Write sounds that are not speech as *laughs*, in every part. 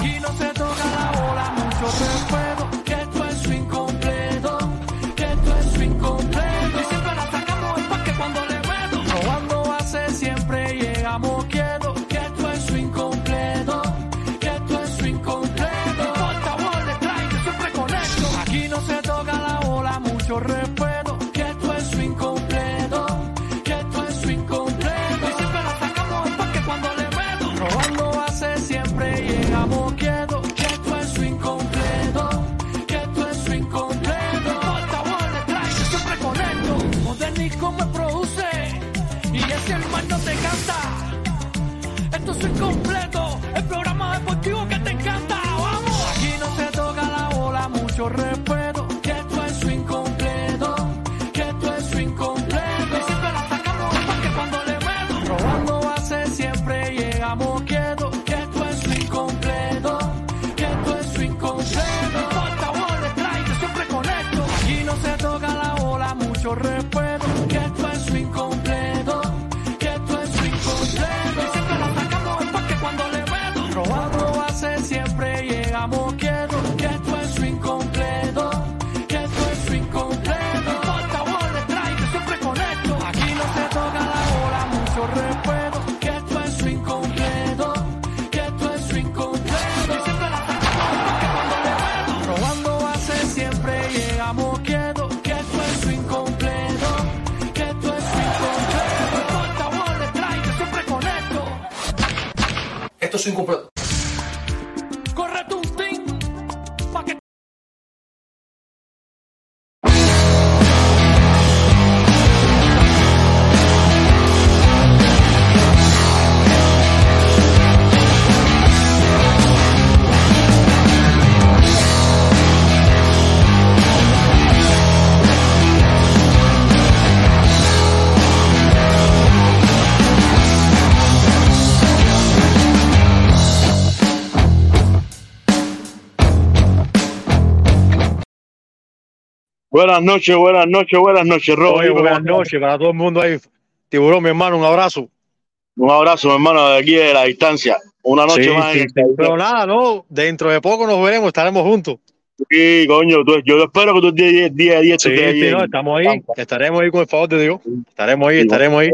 Aquí no se toca la bola, mucho respeto. Buenas noches, buenas noches, buenas noches, Rob. Oye, buenas noches para todo el mundo ahí. Tiburón, mi hermano, un abrazo. Un abrazo, mi hermano, de aquí de la distancia. Una noche Sí, más. sí, en sí. Pero nada, no, dentro de poco nos veremos, estaremos juntos. Sí, coño, tú- yo espero que tú día día a día Sí, ahí sí, en- no, estamos ahí, estaremos ahí con el favor de Dios. Estaremos ahí, Sí, estaremos ahí.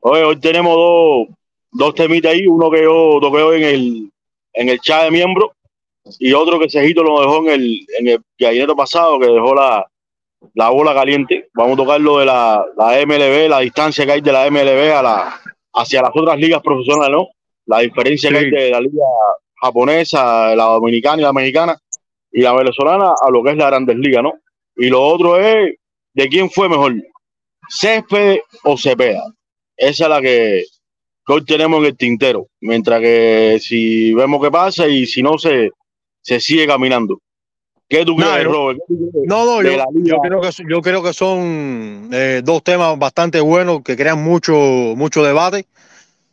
Oye, hoy tenemos dos, dos temitas ahí, uno que yo toqué hoy en el, en el chat de miembros y otro que Cejito lo dejó en el, en el gallinero pasado, que dejó la, la bola caliente. Vamos a tocar lo de la, la MLB, la distancia que hay de la MLB a la, hacia las otras ligas profesionales, ¿no? La diferencia que Sí. hay de la liga japonesa, la dominicana y la mexicana y la venezolana a lo que es la Grandes Ligas, ¿no? Y lo otro es de quién fue mejor, Césped o Cepeda. Esa es la que, que hoy tenemos en el tintero. Mientras que si vemos qué pasa y si no, se, se sigue caminando. ¿Qué tú crees, yo- Robert? ¿Qué tú crees No, no, yo, creo que yo creo que son eh, dos temas bastante buenos que crean mucho mucho debate,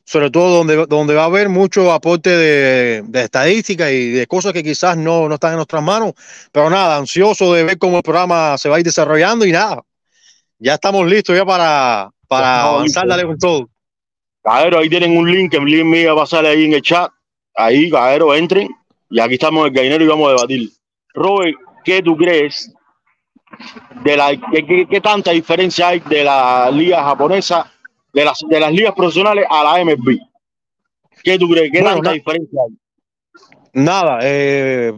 sobre todo donde, donde va a haber mucho aporte de, de estadística y de cosas que quizás no, no están en nuestras manos, pero nada, ansioso de ver cómo el programa se va a ir desarrollando y nada, ya estamos listos ya para, para estamos avanzar, dale con todo. Ahí tienen un link el link me iba a pasar ahí en el chat. Ahí, cabero, entren. Y aquí estamos en el gallinero y vamos a debatir. Robert, ¿qué tú crees de la qué, qué- tanta diferencia hay de la liga japonesa, de las, de las ligas profesionales a la MLB? ¿Qué tú crees? ¿Qué Bueno, tanta diferencia hay? Nada, eh,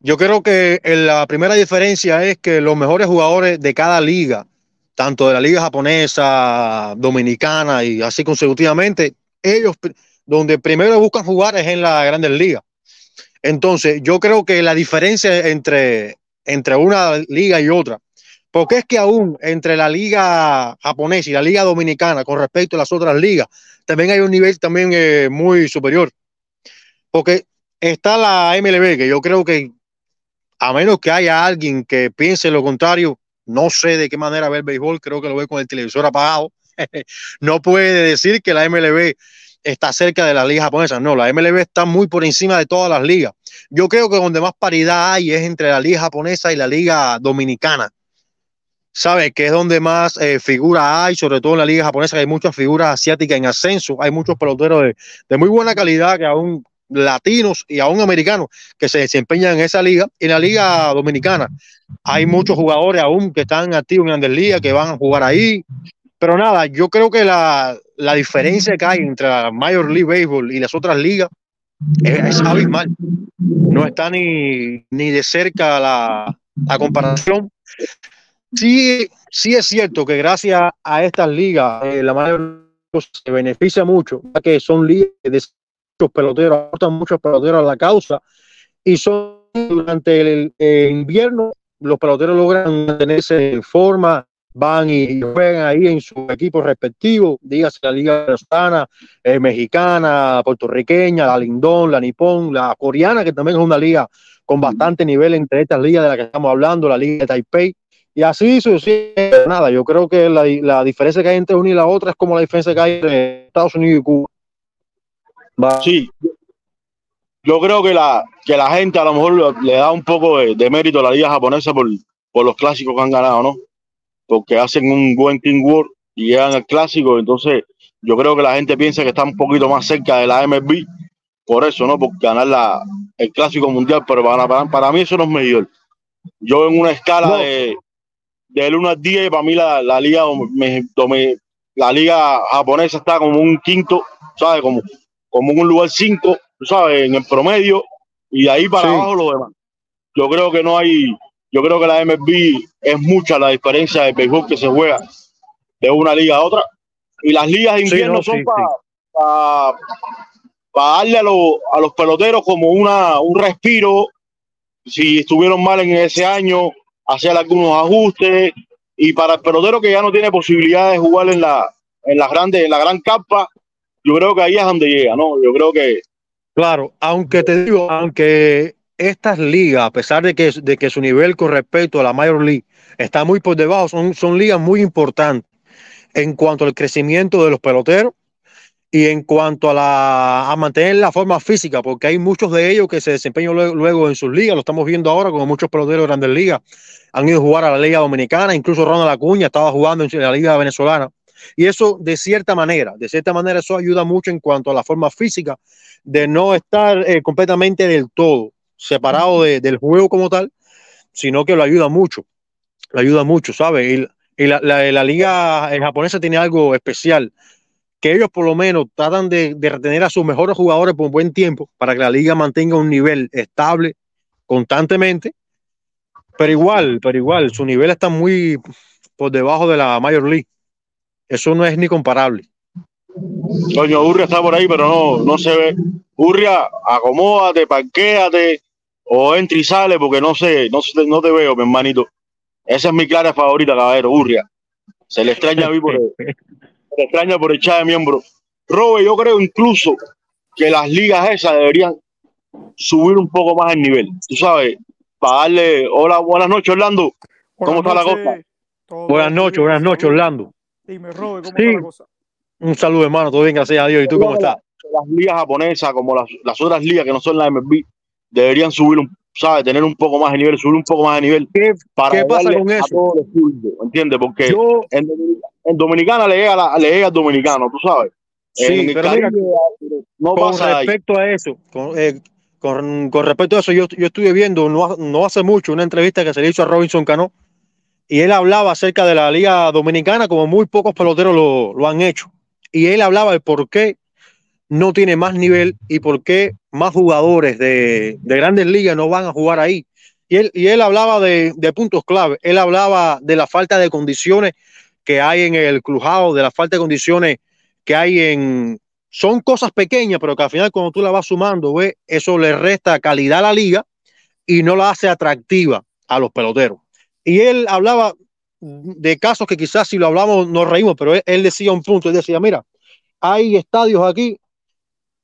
yo creo que la primera diferencia es que los mejores jugadores de cada liga, tanto de la liga japonesa, dominicana y así consecutivamente, ellos donde primero buscan jugar es en la grandes ligas. Entonces, yo creo que la diferencia entre, entre una liga y otra, porque es que aún entre la liga japonesa y la liga dominicana con respecto a las otras ligas, también hay un nivel también eh, muy superior. Porque está la MLB, que yo creo que a menos que haya alguien que piense lo contrario, no sé de qué manera ver béisbol, creo que lo ve con el televisor apagado. *laughs* no puede decir que la MLB está cerca de la liga japonesa. No, la MLB está muy por encima de todas las ligas. Yo creo que donde más paridad hay es entre la liga japonesa y la liga dominicana. ¿Sabes? Que es donde más eh, figuras hay, sobre todo en la liga japonesa, que hay muchas figuras asiáticas en ascenso. Hay muchos peloteros de, de muy buena calidad que aún latinos y aún americanos que se desempeñan en esa liga. En la liga dominicana hay muchos jugadores aún que están activos en la liga, que van a jugar ahí. Pero nada, yo creo que la, la diferencia que hay entre la Major League Baseball y las otras ligas es, es abismal. No está ni, ni de cerca la, la comparación. Sí, sí es cierto que gracias a estas ligas, eh, la mayor se beneficia mucho, ya que son ligas de muchos peloteros, aportan muchos peloteros a la causa y son durante el, el invierno los peloteros logran mantenerse en forma, van y juegan ahí en su equipo respectivo, dígase la Liga Venezolana, eh, Mexicana, Puertorriqueña, la Lindón, la Nipón, la Coreana, que también es una liga con bastante nivel entre estas ligas de las que estamos hablando, la Liga de Taipei, y así sucesivamente. Nada, yo creo que la, la, diferencia que hay entre una y la otra es como la diferencia que hay entre Estados Unidos y Cuba. Va. Sí, yo creo que la, que la gente a lo mejor le da un poco de, de mérito a la liga japonesa por, por los clásicos que han ganado, ¿no? Porque hacen un buen King World y llegan al clásico, entonces yo creo que la gente piensa que está un poquito más cerca de la MLB, por eso, ¿no? Por ganar la, el clásico mundial, pero para, para, para mí eso no es mayor. Yo en una escala No. de, del 1 al 10, para mí la, la liga me- me- la liga japonesa está como un quinto, ¿sabes? Como, como un lugar 5, ¿sabes? En el promedio, y de ahí para Sí. abajo lo demás. Yo creo que no hay, yo creo que la MLB es mucha la diferencia de béisbol que se juega de una liga a otra. Y las ligas de Sí, invierno no, son sí, para darle a, los- a los peloteros como una, un respiro. Si estuvieron mal en ese año, hacer algunos ajustes. Y para el pelotero que ya no tiene posibilidad de jugar en la, en la grande, en la gran capa, yo creo que ahí es donde llega, ¿no? Yo creo que Claro, aunque te digo, aunque estas ligas, a pesar de que, de que su nivel con respecto a la Major League está muy por debajo, son, son ligas muy importantes en cuanto al crecimiento de los peloteros y en cuanto a, la, a mantener la forma física, porque hay muchos de ellos que se desempeñan luego, luego en sus ligas, lo estamos viendo ahora, como muchos peloteros de grandes ligas han ido a jugar a la Liga Dominicana, incluso Ronald Acuña estaba jugando en la Liga Venezolana. Y eso, de cierta manera, de cierta manera, eso ayuda mucho en cuanto a la forma física de no estar eh, completamente del todo separado de- del juego como tal, sino que lo ayuda mucho, lo ayuda mucho, ¿sabes? Y, la, la- la liga japonesa tiene algo especial, que ellos por lo menos tratan de, de retener a sus mejores jugadores por un buen tiempo para que la liga mantenga un nivel estable constantemente, pero igual, pero igual, su nivel está muy por debajo de la Major League. Eso no es ni comparable. Coño, Urria está por ahí, pero no, no se ve. Urria, acomódate, parquéate, o entra y sale, porque no sé, no, te veo, mi hermanito. Esa es mi clara favorita, caballero, Urria. Se le extraña a mí por el, *laughs* se le extraña por echar de miembro. Robe, yo creo incluso que las ligas esas deberían subir un poco más el nivel. Tú sabes, para darle. Hola, buenas noches, Orlando. ¿Cómo está la cosa? Buenas noches, buenas noches. Orlando. Dime, Robe, ¿cómo Sí. está la cosa? Un saludo, hermano. Todo bien, gracias a Dios. ¿Y tú cómo estás? las ligas japonesas, como las, las otras ligas que no son la MLB, deberían subir, un, ¿sabes? Tener un poco más de nivel, subir un poco más de nivel ¿Qué, para qué pasa con a eso? todos los públicos, ¿entiendes? Porque Yo, en, en Dominicana le llega, la- le llega al dominicano, tú sabes. sí, el pero mira, no con pasa ahí. respecto a eso, con, eh, con, con respecto a eso, yo, yo estuve viendo no, no hace mucho una entrevista que se le hizo a Robinson Cano y él hablaba acerca de la Liga Dominicana como muy pocos peloteros lo, lo han hecho. Y él hablaba de por qué no tiene más nivel y por qué más jugadores de, de grandes ligas no van a jugar ahí. Y él, y él hablaba de, de puntos clave. Él hablaba de la falta de condiciones que hay en el crujado, de la falta de condiciones que hay en... Son cosas pequeñas, pero que al final cuando tú la vas sumando, ¿ves? eso le resta calidad a la liga y no la hace atractiva a los peloteros. Y él hablaba de casos que quizás si lo hablamos nos reímos, pero él, él decía un punto, él decía, mira, hay estadios aquí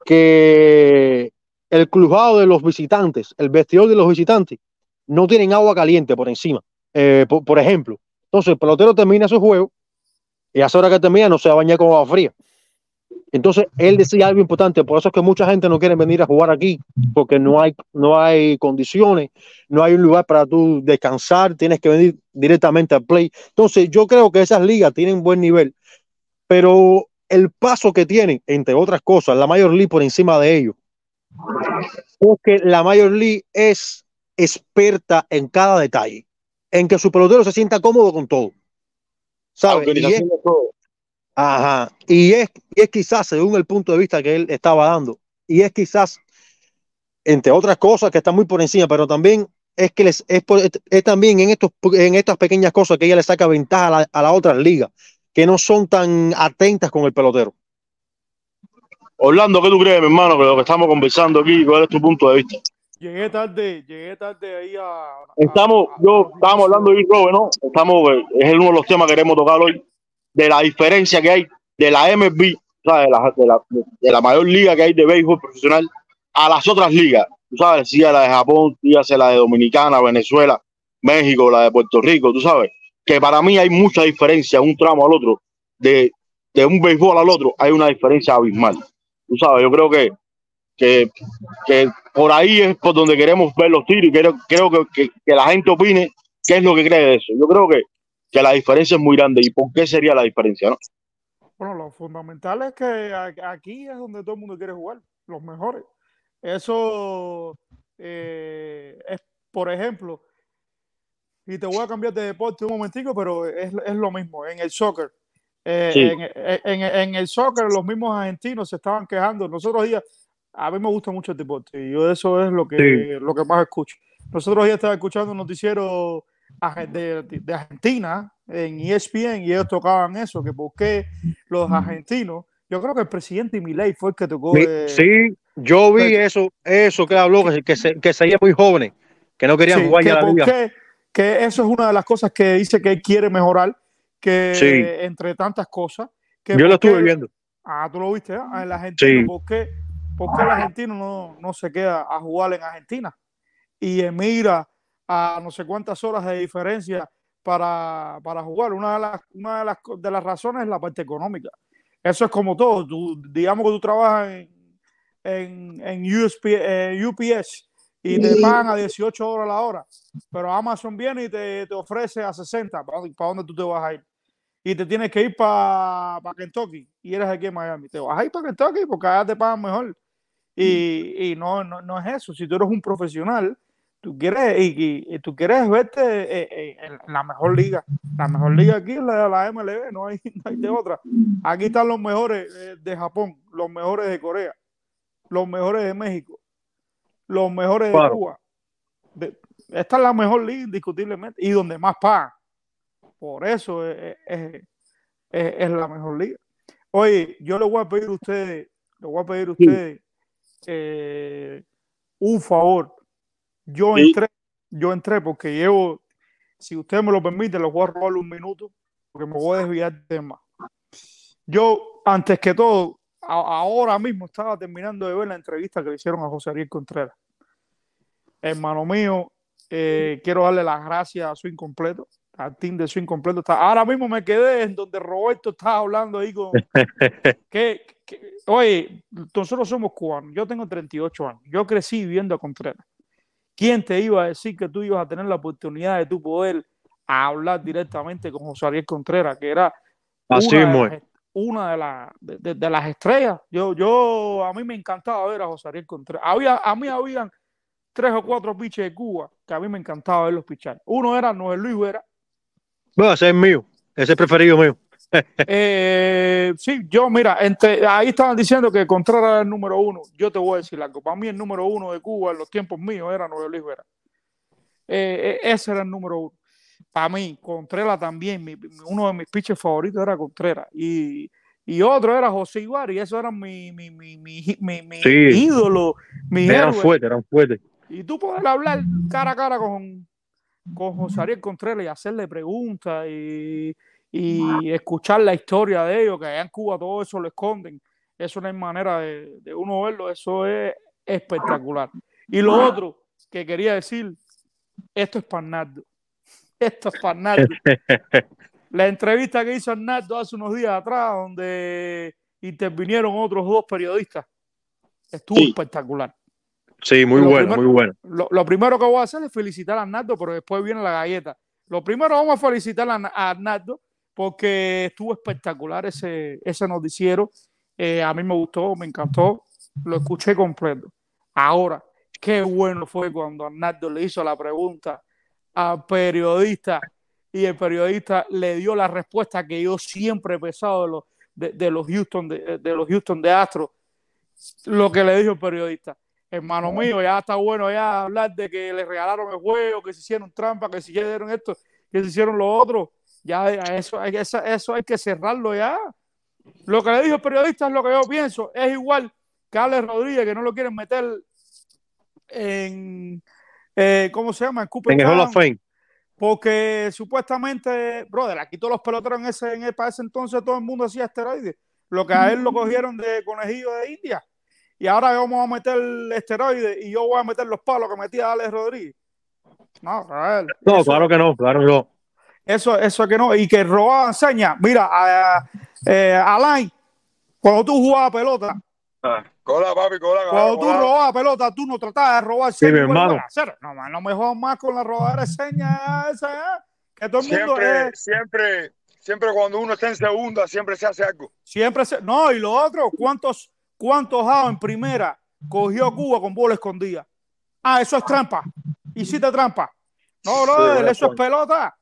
que el crujado de los visitantes, el vestidor de los visitantes, no tienen agua caliente por encima, eh, por, ejemplo. Entonces el pelotero termina su juego y esa hora que termina no se va a bañar con agua fría. Entonces él decía algo importante, por eso es que mucha gente no quiere venir a jugar aquí, porque no hay, no hay condiciones, no hay un lugar para tú descansar, tienes que venir directamente al play. Entonces yo creo que esas ligas tienen buen nivel, pero el paso que tienen, entre otras cosas, la Major League por encima de ellos, Porque la Major League es experta en cada detalle, en que su pelotero se sienta cómodo con todo. ¿Sabes? Y es, todo. ajá, y es, y es quizás, según el punto de vista que él estaba dando, y es quizás, entre otras cosas, que está muy por encima, pero también es que les, es, por- es también en, estos, en estas pequeñas cosas que ella le saca ventaja a, la- a las otras ligas, que no son tan atentas con el pelotero. Orlando, ¿qué tú crees, mi hermano, que lo que estamos conversando aquí, cuál es tu punto de vista? Llegué tarde, llegué tarde ahí a. a- Estamos, a- a- yo, estábamos hablando de Robert, ¿no? Estamos, eh, es uno de los temas que queremos tocar hoy, de la diferencia que hay de la MLB, o sea, de la, de la, de la mayor liga que hay de béisbol profesional, a las otras ligas. Tú sabes, sí, a la de Japón, dígase la de Dominicana, Venezuela, México, la de Puerto Rico, tú sabes, que para mí hay mucha diferencia, un tramo al otro, de, de un béisbol al otro, hay una diferencia abismal. Tú sabes, yo creo que, que, que por ahí es por donde queremos ver los tiros y creo, que, que- que la gente opine qué es lo que cree de eso. Yo creo que, que la diferencia es muy grande. ¿Y por qué sería la diferencia? ¿no? Bueno, lo fundamental es que aquí es donde todo el mundo quiere jugar, los mejores. Eso eh, es, por ejemplo, y te voy a cambiar de deporte un momentico, pero es, es lo mismo en el soccer. Eh, Sí. en, en- en el soccer los mismos argentinos se estaban quejando. Nosotros días, a mí me gusta mucho el deporte y yo eso es lo que, Sí. lo que más escucho. Nosotros ya estaba escuchando un noticiero de, de- de Argentina en ESPN y ellos tocaban eso, que por qué los argentinos, yo creo que el presidente Milei fue el que tocó. Eh, Sí, yo vi eso, eso que habló, que, que, se, que seguían muy jóvenes, que no querían Sí, jugar que ya la liga. qué- que eso es una de las cosas que dice que él quiere mejorar, que Sí. entre tantas cosas. Que Yo lo estuve qué- viendo. Ah, tú lo viste, ¿ah? El argentino, Sí. ¿por qué, por qué el argentino no, no se queda a jugar en Argentina? Y emira a no sé cuántas horas de diferencia para, para jugar. Una de las, una de las, de las razones es la parte económica. Eso es como todo. Tú, digamos que tú trabajas en, en, en USP, eh, UPS y te pagan a 18 horas la hora, pero Amazon viene y te, te ofrece a 60. ¿Para dónde, para dónde tú te vas a ir? y te tienes que ir para Kentucky y eres aquí en Miami. Te vas a ir para Kentucky porque allá te pagan mejor. Y, y no, no, no es eso. Si tú eres un profesional, tú quieres, y, y- tú quieres verte eh, eh, en la mejor liga. La mejor liga aquí es la, la MLB, no hay, *laughs* no hay de otra. Aquí están los mejores eh, de Japón, los mejores de Corea, los mejores de México, los mejores de. Cuba. De- esta es la mejor liga indiscutiblemente y donde más pagan. Por eso es, es- es- es la mejor liga. Oye, yo le voy a pedir a ustedes, le voy a pedir a ustedes eh, un favor. Yo Sí. entré, yo entré porque llevo, si usted me lo permite, les voy a robar un minuto porque me voy a desviar del tema. Yo, antes que todo, ahora mismo estaba terminando de ver la entrevista que le hicieron a José Ariel Contreras. Hermano mío, eh, quiero darle las gracias a su incompleto, al team de su incompleto. Ahora mismo me quedé en donde Roberto estaba hablando ahí con... *laughs* que, que- oye, nosotros somos cubanos, yo tengo 38 años, yo crecí viviendo a Contreras. ¿Quién te iba a decir que tú ibas a tener la oportunidad de tu poder hablar directamente con José Ariel Contreras, que era Así una de mismo las, es. Una de, las- de- de- las estrellas. Yo, yo, a mí me encantaba ver a José Ariel Contreras. Había, a mí habían tres o cuatro piches de Cuba que a mí me encantaba verlos pichar. Uno era Noel Luis Vera. Bueno, ese es mío, ese es el preferido mío. *laughs* Eh, sí, yo, mira, entre, ahí estaban diciendo que Contreras era el número uno. Yo te voy a decir algo. Para mí el número uno de Cuba en los tiempos míos era Noel Luis Vera. Eh, eh, ese era el número uno. Para mí, Contreras también, mi- uno de mis pitchers favoritos era Contreras. Y, y otro era José Ibar, y eso eran mi, mi, mi, mi, mi, mi Sí. ídolo, mi Eran fuertes, eran fuertes. Y tú poder hablar cara a cara con, con José Ariel Contreras y hacerle preguntas y, y escuchar la historia de ellos, que allá en Cuba todo eso lo esconden. Eso no hay manera de, de uno verlo, eso es espectacular. Y lo otro que quería decir, esto es para Nardo. *laughs* Esto es para Nardo. *laughs* La entrevista que hizo Arnaldo hace unos días atrás, donde intervinieron otros dos periodistas, estuvo Sí. espectacular. Sí, muy Lo bueno, primero- muy bueno. Lo, lo primero que voy a hacer es felicitar a Arnaldo, pero después viene la galleta. Lo primero vamos a felicitar a, a Arnaldo porque estuvo espectacular ese, ese noticiero. Eh, a mí me gustó, me encantó, lo escuché completo. Ahora, qué bueno fue cuando Arnaldo le hizo la pregunta al periodista y el periodista le dio la respuesta que yo siempre he pensado de los, de, los Houston de, de los Houston de Astro, lo que le dijo el periodista. Hermano mío, ya está bueno ya hablar de que le regalaron el juego, que se hicieron trampa, que se hicieron esto, que se hicieron lo otro. Ya eso, eso, eso hay que cerrarlo ya. Lo que le dijo el periodista es lo que yo pienso. Es igual que Alex Rodríguez, que no lo quieren meter en, eh, ¿cómo se llama? En Cooper En el Hall of Fame. porque supuestamente, brother, aquí todos los peloteros en ese, en el, para ese entonces todo el mundo hacía esteroides. Lo que a él lo cogieron de conejillo de India. Y ahora vamos a meter esteroides y yo voy a meter los palos que metía Alex Rodríguez. No, Rafael, No, eso- claro que no, claro que no. eso, eso que no. Y que robaban señas. Mira, a, eh, Alain, cuando tú jugabas pelota, Cola, papi, cola, cuando tú robabas pelota, tú no tratabas de robar Sí, mi hermano. No, man, no me jodas más con la robadera de señas esa, ¿eh? Que todo el mundo Siempre, es- siempre, siempre cuando uno está en segunda, siempre se hace algo. siempre se. No, y lo otro, ¿cuántos, cuántos out en primera cogió Cuba con bola escondida? Ah, eso es trampa. Hiciste trampa. No, brother, buena eso es pelota.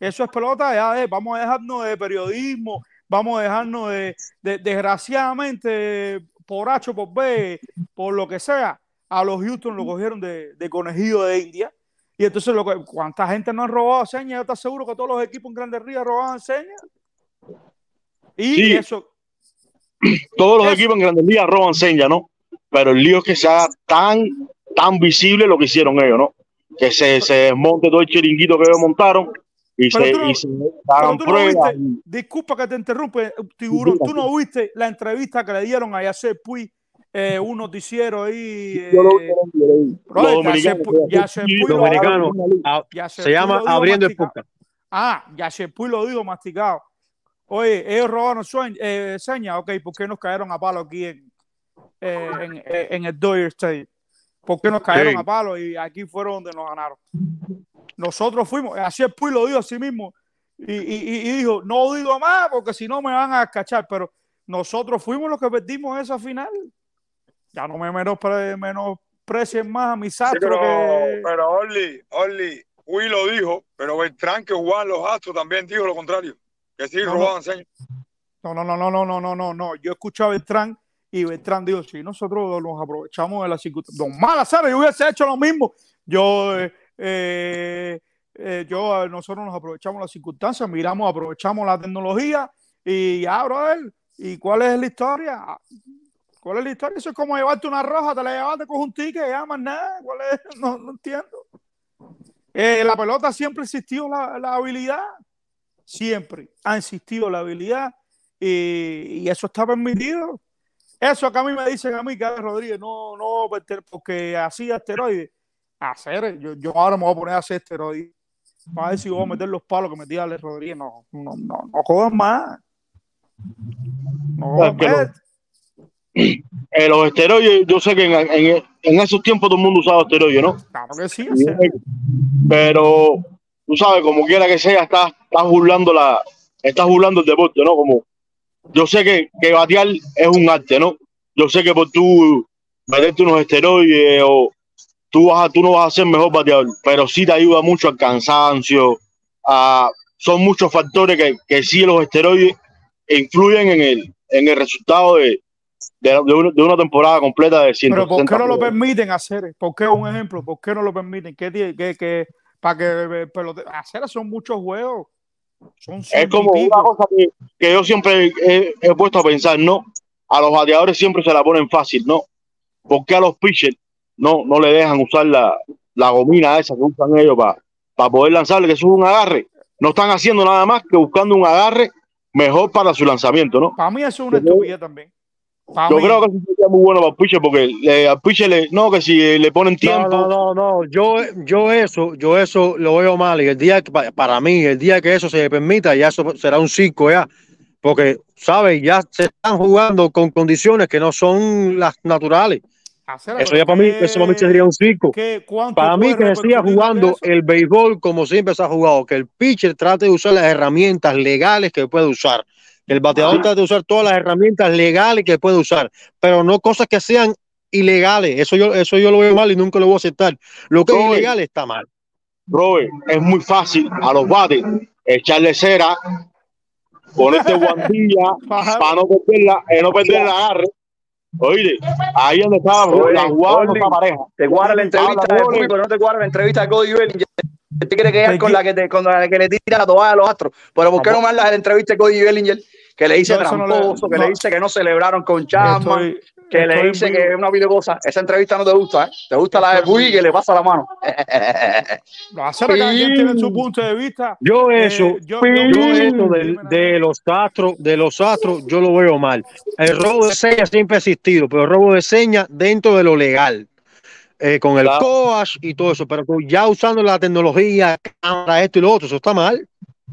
Eso es pelota, ya, eh, vamos a dejarnos de periodismo, vamos a dejarnos de, de- desgraciadamente, por H, por B, por lo que sea, a los Houston lo cogieron de, de conejillo de India. Y entonces, lo que, ¿cuánta gente no ha robado señas? Yo te aseguro que todos los equipos en Grandes Ríos robaban señas. Y Sí. eso, Todos los Eso. equipos en Grandes Ligas roban señas, ¿no? Pero el lío es que se haga tan, tan visible lo que hicieron ellos, ¿no? Que se, se desmonte todo el chiringuito que ellos montaron y Pero se, tú no- y se hagan tú no pruebas. viste- disculpa que te interrumpe, Tiburón, tú no viste la entrevista que le dieron a Yacer Puy, eh, un noticiero ahí. Yo lo- eh, yo lo- yo lo vi. lo- dominicanos. ah, se llama Abriendo el. Podcast. Ah, Yacer Puy lo dijo masticado. Oye, ellos robaron suen- eh, señas, ok, ¿por qué nos cayeron a palo aquí en, eh, en, eh, en el Dodger Stadium? ¿Por qué nos cayeron Sí. a palo y aquí fueron donde nos ganaron? Nosotros fuimos, así el Puy lo dijo así mismo y, y- y dijo, no digo más porque si no me van a cachar, pero nosotros fuimos los que perdimos esa final. Ya no me menospre- menosprecien más a mis Sí, astros pero, que... pero Orly, Orly, Will lo dijo, pero Beltrán que jugaba en los Astros también dijo lo contrario, que sí No, robaban señas. No, no, no, no, no, no, no, no, no. Yo escuché a Beltrán y Beltrán dijo, si nosotros nos aprovechamos de la circunstancia. Don Malazar, yo hubiese hecho lo mismo. Yo, eh, eh, eh, yo, nosotros nos aprovechamos las circunstancias, miramos, aprovechamos la tecnología y ya, brother. ¿Y cuál es la historia? ¿Cuál es la historia? Eso es como llevarte una roja, te la llevaste con un ticket, ya más nada. ¿Cuál es? *laughs* No, no entiendo. Eh, la pelota siempre existió la, la habilidad. Siempre ha existido la habilidad y, eso está permitido. Eso que a mí me dicen a mí, Alex Rodríguez no, no, perten- porque hacía esteroides. Hacer, yo, yo ahora me voy a poner a hacer esteroides. Para ver si voy a meter los palos que metía Alex Rodríguez. No, no, no, no jodan más. No jodan Es que más. Eh, los esteroides, yo sé que en, en- en esos tiempos todo el mundo usaba esteroides, ¿no? Claro que sí. Pero tú sabes, como quiera que sea, estás, estás burlando la, estás burlando el deporte, ¿no? Como yo sé que, que batear es un arte, ¿no? Yo sé que por tú meterte unos esteroides o tú vas a, tú no vas a ser mejor bateador, pero sí te ayuda mucho al cansancio. a- son muchos factores que, que sí los esteroides influyen en el, en el resultado de, de, de una, de una temporada completa de 160 Pero ¿por qué no lo permiten hacer? ¿Por qué un ejemplo? ¿Por qué no lo permiten? ¿Qué, qué, qué- para que eh, pelote- hacer son muchos juegos? Son Es como una cosa que, que yo siempre he, he puesto a pensar, ¿no? A los bateadores siempre se la ponen fácil, ¿no? ¿Por qué a los pitchers no, no le dejan usar la, la gomina esa que usan ellos para poder lanzarle, que eso es un agarre? No están haciendo nada más que buscando un agarre mejor para su lanzamiento, ¿no? Para mí eso es una estupidez también. Yo mí. creo que eso sería muy bueno para el pitcher porque le- al pitcher le, no, que si le ponen tiempo, No, no, no, no. Yo, yo eso, yo eso lo veo mal. Y el día que, pa- para mí, el día que eso se permita, ya eso será un circo ya. Porque, ¿sabes? Ya se están jugando con condiciones que no son las naturales. Hacer, Eso ya para mí, ¿qué- eso para mí sería un circo. Para mí que siga jugando el béisbol como siempre se ha jugado, que el pitcher trate de usar las herramientas legales que puede usar, el bateador Ah. trate de usar todas las herramientas legales que puede usar, pero no cosas que sean ilegales. Eso yo, eso yo lo veo mal y nunca lo voy a aceptar. Lo que es ilegal está mal. Robert, es muy fácil a los bates echarle cera, ponerte *laughs* guantilla para no perderla, eh, no perder el agarre. Oye, ahí donde estaba Oye, la jugada de esta pareja. Te cuadra la entrevista Habla, de Oli. Puy, pero no te cuadra la entrevista de Cody Bellinger. ¿Te quiere que Te es con la que, te, con la que le tira la toalla a los astros? Pero ¿por qué no mandas la entrevista de Cody Bellinger? Que le dice No, eso no le- tramposo, que no. le dice que no celebraron con Estoy- que le dice que es una videocosa. Esa entrevista no te gusta, ¿eh? Te gusta la de Puy que le pasa la mano. *laughs* No, hacer que cada quien tiene su punto de vista. Yo eso, Eh, yo- yo, yo- eso de, los astros, de los astros, yo lo veo mal. El robo de señas siempre ha existido, pero el robo de señas dentro de lo legal. eh, con el Claro. coach y todo eso, pero tú ya usando la tecnología, cámara, esto y lo otro, eso está mal.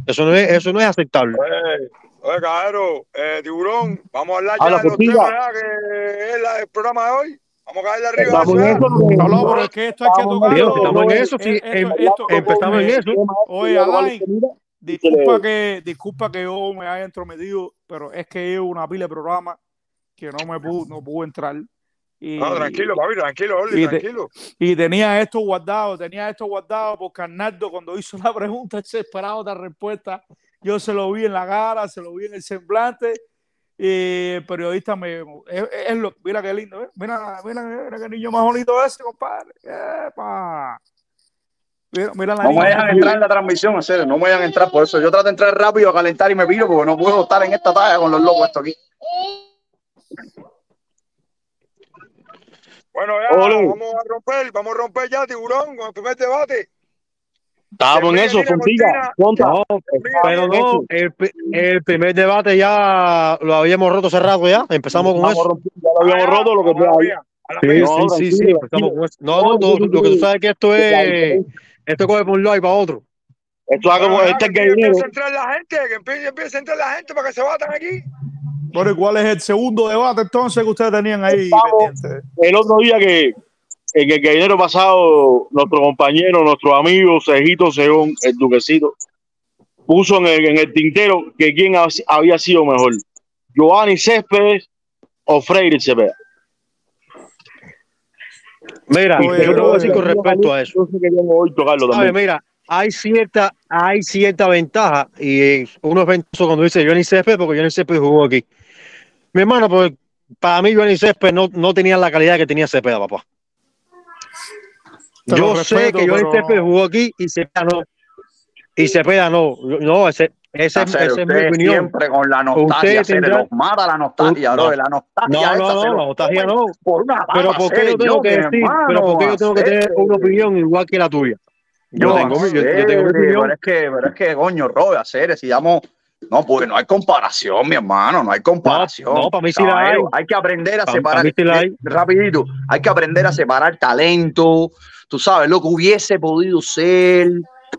Eso no es, eso no es aceptable. Oye, oye, caballero, eh, tiburón, vamos a hablar Habla ya de los temas que es la, el programa de hoy. Vamos a caerle arriba. Estamos en eso, No, no, pero es que esto hay que Estamos tocarlo. Dios, estamos en eso, sí, esto- em- esto- empezamos en eso. Oye, Alain, disculpa que, disculpa que yo me haya entrometido, pero es que llevo una pila de programas que no me pude, no pude entrar. Y, No, tranquilo, papi, tranquilo, Oli, y te- tranquilo. y tenía esto guardado, tenía esto guardado porque Arnaldo cuando hizo la pregunta, *laughs* se esperaba otra respuesta. Yo se lo vi en la cara, se lo vi en el semblante. Y el periodista me. Es, es lo, mira qué lindo, ¿eh? Mira, mira, mira qué niño más bonito ese, compadre. Epa. Mira, mira la No me dejan entrar en la transmisión, en serio, no me dejan entrar. Por eso yo trato de entrar rápido a calentar y me piro porque no puedo estar en esta talla con los locos esto aquí. Bueno, ya, vamos a romper, vamos a romper ya, tiburón, con el primer debate. Estábamos en eso, Fontiga. No, pero no, el, el primer debate ya lo habíamos roto hace rato ya. Empezamos con eso. ya lo habíamos Ah, roto lo que vamos a la fue ahí. mía, a la Sí. No, sí, sí, sí, empezamos tranquilo. con eso. No, no, no, lo que tú sabes es que esto es, esto coge por un lado y para otro. Esto es como Bueno, ya, este que empiece a entrar la gente, que empiece, a entrar la gente para que se batan aquí. Bueno, ¿y cuál es el segundo debate entonces que ustedes tenían ahí? El otro día que en el gallinero pasado, nuestro compañero, nuestro amigo Cejito Según, el duquecito, puso en el, en el tintero que quién ha- había sido mejor, Giovanni Céspedes o Freire Cepeda. Mira, Oye, yo voy a decir con respecto a eso. También. Mira, hay cierta, hay cierta ventaja y eh, uno es ventoso cuando dice Johnny Césped porque Johnny Césped jugó aquí. Mi hermano, pues para mí Johnny Césped no, no tenía la calidad que tenía Cepeda, papá. Te Yo sé respeto, que Johnny pero- Césped jugó aquí y Cepeda no. Y Cepeda no. No, ese, ese, es mi opinión. siempre con la nostalgia, hacer, tendrán- los mata la nostalgia, No. bro, la nostalgia No, no, se no, los la nostalgia comen no. Por una Pero papa, ¿por qué yo tengo que mi decir? hermano, Pero ¿por qué yo tengo que tener una opinión igual que la tuya? Yo No, tengo mi- yo- yo tengo mi opinión. Pero es que, pero es que, coño, Robert, hacer, si damos. No, pues no hay comparación, mi hermano, no hay comparación. no, para mí sí la hay. Hay que aprender a Pa- separar. para mí sí la hay. eh, Rapidito, hay que aprender a separar talento, tú sabes, lo que hubiese podido ser.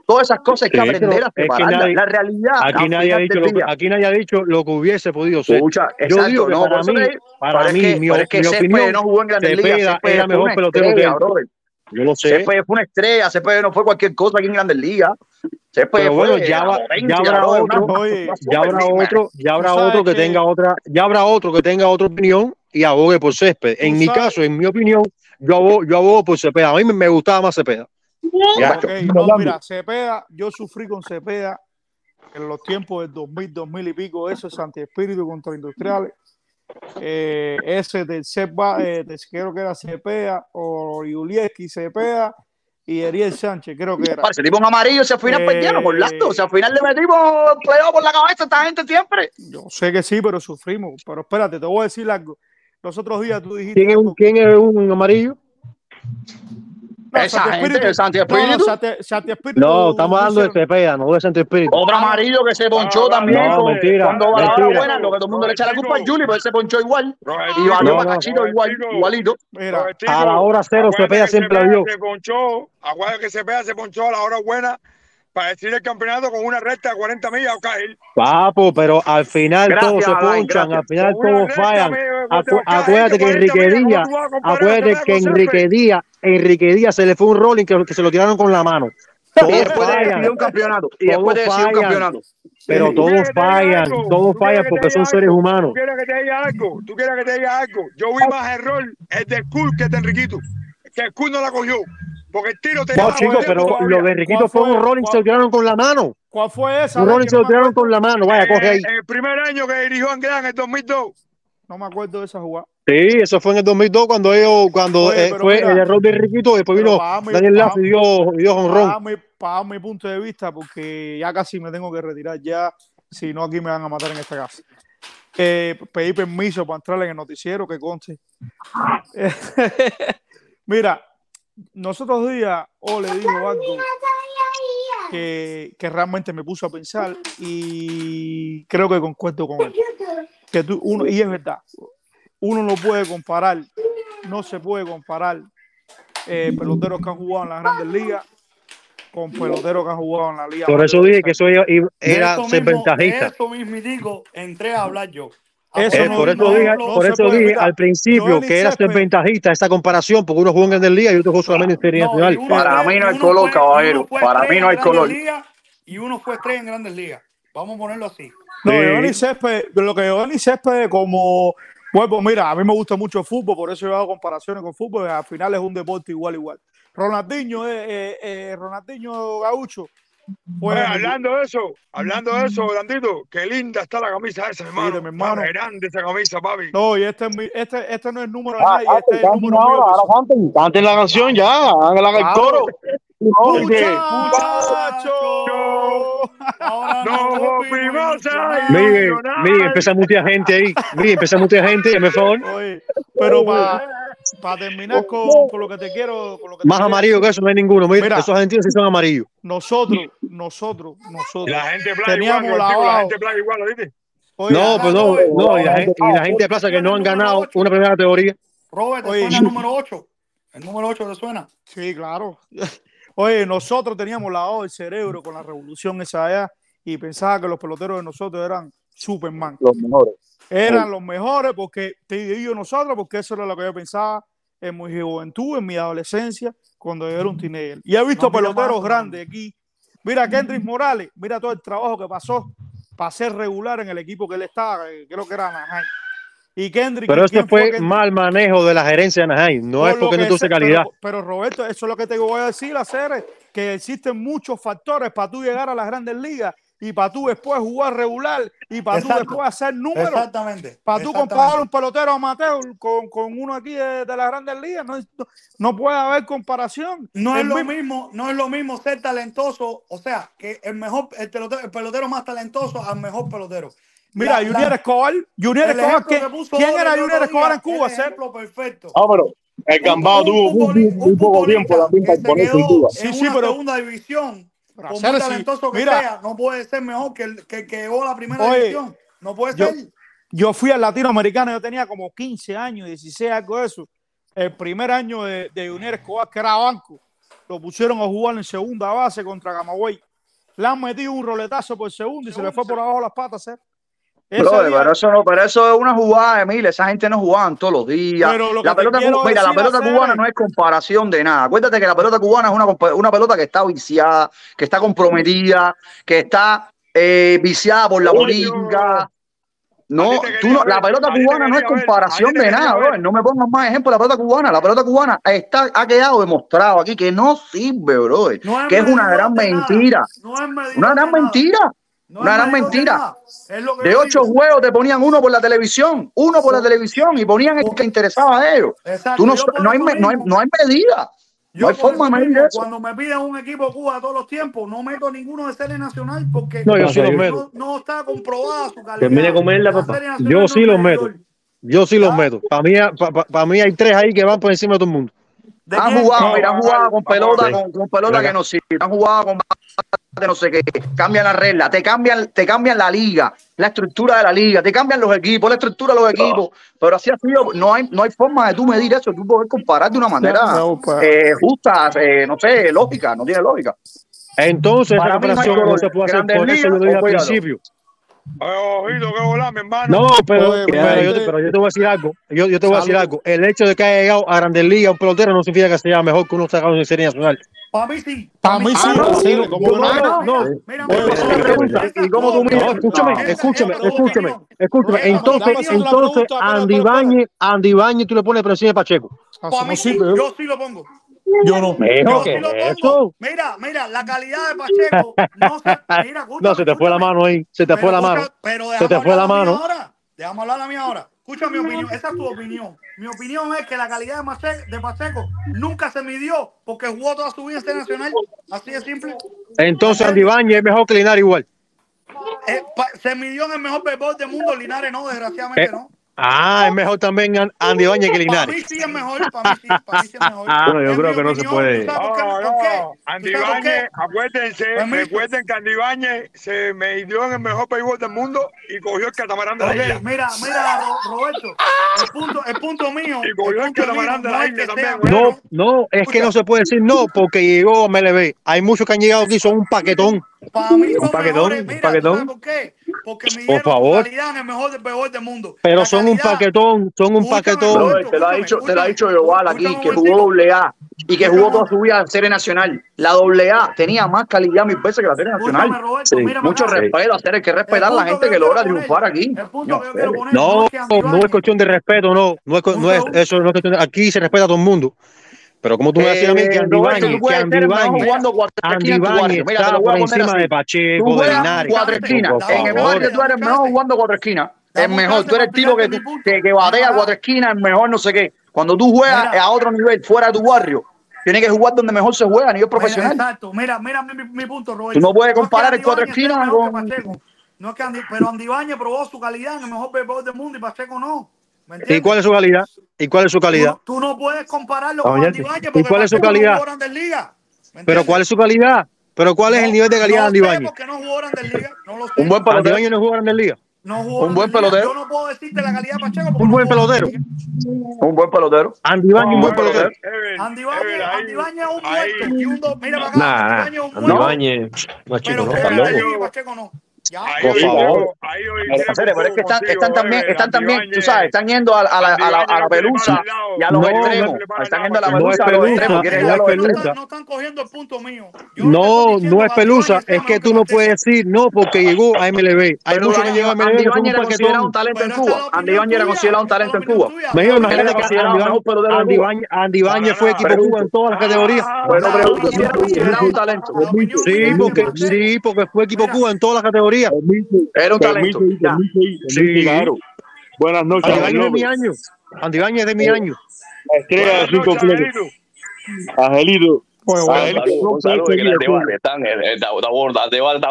Todas esas cosas hay que Sí, aprender a es que la realidad. Aquí nadie, ha dicho lo, que- aquí nadie ha dicho lo que hubiese podido ser. Escucha, Yo exacto, digo que no, para mí, para mí, que, mi, que mi Césped opinión, no jugó en Grandes Ligas. Cepeda era mejor una pelotero que. Yo lo sé. Césped fue una estrella, Césped no fue cualquier cosa aquí en Grandes Ligas. Césped Pero bueno, fue ya va- ya habrá otro, ya habrá otro, ya habrá otro que, que- tenga otra, ya habrá otro que tenga otra opinión y abogue por Césped. En mi sabes- caso, en mi opinión, yo abogo, yo abogo por Cepeda. A mí me, gustaba más Cepeda. Ya. Ok, no, mira, Cepeda, yo sufrí con Cepeda en los tiempos del 2000, 2000 y pico, eso es Santi Espíritu contra Industriales. Eh, ese del Seba, eh, de- creo que era Cepeda o Yulieski Cepeda y Ariel Sánchez, creo que era. Ese tipo amarillo se al final Eh, perdieron por lado. O sea, al final le metimos playoff por la cabeza a esta gente siempre. Yo sé que sí, pero sufrimos. Pero espérate, te voy a decir algo. Los otros días tú dijiste. ¿Quién es un, quién es un amarillo? No, Esa Santi gente Espíritu- de Santi no, no, Espíritu. Santi- Santi Espíritu No, estamos hablando de Cepeda, no de Santo Espíritu. Otro amarillo que se ponchó No, también. no, con- mentira, Cuando va la hora mentira. buena, lo que todo el mundo le echa la culpa a Juli, pues él se ponchó igual. Y valió No, para no. Cachito igual, igualito. Mira, A la hora cero, Cepeda siempre la dio. Se ponchó, acuérdate que Cepeda se ponchó a la hora buena para decir el campeonato con una recta de 40 millas o caer. Papo, pero al final Gracias, todos se ponchan, gracias. al final todos fallan. Acu- acuérdate de que 40 Enrique Díaz, ¿cómo tú vas a comparar acuérdate que Enrique? Díaz, Enrique Díaz se le fue un rolling que, que se lo tiraron con la mano. Y Todos después de fallan, decidir un campeonato. Y Todos después de decidir un campeonato. pero ¿Tú todos fallan, algo? todos ¿Tú fallan porque son seres humanos. ¿Tú quieres que te diga algo? ¿Tú quieres que te diga algo? Yo vi más error el de Skull que el de Enriquito. Que Skull no la cogió. Porque el tiro te No, chicos, pero todavía. lo de Riquito ¿Cuál fue fue? un rolling, se lo tiraron con la mano. ¿Cuál fue esa? Un rolling se lo tiraron con la mano. Vaya, coge ahí. Eh, el primer año que dirigió Anglada en el 2002. No me acuerdo de esa jugada. Sí, eso fue en el 2002 cuando ellos, cuando Oye, eh, fue mira, el error de Riquito, después vino mi- Daniel Lazo y dio, dio jonrón. Para mi, para mi punto de vista, porque ya casi me tengo que retirar ya, si no aquí me van a matar en esta casa. Eh, pedí permiso para entrar en el noticiero, que conste. *laughs* *laughs* Mira, nosotros días, o le digo algo que, que realmente me puso a pensar y creo que concuerdo con él. Que tú, uno, y es verdad, uno no puede comparar, no se puede comparar eh, peloteros que han jugado en las grandes ligas con peloteros que han jugado en la liga. Por eso dije que eso era, ser mismo- ventajista. De eso mismitico entré a hablar yo. Eso Eh, no- por eso no- dije, no por eso puede, dije mira, al principio que era ser Césped- ventajista esa comparación, porque uno jugó en Grandes Ligas y otro jugó solamente en Serie Nacional. Para mí no hay color, fue- caballero. Para mí no hay color. Y uno fue estrella en Grandes Ligas. Vamos a ponerlo así. No, Sí. Giovanni Césped, lo que Giovanni Césped como, bueno, pues mira, a mí me gusta mucho el fútbol, por eso yo hago comparaciones con fútbol, al final es un deporte igual, igual. Ronaldinho, eh, eh, eh, Ronaldinho Gaucho, pues, Oye, hablando de eso, hablando de eso, Grandito, qué linda está la camisa esa, hermano. Mire, mi hermano. Está grande esa camisa, papi. no, y este, es mi- este, este no es el número de Ah, nadie, este es el número mío. canten, canten la canción ya, hagan el coro. Mire, mire, empieza mucha gente ahí. Mire, empieza mucha gente, hazme favor. Oye, pero para terminar con, con lo que te quiero, con lo que te Más quiero amarillo que eso no hay ninguno. Mira, Mira. esos argentinos sí son amarillos. nosotros, nosotros, nosotros. La gente Teníamos igual, la gente plaga igual, ¿viste? Oye, No, pues no, no, y la gente, y la gente de plaza que no han ganado una primera categoría. Robert, ¿te Oye, suena el número 8? ¿El número 8 te suena? Sí, claro. Oye, nosotros teníamos lavado el cerebro con la revolución esa allá y pensaba que los peloteros de nosotros eran Superman. Los mejores. Eran los mejores porque te digo nosotros, porque eso era lo que yo pensaba en mi juventud, en mi adolescencia, cuando yo era un teenager. Y he visto No, peloteros más, grandes aquí. Mira Kendrick Morales, mira todo el trabajo que pasó para ser regular en el equipo que él estaba, eh, creo que era Anaheim. Y Kendrick. Pero ¿quién eso fue Kendrick? mal manejo de la gerencia de Anaheim. No Por es porque que no sé, calidad. Pero, pero, Roberto, eso es lo que te voy a decir, hacer que existen muchos factores para tú llegar a las grandes ligas y para tú después jugar regular y para tú Exacto. después hacer números. Exactamente. Para tú exactamente. comparar un pelotero amateur con, con uno aquí de, de las grandes ligas, no, no, no puede haber comparación. No es lo mismo- mismo, no es lo mismo ser talentoso, o sea, que el mejor, el pelotero, el pelotero más talentoso al mejor pelotero. Mira, La- Junior la- Escobar, Junior Escobar, ¿quién, era Junior Escobar en Cuba? el ejemplo perfecto. Ah, pero el Gambao Un- tuvo un muy un poco tiempo también para en Cuba. Sí, en sí, una pero- segunda división, Pero hacer muy talentoso que mira. sea, no puede ser mejor que el que, que llegó a la primera Oye, división. No puede yo- ser. Yo fui al latinoamericano, yo tenía como 15 años, 16, algo de eso. El primer año de, de Junior Escobar, que era banco, lo pusieron a jugar en segunda base contra Camagüey. Le han metido un roletazo por segundo y se le fue por abajo las patas. ¿eh? Pero eso no, pero eso es una jugada, Emil. Esa gente no jugaban todos los días. Pero lo La pelota, mira, la pelota cubana no es comparación de nada. Acuérdate que la pelota cubana es una, una pelota que está viciada, que está comprometida, que está eh, viciada por la política. No, tú no, la pelota cubana no es comparación de nada, bro. No me pongas más ejemplo de la pelota cubana. La pelota cubana está, ha quedado demostrado aquí que no sirve, bro. No Que es una gran de nada. mentira. No Una de gran nada. mentira. No gran medidor de ocho digo. juegos te ponían uno por la televisión, uno por la televisión y ponían el que interesaba a ellos. Exacto. Tú no, no, hay, no, hay, no hay medida. Yo no hay forma de medir eso. Cuando me piden un equipo Cuba todos los tiempos, no meto ninguno de serie nacional porque No, yo sí los meto. no está comprobada su calidad. Termine comerla, papá. Yo no sí los medidor. meto. Yo sí los Ah. meto. Para mí, para mí hay tres ahí que van por encima de todo el mundo. ¿De Han jugado, No, mira, han vamos, jugado con pelota, con, con pelota que no sirve. Han jugado con de no sé qué. Cambian la regla, te cambian, te cambian la liga, la estructura de la liga, te cambian los equipos, la estructura de los equipos. Pero así ha sido, no hay, no hay forma de tú medir eso, tú poder comparar de una manera No, eh, justa, eh, no sé, lógica, no tiene lógica. Entonces, Para esa mí no se puede hacer. Por eso yo dije al principio. No, pero, pero, yo te, voy a decir algo. Yo, yo te voy a decir algo. El hecho de que haya llegado a Grandes Ligas un pelotero no significa que sea mejor que uno sacado en Serie Nacional. Para mí sí. Para mí sí. no, tú miras? Escúchame, escúchame, escúchame. Escúchame. Entonces, entonces, Andy Bañez, Andy Bañez, tú le pones presión a Pacheco. Para mí sí, yo sí lo pongo. Yo no. Mijo, es? Mira, mira, la calidad de Pacheco. No se, mira, se te fue la mano ahí. Se te fue la mano. Pero se te fue la mano. Ahora. Hablar a mí ahora. Escucha mi opinión, esa es tu opinión. Mi opinión es que la calidad de, Pacheco, nunca se midió porque jugó toda su vida internacional. Este así de simple. Entonces Andy Bañez es mejor que Linares igual. Eh, se midió en el mejor béisbol del mundo, Linares no, desgraciadamente eh, no. Ah, es mejor también Andy uh, Oña que Linares. Para mí sí es mejor, para mí, sí, para mí sí es mejor. Bueno, *laughs* ah, yo creo que opinión, no se puede. No, no, no. Andy Bañez, acuérdense, pues recuerden que Andy Bañez se me en el mejor béisbol del mundo y cogió el catamarán de la isla. Mira, mira, Roberto, el punto, el punto mío. Y cogió el, el catamarán de la isla también. No, no, es que no se puede decir no porque llegó a MLB. Hay muchos que han llegado aquí, son un paquetón. Para mí son un paquetón, mejores. Mira, un paquetón. ¿Por qué? Porque mi por favor. calidad en el mejor, mejor del mundo. Pero son un paquetón, son un paquetón. Te lo ha dicho, te lo ha dicho aquí, que jugó doble A y que jugó toda su vida en Serie Nacional. La doble A tenía más calidad mil veces que la Serie Nacional. Mucho respeto, hacer que respetar a la gente que, que logra triunfar aquí. No, no, es cuestión de respeto, no, no es, no es eso, no es cuestión de, aquí se respeta a todo el mundo. Pero como tú me decías a mí que eh, Andy Báñez, que Andy estaba por encima de Pacheco. En el barrio tú eres mejor jugando cuatro esquinas. Es mejor, tú eres el tipo que, que, que batea cuatro esquinas, el mejor no sé qué. Cuando tú juegas a otro nivel, fuera de tu barrio, tienes que jugar donde mejor se juega a nivel profesional. exacto, mira, mira mi, punto, Roberto. Tú no puedes comparar el cuatro esquinas con... No es que Andy, pero Andy probó su calidad en el mejor béisbol del mundo y Pacheco no. ¿Y cuál es su calidad? ¿Y cuál es su calidad? Tú, no puedes compararlo con porque ¿Y cuál es su calidad? ¿Pero cuál es su calidad? ¿Pero cuál es el nivel de calidad de Andy Bañez? Un buen pelotero. Un buen pelotero. Yo no puedo decirte la calidad de Pacheco. Un buen pelotero. Un buen pelotero. Andy un buen pelotero. Andy es un muerto. Mira un Pacheco no. Por favor. Pero es que están, están también, están también, tú sabes, están yendo a, a, la, a, la, a la pelusa y a los no, extremos. Están yendo a la pelusa, no a los extremos. No, es pelusa. no están cogiendo el punto mío. No, no es pelusa. Es que tú no puedes decir no porque llegó a MLB. Hay muchos que llegan a MLB. Andy Bañez era un talento en Cuba. Andy Bañez era un talento en Cuba. imagínate que Andy Bañez fue equipo de Cuba en todas las categorías. Bueno, pero era un talento. Sí, porque fue equipo Cuba en todas las categorías. Era un talento. Sí. Claro. Buenas noches. Es de mi año. De mi año. Estrella. Angelito. Está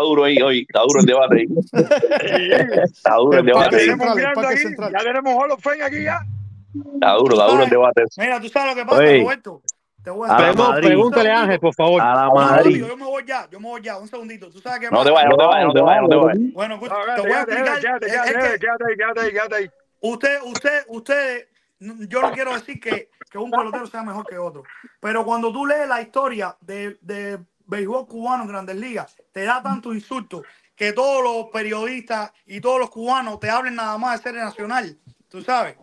duro ahí está duro el debate. *laughs* Está duro el debate. Ya tenemos aquí ya. Está duro, está duro el debate. Mira, tú sabes lo que pasa, Roberto. Te voy a, a Pregúntale a Ángel, por favor. A la Madrid. Yo me voy ya, yo me voy ya, un segundito. ¿Tú sabes qué no, te vayas, no te vayas, no te vayas, no te vayas. Bueno, pues, te voy a explicar. Quédate, quédate, quédate, quédate ahí. Usted, usted, usted, yo no quiero decir que, que un pelotero sea mejor que otro, pero cuando tú lees la historia de, de béisbol cubano en Grandes Ligas, te da tantos insultos que todos los periodistas y todos los cubanos te hablen nada más de serie nacional, tú sabes.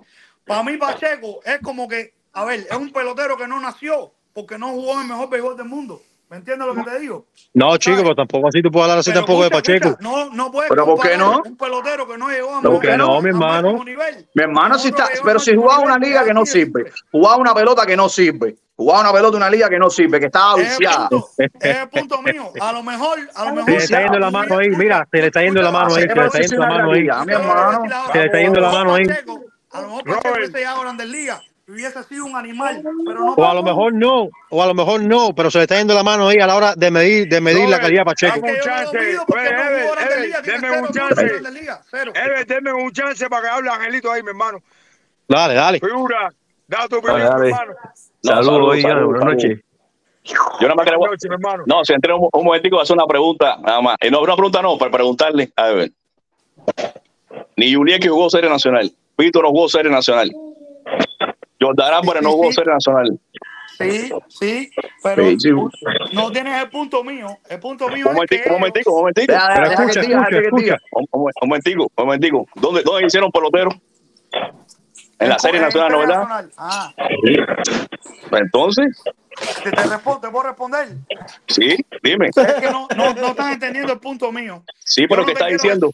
Para mí Pacheco es como que a ver, es un pelotero que no nació porque no jugó en el mejor béisbol del mundo. ¿Me entiendes lo que te digo? No, chico, pero tampoco así tú puedes hablar así tampoco de Pacheco. No, no puedes ¿Pero por qué no? un pelotero que no llegó a ¿Por qué no, mi hermano? Mi hermano, si está, pero si jugaba una liga que no sirve, jugaba una pelota que no sirve, jugaba una pelota de una liga que no sirve, que estaba viciada. Es el punto mío. A lo mejor, a lo mejor. Se le está yendo la mano ahí, mira, se le está yendo la mano ahí, se le está yendo la mano ahí. Se le está yendo la mano ahí. A lo mejor Pacheco está ya Grandes Ligas hubiese sido un animal. Pero o a lo mejor no, o a lo mejor no, pero se le está yendo la mano ahí a la hora de medir, de medir la calidad Pacheco. Deme un chance, deme un chance para que hable Angelito ahí, mi hermano. Dale, dale. Figura, da tu opinión, dale, dale. hermano. Saludos, buenas noches. Yo nada más quería. No, si entré un, un momentico a hacer una pregunta, nada más. Y no, una pregunta no, para preguntarle. A ver. Ni Julián que jugó Serie Nacional. Víctor no jugó Serie Nacional. Jordana Álvarez sí, no jugó sí. Serie Nacional. Sí, sí, pero sí, no tienes el punto mío. El punto mío un momentico, es que un momentico, un momentico. Deja, deja, escucha, que escucha, escucha. Un, un momentico, un momentico. ¿Dónde, dónde hicieron peloteros? En la Serie Nacional, ¿no verdad? Ah. Pues entonces. ¿Te, te, respondo, ¿Te puedo responder? Sí, dime. Es que no, no, no estás entendiendo el punto mío. Sí, pero no ¿qué estás diciendo?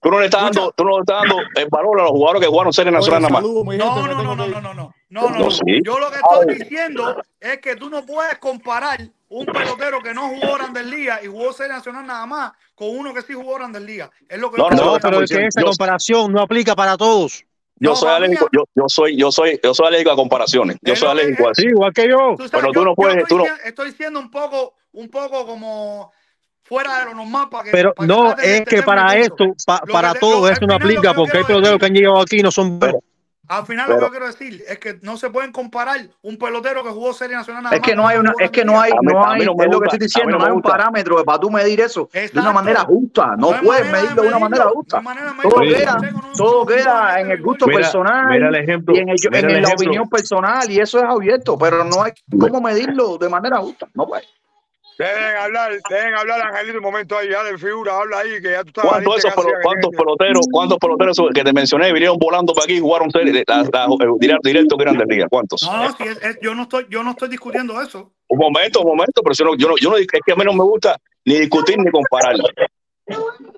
Tú no le estás dando, tú no le estás dando el valor a los jugadores que jugaron Serie Nacional Oye, nada más. No, no, no, no, no, no, no. No, no, No, no. sí. Yo lo que estoy diciendo es que tú no puedes comparar un pelotero que no jugó Grandes Ligas y jugó Serie Nacional nada más con uno que sí jugó Grandes Ligas. Es lo que No, no, pero es que esa Yo- comparación no aplica para todos. Yo No, soy alérgico, yo, yo soy, yo soy, yo soy alérgico a comparaciones. Yo soy alérgico a Sí, igual que yo. Tú sabes, Pero tú yo- no puedes- estoy, tú no- estoy siendo un poco, un poco como fuera de lo normal para que. Pero para no, es que para esto, pa- para que te- todo lo- al eso no aplica porque hay peloteros que han llegado aquí y no son buenos. Al final Pero- lo que yo quiero decir es que no se pueden comparar un pelotero que jugó Serie Nacional nada Es que no hay una, es que no hay, no hay, no es lo que estoy diciendo, no hay un parámetro para tú medir eso de una Exacto. manera justa. No, No puedes medirlo de una manera justa. manera Todo queda, todo queda en el gusto Mira, personal mira el ejemplo, y en, el, en el la ejemplo. opinión personal y eso es abierto, pero no hay cómo medirlo de manera justa. No puede. Dejen hablar, dejen hablar, Angelito, un momento ahí, ya de figura, habla ahí, que ya tú estás ¿Cuántos, esos pelo- cuántos peloteros, cuántos peloteros que te mencioné vinieron volando para aquí y jugaron la, la- el directo, directo Grandes Ligas? ¿Cuántos? No, no, si es- es- yo no estoy, yo no estoy discutiendo eso. Un momento, un momento, pero si no, yo no, yo no, es que a mí no me gusta ni discutir ni comparar.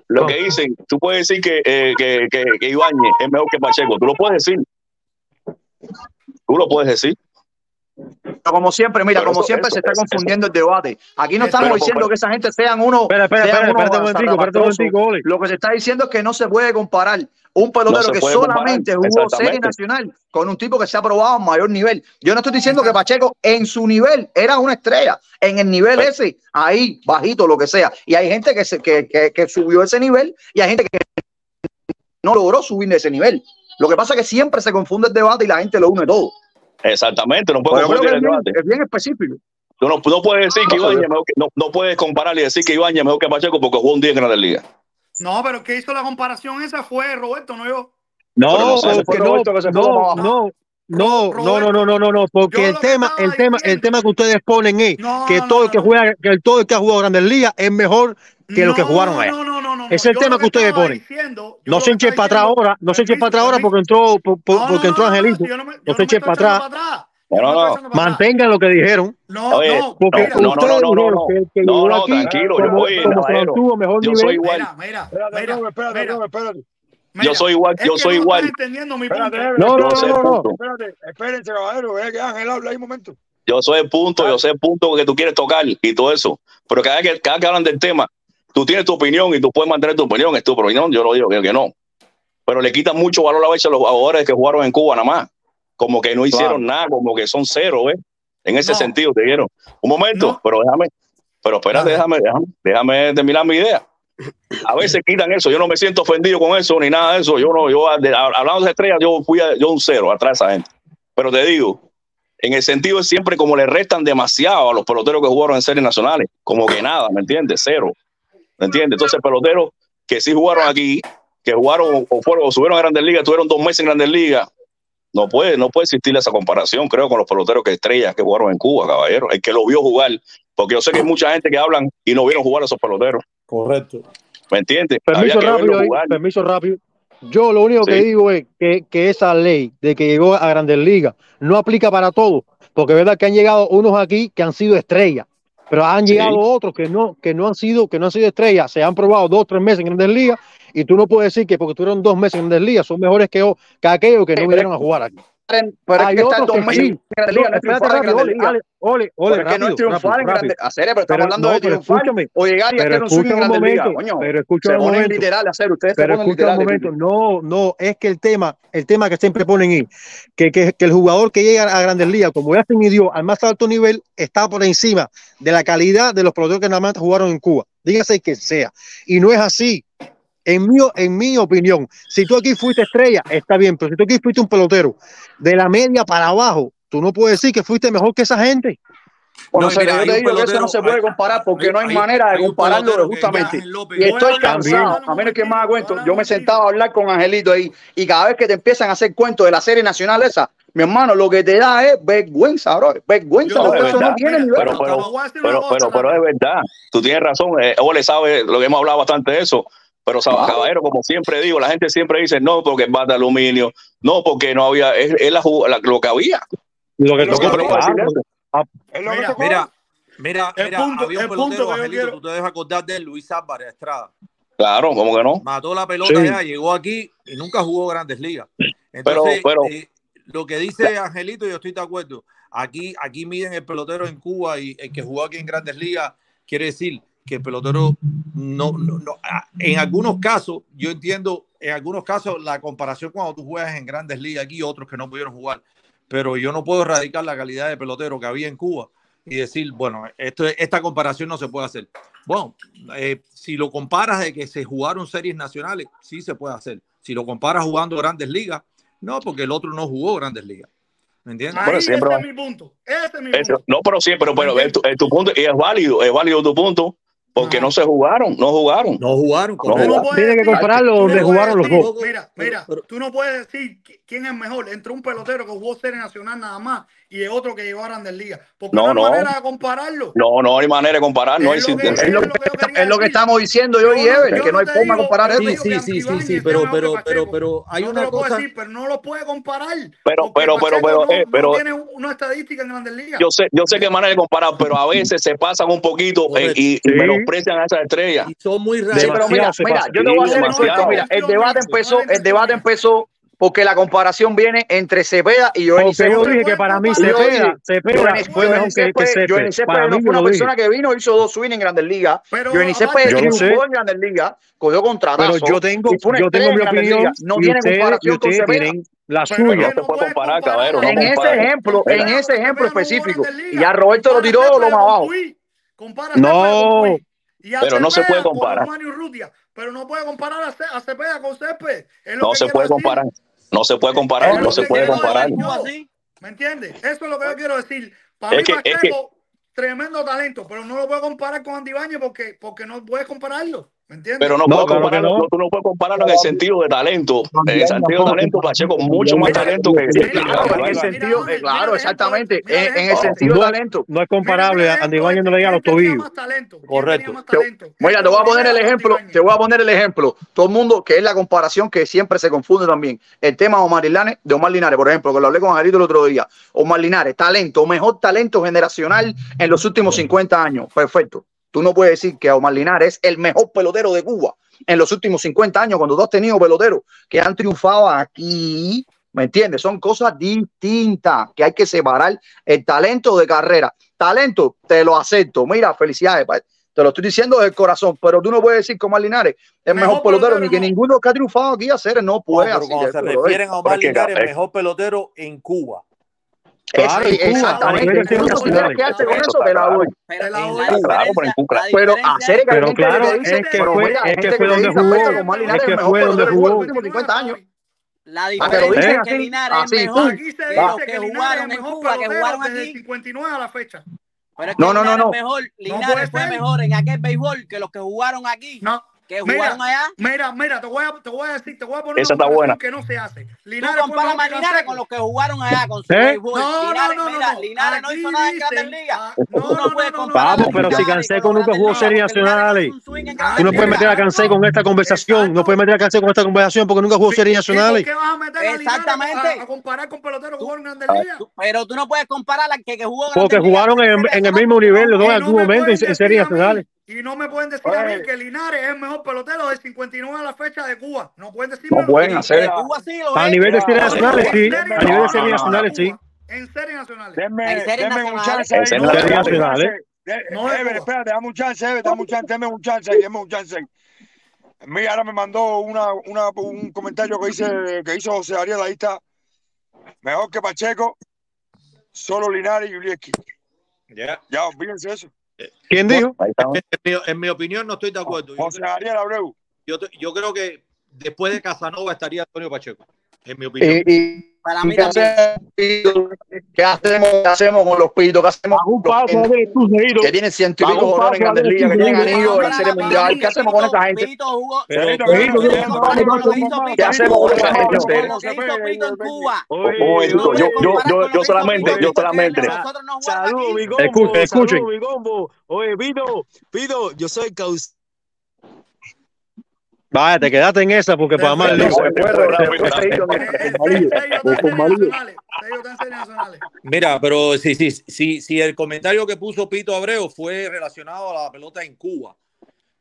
Lo que dicen, tú puedes decir que, eh, que, que, que Ibáñez es mejor que Pacheco, tú lo puedes decir. Tú lo puedes decir. Pero como siempre, mira, Pero como eso- siempre eso- se está eso- confundiendo el debate. Aquí no estamos pero- diciendo pero- que esa gente sean uno. Espera, espera, sean espera, unos espérate un momentico, espérate un zarrapastrosos. momentico, Ole. Lo que se está diciendo es que no se puede comparar un pelotero se que puede comparar, solamente jugó serie nacional con un tipo que se ha probado a mayor nivel. Yo no estoy diciendo que Pacheco en su nivel era una estrella, en el nivel Pero- ese, ahí, bajito, lo que sea. Y hay gente que, se, que, que, que subió ese nivel y hay gente que no logró subir de ese nivel. Lo que pasa es que siempre se confunde el debate y la gente lo une todo. Exactamente, no puedes confundir el debate. Es bien específico. Tú no, no puedes decir ah, que Ibañez mejor que, no, no, puedes comparar y decir que Ibañez mejor que Pacheco porque jugó un día en Grandes Ligas. No, pero que hizo la comparación esa fue Roberto, no yo. No, no, sé, porque no, que se no, no, no, no, no, no, no, no, porque el tema, el tema, el tema que ustedes ponen es no, que todo no, el que juega, que todo el que ha jugado Grandes Ligas es mejor que los que No, jugaron allá. No, no, no, no. Es el Yo tema lo que ustedes ponen. diciendo- yo No se echen para atrás ahora, no se echen para atrás ahora porque entró, por- por- No, porque no, entró no, no, Angelito. yo no yo No no se echen para atrás. No, Yo no, no. Mantengan lo que dijeron. No, Oye, no, Porque mira, no, no, no, no, no. que que No, no, aquí tranquilo, yo, como, oye, como caballero, mantuvo mejor yo nivel. soy igual. Mira, mira, Espérate, mira, no, espérate, mira, no, espérate. mira. Yo soy igual, yo soy no igual. estás entendiendo mi Espérate, punto. espérate, No, no, Yo no, no, no. espérate, espérense, caballero, es que Ángel habla ahí un momento. Yo sé el punto, yo sé el punto que tú quieres tocar y todo eso. Pero cada vez que, cada vez que hablan del tema, tú tienes tu opinión y tú puedes mantener tu opinión, es tu opinión. Yo no digo que, que no. Pero le quitan mucho valor a veces a los jugadores que jugaron en Cuba nada más. Como que no hicieron nada, como que son cero, ¿ves? En ese No. sentido, te dieron. Un momento, No. pero déjame, pero espérate, déjame, déjame, déjame terminar mi idea. A veces quitan eso, yo no me siento ofendido con eso ni nada de eso. Yo no, yo de- hablando de estrellas, yo fui a, yo un cero atrás de esa gente. Pero te digo, en el sentido es siempre como le restan demasiado a los peloteros que jugaron en series nacionales, como que nada, ¿me entiendes? Cero. ¿Me entiendes? Entonces, peloteros que sí jugaron aquí, que jugaron o fueron o subieron a Grandes Ligas, tuvieron dos meses en Grandes Ligas, no puede, no puede existir esa comparación, creo, con los peloteros que estrellas que jugaron en Cuba, caballero. El que lo vio jugar, porque yo sé que hay mucha gente que hablan y no vieron jugar a esos peloteros, Correcto. ¿me entiendes? Permiso rápido ahí, jugar. permiso rápido. Yo lo único que digo es que, que esa ley de que llegó a Grandes Ligas no aplica para todos, porque es verdad que han llegado unos aquí que han sido estrellas, pero han Sí. llegado otros que no, que no han sido, que no han sido estrellas, se han probado dos, tres meses en Grandes Ligas, y tú no puedes decir que porque tuvieron dos meses en Grandes Ligas son mejores que, aquellos que no vinieron a jugar aquí. Pero es Hay que dos que sí. en Grandes No, es espérate en rápido, ole, ole, ole, Pero es que no es rápido, triunfar rápido, en rápido. Pero estamos Pero hablando no, de pero triunfar escúchame, o llegar y pero hacer un swing en Coño, pero se ponen literal hacer, ustedes se Pero ponen un literales. momento, no, no, es que el tema, el tema que siempre ponen es que, que, que el jugador que llega a Grandes Ligas, como ya se midió al más alto nivel, está por encima de la calidad de los peloteros que nada más jugaron en Cuba. Dígase que sea. Y no es así. En mi, en mi opinión, si tú aquí fuiste estrella, está bien, pero si tú aquí fuiste un pelotero de la media para abajo, tú no puedes decir que fuiste mejor que esa gente. Bueno, No, mira, yo te digo que eso pelotero- no se puede comparar porque hay- no hay, hay- manera de hay compararlo pelotero justamente. Y estoy cansado, a menos que me haga un cuento. Yo me sentaba a hablar con Angelito ahí y cada vez que te empiezan a hacer cuentos de la serie nacional esa, mi hermano, lo que te da es vergüenza, bro. Vergüenza, es eso no tiene nivel. Pero, pero, pero, pero, pero es verdad. Tú tienes razón. Eh, Ole sabe lo que hemos hablado bastante de eso. Pero, ¿sabes, caballero, como siempre digo, la gente siempre dice, no, porque es bata de aluminio, no, porque no había, es, la, la, lo que había. Mira, mira, mira, el punto, había un pelotero, Angelito, tú te debes acordar de Luis Álvarez Estrada. Claro, ¿cómo que no? Mató la pelota ya, llegó aquí y nunca jugó Grandes Ligas. Entonces, pero, pero lo que dice Angelito, yo estoy de acuerdo. Aquí, aquí miden el pelotero en Cuba y el que jugó aquí en Grandes Ligas, quiere decir, que el pelotero no, no, no, ah, en algunos casos, yo entiendo, en algunos casos la comparación cuando tú juegas en grandes ligas aquí, otros que no pudieron jugar, pero yo no puedo erradicar la calidad de pelotero que había en Cuba y decir, bueno, esto, esta comparación no se puede hacer. Bueno, eh, si lo comparas de que se jugaron series nacionales, sí se puede hacer. Si lo comparas jugando grandes ligas, no, porque el otro no jugó grandes ligas. ¿Me entiendes? Ahí, bueno, siempre este es mi punto. Este es mi punto. No, pero sí, pero, pero es, tu, es tu punto y es válido, es válido tu punto. Porque no se jugaron, no jugaron. No jugaron. No jugaron. Tiene que compararlo donde jugaron los dos. Mira, mira, tú no puedes decir quién es mejor entre un pelotero que jugó Serie Nacional nada más y el otro que llegó a Grandes Ligas. Porque no, hay manera de compararlo. No, no hay manera de comparar. No es, lo que, estamos diciendo yo, y Ever, que no hay forma de comparar eso. Sí, sí, sí, sí, este pero, pero, pero, pero hay no una cosa. Decir, pero no lo puede comparar. Pero, pero, pero, pero, eh, no, pero, tiene una estadística en Grandes Ligas. Yo sé, yo sé qué manera de comparar, pero a veces se pasan un poquito eh, y, sí. menosprecian a esas estrellas. Y son muy raros. Pero mira, mira, yo no voy a hacer el Mira, el debate empezó, el debate empezó porque la comparación viene entre Cepeda y Joel Porque yo dije que para mí Cepeda, Cepeda fue mejor que, que Cepeda. Cepeda fue una persona que vino, hizo dos swings en Grandes Ligas. Joel Cepeda triunfó en Grandes Ligas, cogió contratazo. Pero yo tengo, yo tengo mi opinión. No tiene comparación con Cepeda la suya. No te puede comparar, cabrero, en, ese ejemplo, en ese ejemplo, específico. Y a Roberto lo tiró lo más abajo. No, pero no se puede comparar. Pero no puede comparar a Cepeda con Césped. No se puede comparar. No se puede comparar, no se puede comparar. ¿Me entiendes? Eso es lo que yo quiero decir. Para es mí, que, es que... tremendo talento, pero no lo puedo comparar con Andy Bañez porque, porque no puedes compararlo. Pero no, no, claro puedes compararlo en el sentido de talento. En el sentido de talento, Pacheco, mucho más talento que. En el sentido, claro, exactamente. En el sentido de talento. No es comparable. Andy Bañez no le llega los tobillos. Correcto. Mira, te voy a poner el ejemplo. Te voy a poner el ejemplo. Todo el mundo, que es la comparación que siempre se confunde también. El tema de Omar Linares, de Omar Linares, por ejemplo, que lo hablé con Angelito el otro día. Omar Linares, talento, mejor talento generacional en los últimos 50 años. Perfecto. Tú no puedes decir que Omar Linares es el mejor pelotero de Cuba en los últimos 50 años, cuando tú has tenido peloteros que han triunfado aquí. ¿Me entiendes? Son cosas distintas que hay que separar el talento de carrera. Talento, te lo acepto. Mira, felicidades. Te lo estoy diciendo del corazón, pero tú no puedes decir que Omar Linares es mejor, mejor pelotero, ni que ninguno que ha triunfado aquí a hacer, no puede. No, hacer, cuando eh, se refieren a Omar Linares, el mejor pelotero en Cuba. Claro, exactamente. Pero claro, ah, es que fue, fue donde jugó. Es que fue donde jugó. Últimos 50 años. La diferencia es que Linares es mejor. Ah. Que que jugaron aquí. No, no, no, no. Linares fue mejor en aquel béisbol que los que jugaron aquí. No, que jugaron allá. Mira, mira, te voy, a, te voy a decir, te voy a poner Esa está buena. que no se hace. Linares Tú comparas a Linares con los que jugaron allá, con su ¿Eh? No, Linares, no, no, mira, no, no. Linares no hizo nada en Grandes Ligas. Ah, no, no, no, puedes no, Vamos, pero si Canseco nunca jugó Serie Nacional, Ali. Tú no puedes meter a Canseco con esta conversación. No puedes meter a Canseco con esta conversación porque nunca jugó Serie Nacional. ¿Qué vas a meter a Exactamente. A comparar con peloteros que jugaron Grandes Ligas. Pero tú no puedes comparar a que jugó Porque jugaron en el mismo nivel los dos en algún momento en Serie Nacional. Y no me pueden decir a mí que Linares es el mejor pelotero del 59 a la fecha de Cuba. No pueden decirme. No pueden hacer. De Cuba a. Nivel de series nacionales, sí. A nivel de series nacionales, sí. En series nacionales. Denme un chance. En series nacionales. Ever, espérate, dame un chance, Ever, dame un chance, dame un chance, dame un chance. Mira, ahora me mandó una, una, un comentario que, hice, que hizo José Ariel, ahí está. Mejor que Pacheco, solo Linares y Julieski. Yeah. Ya, olvídense eso. ¿Quién dijo? En, mi, opinión, no estoy de acuerdo. José Ariel Abreu. Yo, creo que después de Casanova estaría Antonio Pacheco, en mi opinión. Para mí ¿Qué, hacemos, ¿Qué hacemos, ¿Qué hacemos con los pitos? ¿Qué hacemos con los pitos? Que tienen ciento y pico jugadores en Grandes Ligas, que tienen anillos, ¿Qué hacemos con esa gente? ¿Qué hacemos con esa gente? Yo solamente, yo solamente. Escuchen, escuchen. Oye, yo soy Vaya, te quedaste en esa porque para más rápido. Mira, pero sí, sí, sí, sí, el comentario que puso Pito Abreu fue relacionado a la pelota en Cuba.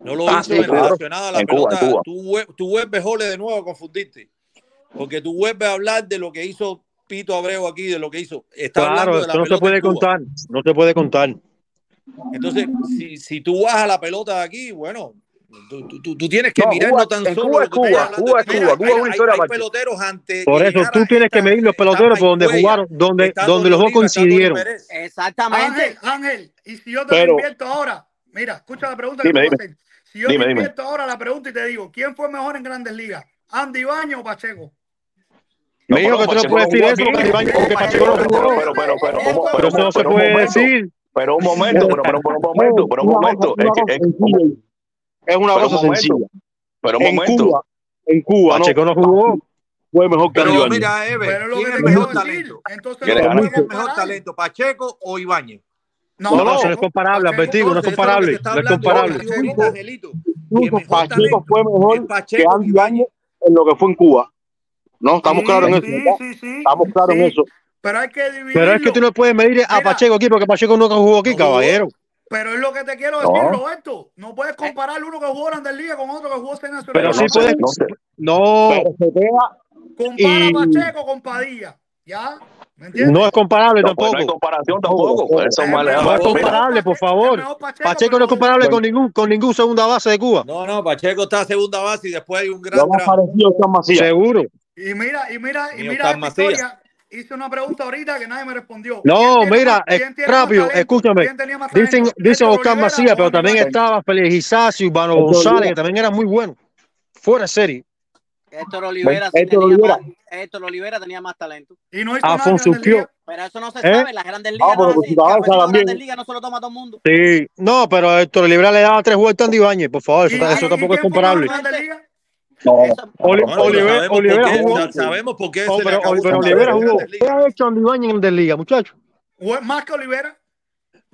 No lo Ah, hizo sí, claro. relacionado a la En pelota. Cuba. Tú, vuel- tú vuelves, Jole, de nuevo a confundirte. Porque tú vuelves a hablar de lo que hizo Pito Abreu aquí, de lo que hizo. Está hablando Claro, de la eso no se puede contar. No se puede contar. Entonces, si, si tú vas a la pelota de aquí, bueno, tú, tú- tú- tú tienes que No, mirar Cuba- no tan en solo Cuba es Cuba. Cuba es Cuba, Cuba es hay- una hay- historia hay aparte. peloteros antes Por eso tú tienes que medir los peloteros por donde jugaron, donde, donde los dos coincidieron. Exactamente. Ángel, Ángel, y si yo te Pero- invierto ahora, mira, escucha la pregunta que Dime, te dime. Si yo Dime, te dime. invierto ahora la pregunta y te digo, ¿quién fue mejor en Grandes Ligas? ¿Andy Baño o Pacheco? Me dijo que tú no puedes decir eso porque, Pacheco no Pero, jugó. pero, pero, pero, eso no se pero un puede momento, decir. Pero un momento, pero, pero, pero un momento, pero un Una momento. Es una cosa pero un cosa momento, sencilla. pero un En momento. Cuba, en Cuba, no, Pacheco no jugó. fue mejor que Pero mira, Ever, Pero lo ¿quién que es mejor decir. talento? Entonces ¿Quién no es mejor talento, Pacheco o Ibáñez? No, No, no, no, eso no es comparable, Pacheco. Advertigo, no es eso comparable. No es comparable. Pacheco fue mejor que Pacheco que Andy Ibáñez. En lo que fue en Cuba. No, estamos Sí, claros en eso. sí, ¿verdad? sí, sí. Estamos claros en eso. pero hay que Pero es que tú no puedes medir a Mira. Pacheco aquí porque Pacheco nunca jugó aquí, No jugó. caballero. Pero es lo que te quiero decir, No. Roberto. No puedes comparar uno que jugó Grandes Ligas con otro que jugó Seis Nacionales. Pero sí puedes. no Compara y- Pacheco con Padilla. ¿Ya? ¿Me entiendes? no es comparable no, pues no hay tampoco. comparación tampoco. Por eso Es lejos. No es comparable, por favor. Pacheco, Pacheco no es comparable con ningún, con ningún segunda base de Cuba. No, no, Pacheco está a segunda base y después hay un gran lo más parecido. Seguro. Y mira, y mira, y mira esta historia. Hice una pregunta ahorita que nadie me respondió. No, ¿Quién tiene mira, más- es más rápido, talento? escúchame. ¿Quién tenía más Dicen, dicen ¿Héctor Oscar Macías, pero también estaba Félix Isacio, Urbano González, que también eran muy buenos. Fuera de serie. Héctor Olivera, sí Héctor tenía Olivera. más, Héctor Olivera tenía más talento. Y no hizo. Upio. Pero eso no se ¿Eh? sabe. Las grandes ligas Ah, pero no por así. también. grandes ligas no se lo toma todo el mundo. Sí, no, pero Héctor Olivera le daba tres vueltas a Andy Bañez, por favor, eso, ¿Y- eso y- y tampoco es comparable. No, Eso- Oli- Bueno, pero Olivera, sabemos Olivera por qué, jugó. sa- sabemos por qué se le pero, acabó Olivera jugó. ¿Qué ha hecho Andy Bañez en Grandes Liga, muchacho? ¿O es más que Olivera?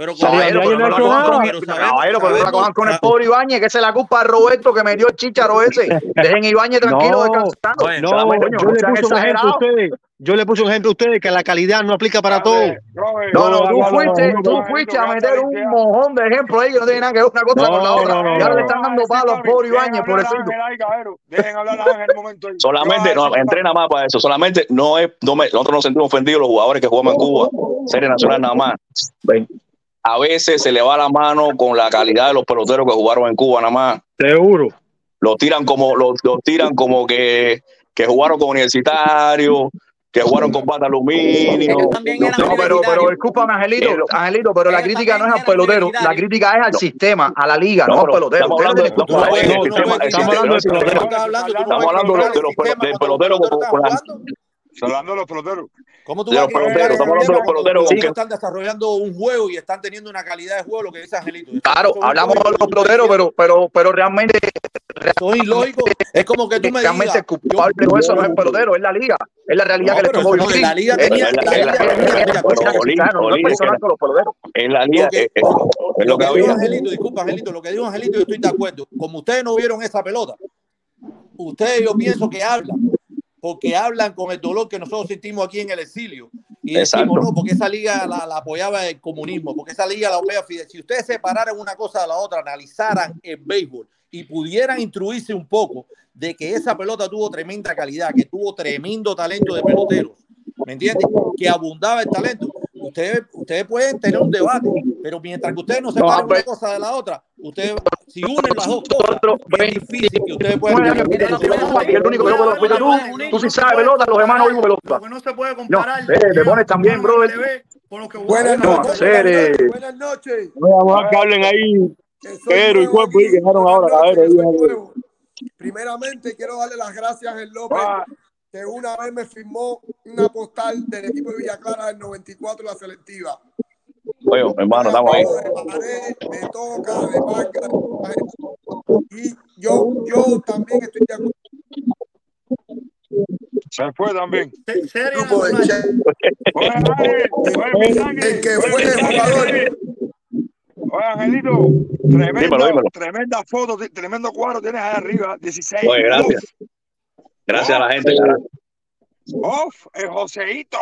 Pero Caballero, no la cojan con, nada. pero sabemos- caballero, pero no la sabemos- cojan con el pobre Ibañez, que es la culpa de Roberto que me dio el chícharo ese. *laughs* Dejen Ibañez tranquilo No, descansando. No, yo le puse un ejemplo a ustedes. Yo le puse un ejemplo a ustedes que la calidad no aplica para todo. Robert, No, no, tú fuiste, tú fuiste a meter un mojón de ejemplo ahí que no tiene nada que ver una cosa No, con la otra. y ahora le están dando palo al pobre Ibañez, pobrecito. Dejen hablar a Ángel un momento. ahí. Solamente, no, entrena más para eso. Solamente no es, no me- nosotros nos sentimos ofendidos los jugadores que jugamos en Cuba, serie nacional nada más. A veces se le va la mano con la calidad de los peloteros que jugaron en Cuba nada más. Seguro. Los tiran como, los, los tiran como que, que jugaron con universitarios, que jugaron con bata aluminio. No, pero, pero discúlpame, Angelito, Angelito, pero la crítica no es al pelotero, la crítica es al sistema, a la liga, No, no, al pelotero. estamos hablando no de- tienen no, culpa no, de es eso. que el no sistema- puedes el quitar- sistema- hablando de el pelotero. Estamos hablando del pelotero con-. Hablando de los peloteros. ¿Cómo tú de los peloteros, el estamos hablando de los peloteros tipos que- están desarrollando un juego y están teniendo una calidad de juego, lo que dice Angelito? Claro, hablamos de los peloteros, pero, pero, pero realmente, Eso es ilógico. Es como que tú me realmente el digas. culpable de eso no es el pelotero, es la liga. Es la realidad No, que pero tocó no, vivir. la liga tenía- la liga tenía- no es personal con los peloteros. en la Lo liga que, es, lo lo que que dijo había. Angelito, disculpa Angelito, lo que dijo Angelito, yo estoy de acuerdo. Como ustedes no vieron esa pelota, ustedes yo pienso que hablan, porque hablan con el dolor que nosotros sentimos aquí en el exilio. Y decimos, Exacto. no, porque esa liga la, la apoyaba el comunismo, porque esa liga la apoyaba Fidel. Si ustedes separaran una cosa de la otra, analizaran el béisbol y pudieran instruirse un poco de que esa pelota tuvo tremenda calidad, que tuvo tremendo talento de peloteros, ¿me entiendes? Que abundaba el talento. Ustedes, ustedes pueden tener un debate, pero mientras que ustedes no separen una cosa de la otra, ustedes, si unen las dos cosas, es difícil que ustedes puedan Bueno, el único que no puede fuiste tú. Tú sí sabes pelota, los demás no vimos pelota. No se puede No, comparar. eh, te pones también, brother. Buenas No, noches, eh, buenas noches. Vamos a que hablen ahí. Pero y cuerpo y quedaron ahora. Primeramente quiero darle las gracias a El López, Ah. Que una vez me firmó una postal del equipo de Villa Clara del 94 la selectiva. Oye, hermano, estamos ahí. De pared, de toca, de marca. Y yo, yo también estoy de acuerdo Se fue también. Se- serie con el que fue el jugador. Oye, Angelito, Dímelo, dímelo. tremenda foto, tremendo cuadro tienes ahí arriba, 16. Oye, gracias. Gracias a la gente. Off, el Joseito.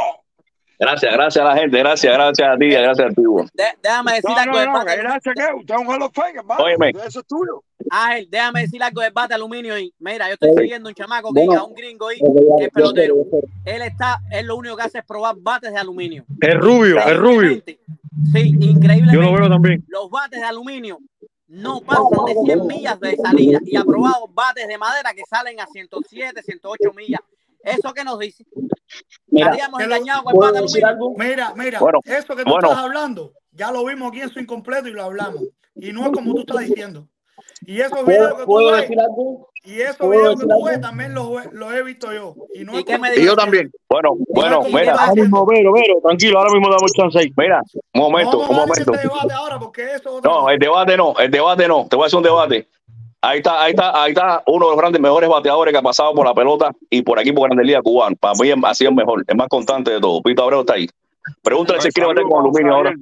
Gracias, gracias a la gente. Gracias, gracias a ti, gracias a ti. De- déjame decir No, algo no, del no, bate. gracias que usted es un Fame, hermano. Óyeme. Eso es tuyo. Ángel, déjame decir algo del bate aluminio ahí. Mira, yo estoy siguiendo un chamaco que Bueno, un gringo que es pelotero. Él está, él lo único que hace es probar bates de aluminio. Es rubio, es rubio. Sí, increíblemente. Yo lo veo también. Los bates de aluminio no pasan de 100 millas de salida y aprobados bates de madera que salen a 107, 108 millas. ¿Eso qué nos dice? Mira, que. Mira, mira, Bueno, eso que tú bueno. estás hablando, ya lo vimos aquí en su incompleto y lo hablamos. Y no es como tú estás diciendo. Y esos videos que ¿Puedo, tú puedo decir algo? Y ¿Puedo videos que tú ves también los, he- visto yo. Y no ¿Y es qué como me Y yo también. Bueno, bueno, ¿Y qué mira, Ahora mismo, Vero, Vero, tranquilo, ahora mismo damos chance ahí. mira, un momento, un momento. este debate ahora porque eso es otra No, el debate no, el debate no. Te voy a hacer un debate. Ahí está, ahí está, ahí está uno de los grandes mejores bateadores que ha pasado por la pelota y por aquí por Grandes Ligas cubano. Para mí ha sido el mejor, el más constante de todos. Pito Abreu está ahí. Pregúntale si quiere bater con aluminio ahora.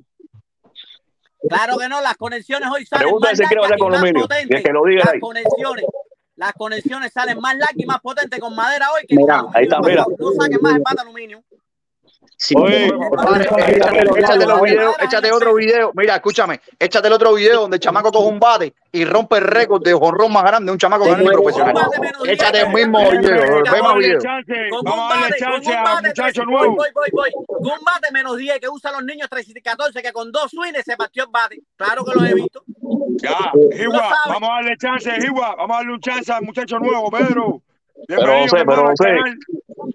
Claro que no, las conexiones hoy salen Pregúntale más si quiere bater con aluminio. Y potentes. el que lo diga Las ahí. conexiones, las conexiones salen más largas y más potentes con madera hoy que con Mira, aluminio. Ahí está, mira. no saquen más el bate aluminio. Me Oye, échate, échate los videos, échate otro video. Mira, escúchame, échate el otro video donde el chamaco coge un bate y rompe el récord de jonrón más grande de un chamaco que no es profesional. Échate el mismo video, ve más Vamos a darle video. chance, Con un bate, con un bate, muchacho voy, nuevo. voy, voy, voy. Con un bate menos 10 que usan los niños 13 y 14 que con dos swings se partió el bate. Claro que lo he visto. Ya, Jiwa, sabes. vamos a darle chance, Jiwa, vamos a darle un chance al muchacho nuevo, Pedro. Pero Bienvenido, pero José, canal.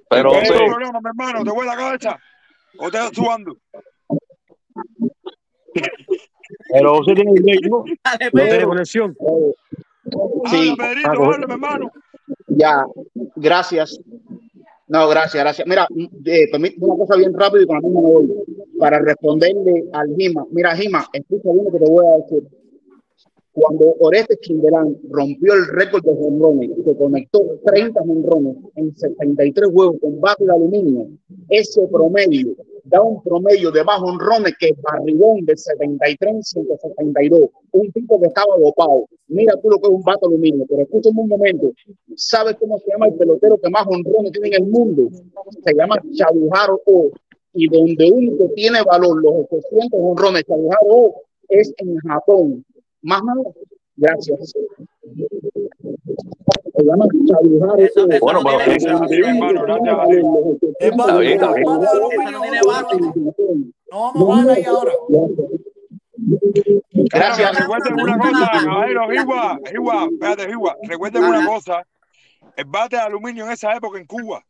pero ¿Cuál es José, tu problema, mi hermano? ¿Te voy la cabeza? ¿O te estás sudando? Pero José tiene delay, ¿no? Dale, No tiene conexión. Sí, Pedrito, habla, mi hermano. ya, gracias. No, gracias, gracias. Mira, eh, una cosa bien rápido y con la misma me voy. Para responderle al Gima. Mira, Gima, escucha bien lo que te voy a decir. Cuando Orestes Chindelán rompió el récord de jonrones, que conectó 30 jonrones en 73 juegos con bate de aluminio, ese promedio da un promedio de más honrones que Barrigón de 73 en 172. Un tipo que estaba dopado. Mira tú lo que es un de aluminio, pero escúchame un momento. ¿Sabes cómo se llama el pelotero que más honrones tiene en el mundo? Se llama Chabujaro O. Y donde único tiene valor los 800 honrones Chabujaro O es en Japón. Más nada. Gracias. Eso, O. eso Bueno, no pero tiene, tiene, hermano, no. No vamos a hablar ahí ahora. Gracias. Pero recuerden una cosa, caballero, Jiwa, Jiwa, espérate, Jiwa, recuerden una cosa. El bate de aluminio en esa época en Cuba,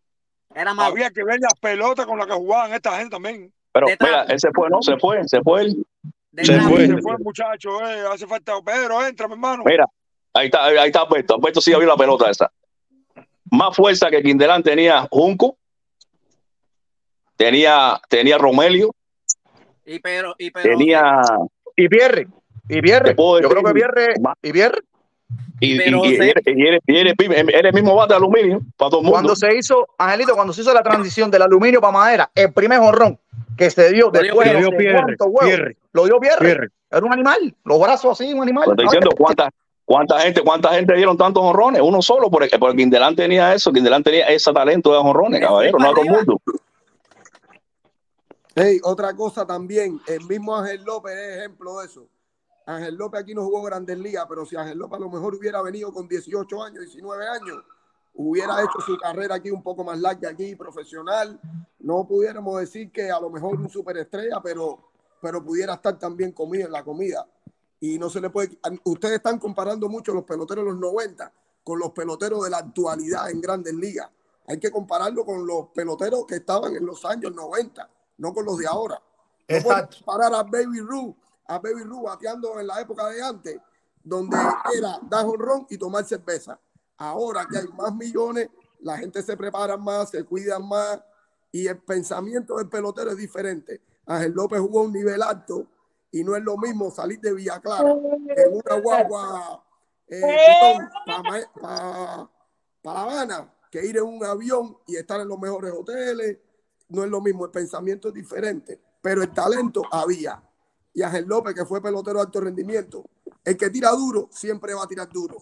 Era malo. había que ver las pelotas con las que jugaban esta gente también. pero trapo. él se fue, ¿no? Se fue, se fue él. Se fue. Se fue muchacho, eh, hace falta. Pedro, entra, mi hermano. Mira, ahí está, ahí está Alberto. Alberto sí visto la pelota esa. Más fuerza que Quindelán tenía Junco, tenía, tenía Romelio, Y pero, y pero, tenía Y Pierre. Y Pierre. Yo creo que Pierre. Y Pierre. y, y, Pero, y, eres, y eres- y eres- mismo bate de aluminio para todo el mundo. Cuando se hizo, Angelito, cuando se hizo la transición del aluminio para madera, el primer jonrón que se dio después de no dio sé Pierre, cuántos huevos, Pierre, lo dio Pierre. Pierre. Era un animal, los brazos así, un animal. Te estoy diciendo cuánta, cuánta gente, cuánta gente dieron tantos honrones, uno solo, porque, porque Quindelán tenía eso, Quindelán tenía ese talento de honrones, caballero, no a todo el mundo. Hey, otra cosa también, el mismo Ángel López es ejemplo de eso. Ángel López aquí no jugó Grandes Ligas, pero si Ángel López a lo mejor hubiera venido con 18 años, 19 años, hubiera hecho su carrera aquí un poco más larga aquí, profesional. No pudiéramos decir que a lo mejor un superestrella, pero, pero pudiera estar también comido en la comida. Y no se le puede. Ustedes están comparando mucho los peloteros de los 90 con los peloteros de la actualidad en Grandes Ligas. Hay que compararlo con los peloteros que estaban en los años 90, no con los de ahora. No Exacto. puedes parar a Baby Ruth, a Baby Ruth bateando en la época de antes, donde era dar ron y tomar cerveza. Ahora que hay más millones, la gente se prepara más, se cuida más y el pensamiento del pelotero es diferente. Ángel López jugó a un nivel alto y no es lo mismo salir de Villa Clara en una guagua para La Habana que ir en un avión y estar en los mejores hoteles. No es lo mismo, el pensamiento es diferente, pero el talento había. y Ángel López, que fue pelotero de alto rendimiento. El que tira duro siempre va a tirar duro.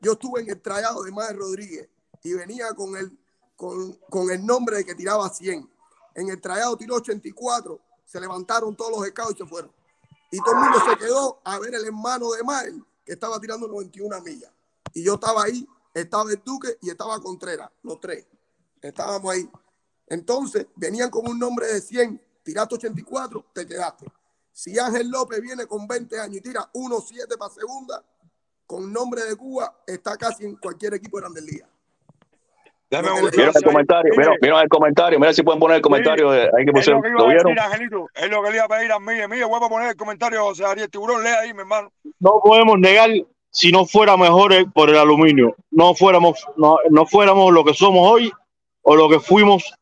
Yo estuve en el trayado de Maher Rodríguez y venía con el, con, con el nombre de que tiraba 100. En el trayado tiró 84, se levantaron todos los scouts y se fueron. Y todo el mundo se quedó a ver el hermano de Maher, que estaba tirando 91 millas. Y yo estaba ahí, estaba el Duque y estaba Contreras, los tres. Estábamos ahí. Entonces, venían con un nombre de 100, tiraste 84, te quedaste. Si Ángel López viene con 20 años y tira 1-7 para segunda, con nombre de Cuba, está casi en cualquier equipo de Grandes Ligas. Mira el comentario, mira, mira el comentario, mira si pueden poner el comentario de- ahí que Es lo que iba ¿Lo a vieron? decir, Angelito. Es lo que le iba a pedir a mí. Mí, vuelvo a poner el comentario, José Ariel Tiburón. Lea ahí, mi hermano. no podemos negar si no fuera mejores por el aluminio, no fuéramos, no, no fuéramos lo que somos hoy o lo que fuimos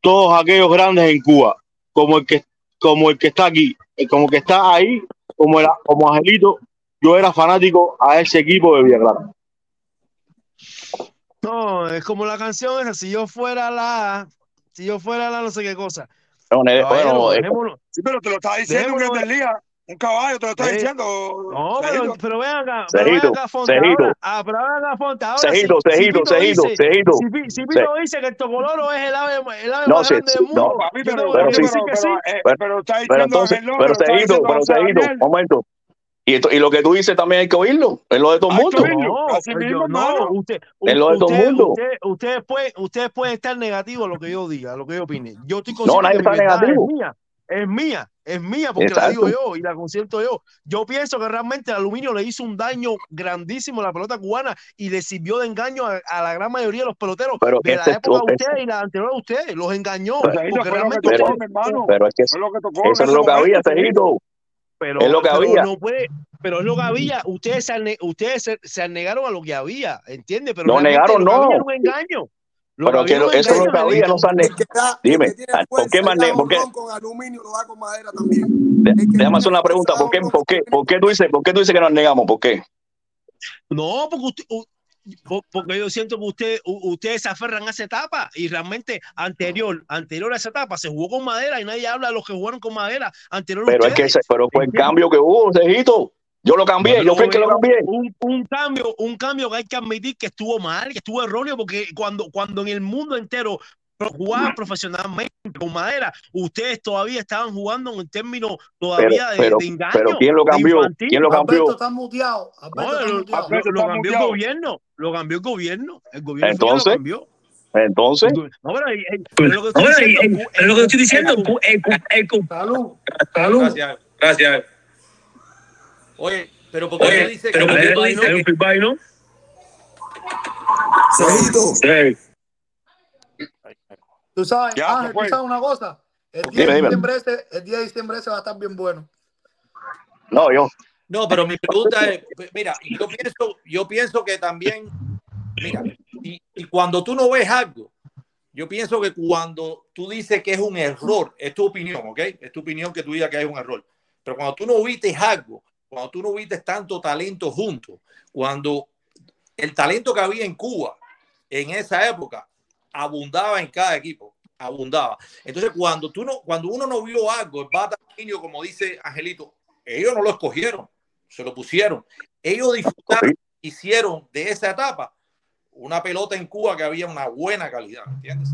todos aquellos grandes en Cuba, como el que, como el que está aquí, eh, como el que está ahí, como, el, como Angelito, yo era fanático a ese equipo de Villaclara. No, es como la canción esa, si yo fuera la, si yo fuera la no sé qué cosa. No, Caballero, bueno, eh, dejémoslo. Sí, pero te lo está diciendo un Grandes Ligas. Un caballo te lo está Eh, diciendo. No, pero, pero ven acá, pero ven acá, ahora, ah, pero ven acá, Fonte, ahora Cejito, si, si Cejito, Pito Cejito, dice, Cejito. si, si Pito dice que el tocoloro es el ave, el ave No, más sí, grande sí, del mundo, no. Papi, pero, Pero que sí, que sí. pero, eh, pero, pero está pero diciendo entonces, Ángel López, pero Cejito, pero Cejito, Ariel. momento. Y, esto, y lo que tú dices también hay que oírlo, es lo de todo el mundo. No, Así mismo, yo, no, usted, Es lo de todo el usted, mundo. usted, ustedes pueden, ustedes pueden estar negativos a lo que yo diga, a lo que yo opine. Yo estoy No, consciente nadie que mi está verdad es negativo. mía, es mía, es mía porque la digo Exacto. yo y la consiento yo. Yo pienso que realmente el aluminio le hizo un daño grandísimo a la pelota cubana y le sirvió de engaño a, a la gran mayoría de los peloteros Pero de la ese es época de ese- ustedes y la anterior a ustedes. Los engañó Pero- porque fue lo que realmente mi hermano. pero es que Fue lo que tocó eso en es lo que había. Cejito. Pero, Es lo que pero había. no puede, pero es lo que había. Ustedes se, ustedes se, se anegaron a lo que había, ¿entiendes? Pero No negaron, había no. era un engaño. Lo Pero había un eso es lo que había, no se da, Dime, tiene ¿por qué ne- por qué? con aluminio lo da con madera también. De- Déjame hacer una pregunta, ¿por qué, por qué, por qué tú dices, por qué tú dices que nos negamos? ¿Por qué? No, porque usted, porque yo siento que usted, ustedes se aferran a esa etapa y realmente anterior, anterior a esa etapa se jugó con madera y nadie habla de los que jugaron con madera anterior Pero es que ustedes. ese, pero fue el cambio que hubo, Cejito. Yo lo cambié, Bueno, yo fui que lo cambié. un- un cambio, un cambio que hay que admitir que estuvo mal, que estuvo erróneo, porque cuando, cuando en el mundo entero pro- jugaban profesionalmente con madera, ustedes todavía estaban jugando en términos Pero, todavía de, pero, de engaño, pero ¿quién lo cambió? infantil. ¿Quién lo Alberto cambió? está muteado. No, Alberto está lo, muteado. lo- Alberto lo está cambió el muteado. gobierno, lo cambió el gobierno, el gobierno que lo Entonces, cambió. entonces, El go- No, pero, pero lo que estoy Ahora, pero lo que estoy el diciendo, el el Salud. salud. Gracias, Gracias. Oye, pero pero ¿por qué no? que Pipay no? Cejito, Sí. Tú sabes, Ya, Ángel, tú sabes una cosa. El 10 dime, de dime. diciembre ese, el 10 de diciembre ese va a estar bien bueno. no, yo. No, pero mi pregunta es, mira, yo pienso, yo pienso que también, mira, y, y cuando tú no ves algo, yo pienso que cuando tú dices que es un error, es tu opinión, ¿ok? Es tu opinión que tú digas que es un error. Pero cuando tú no viste algo, cuando tú no viste tanto talento juntos, cuando el talento que había en Cuba en esa época abundaba en cada equipo, abundaba. Entonces, cuando tú no, cuando uno no vio algo, el niño, como dice Angelito, ellos no lo escogieron, se lo pusieron. Ellos disfrutaron, hicieron de esa etapa una pelota en Cuba que había una buena calidad, ¿entiendes?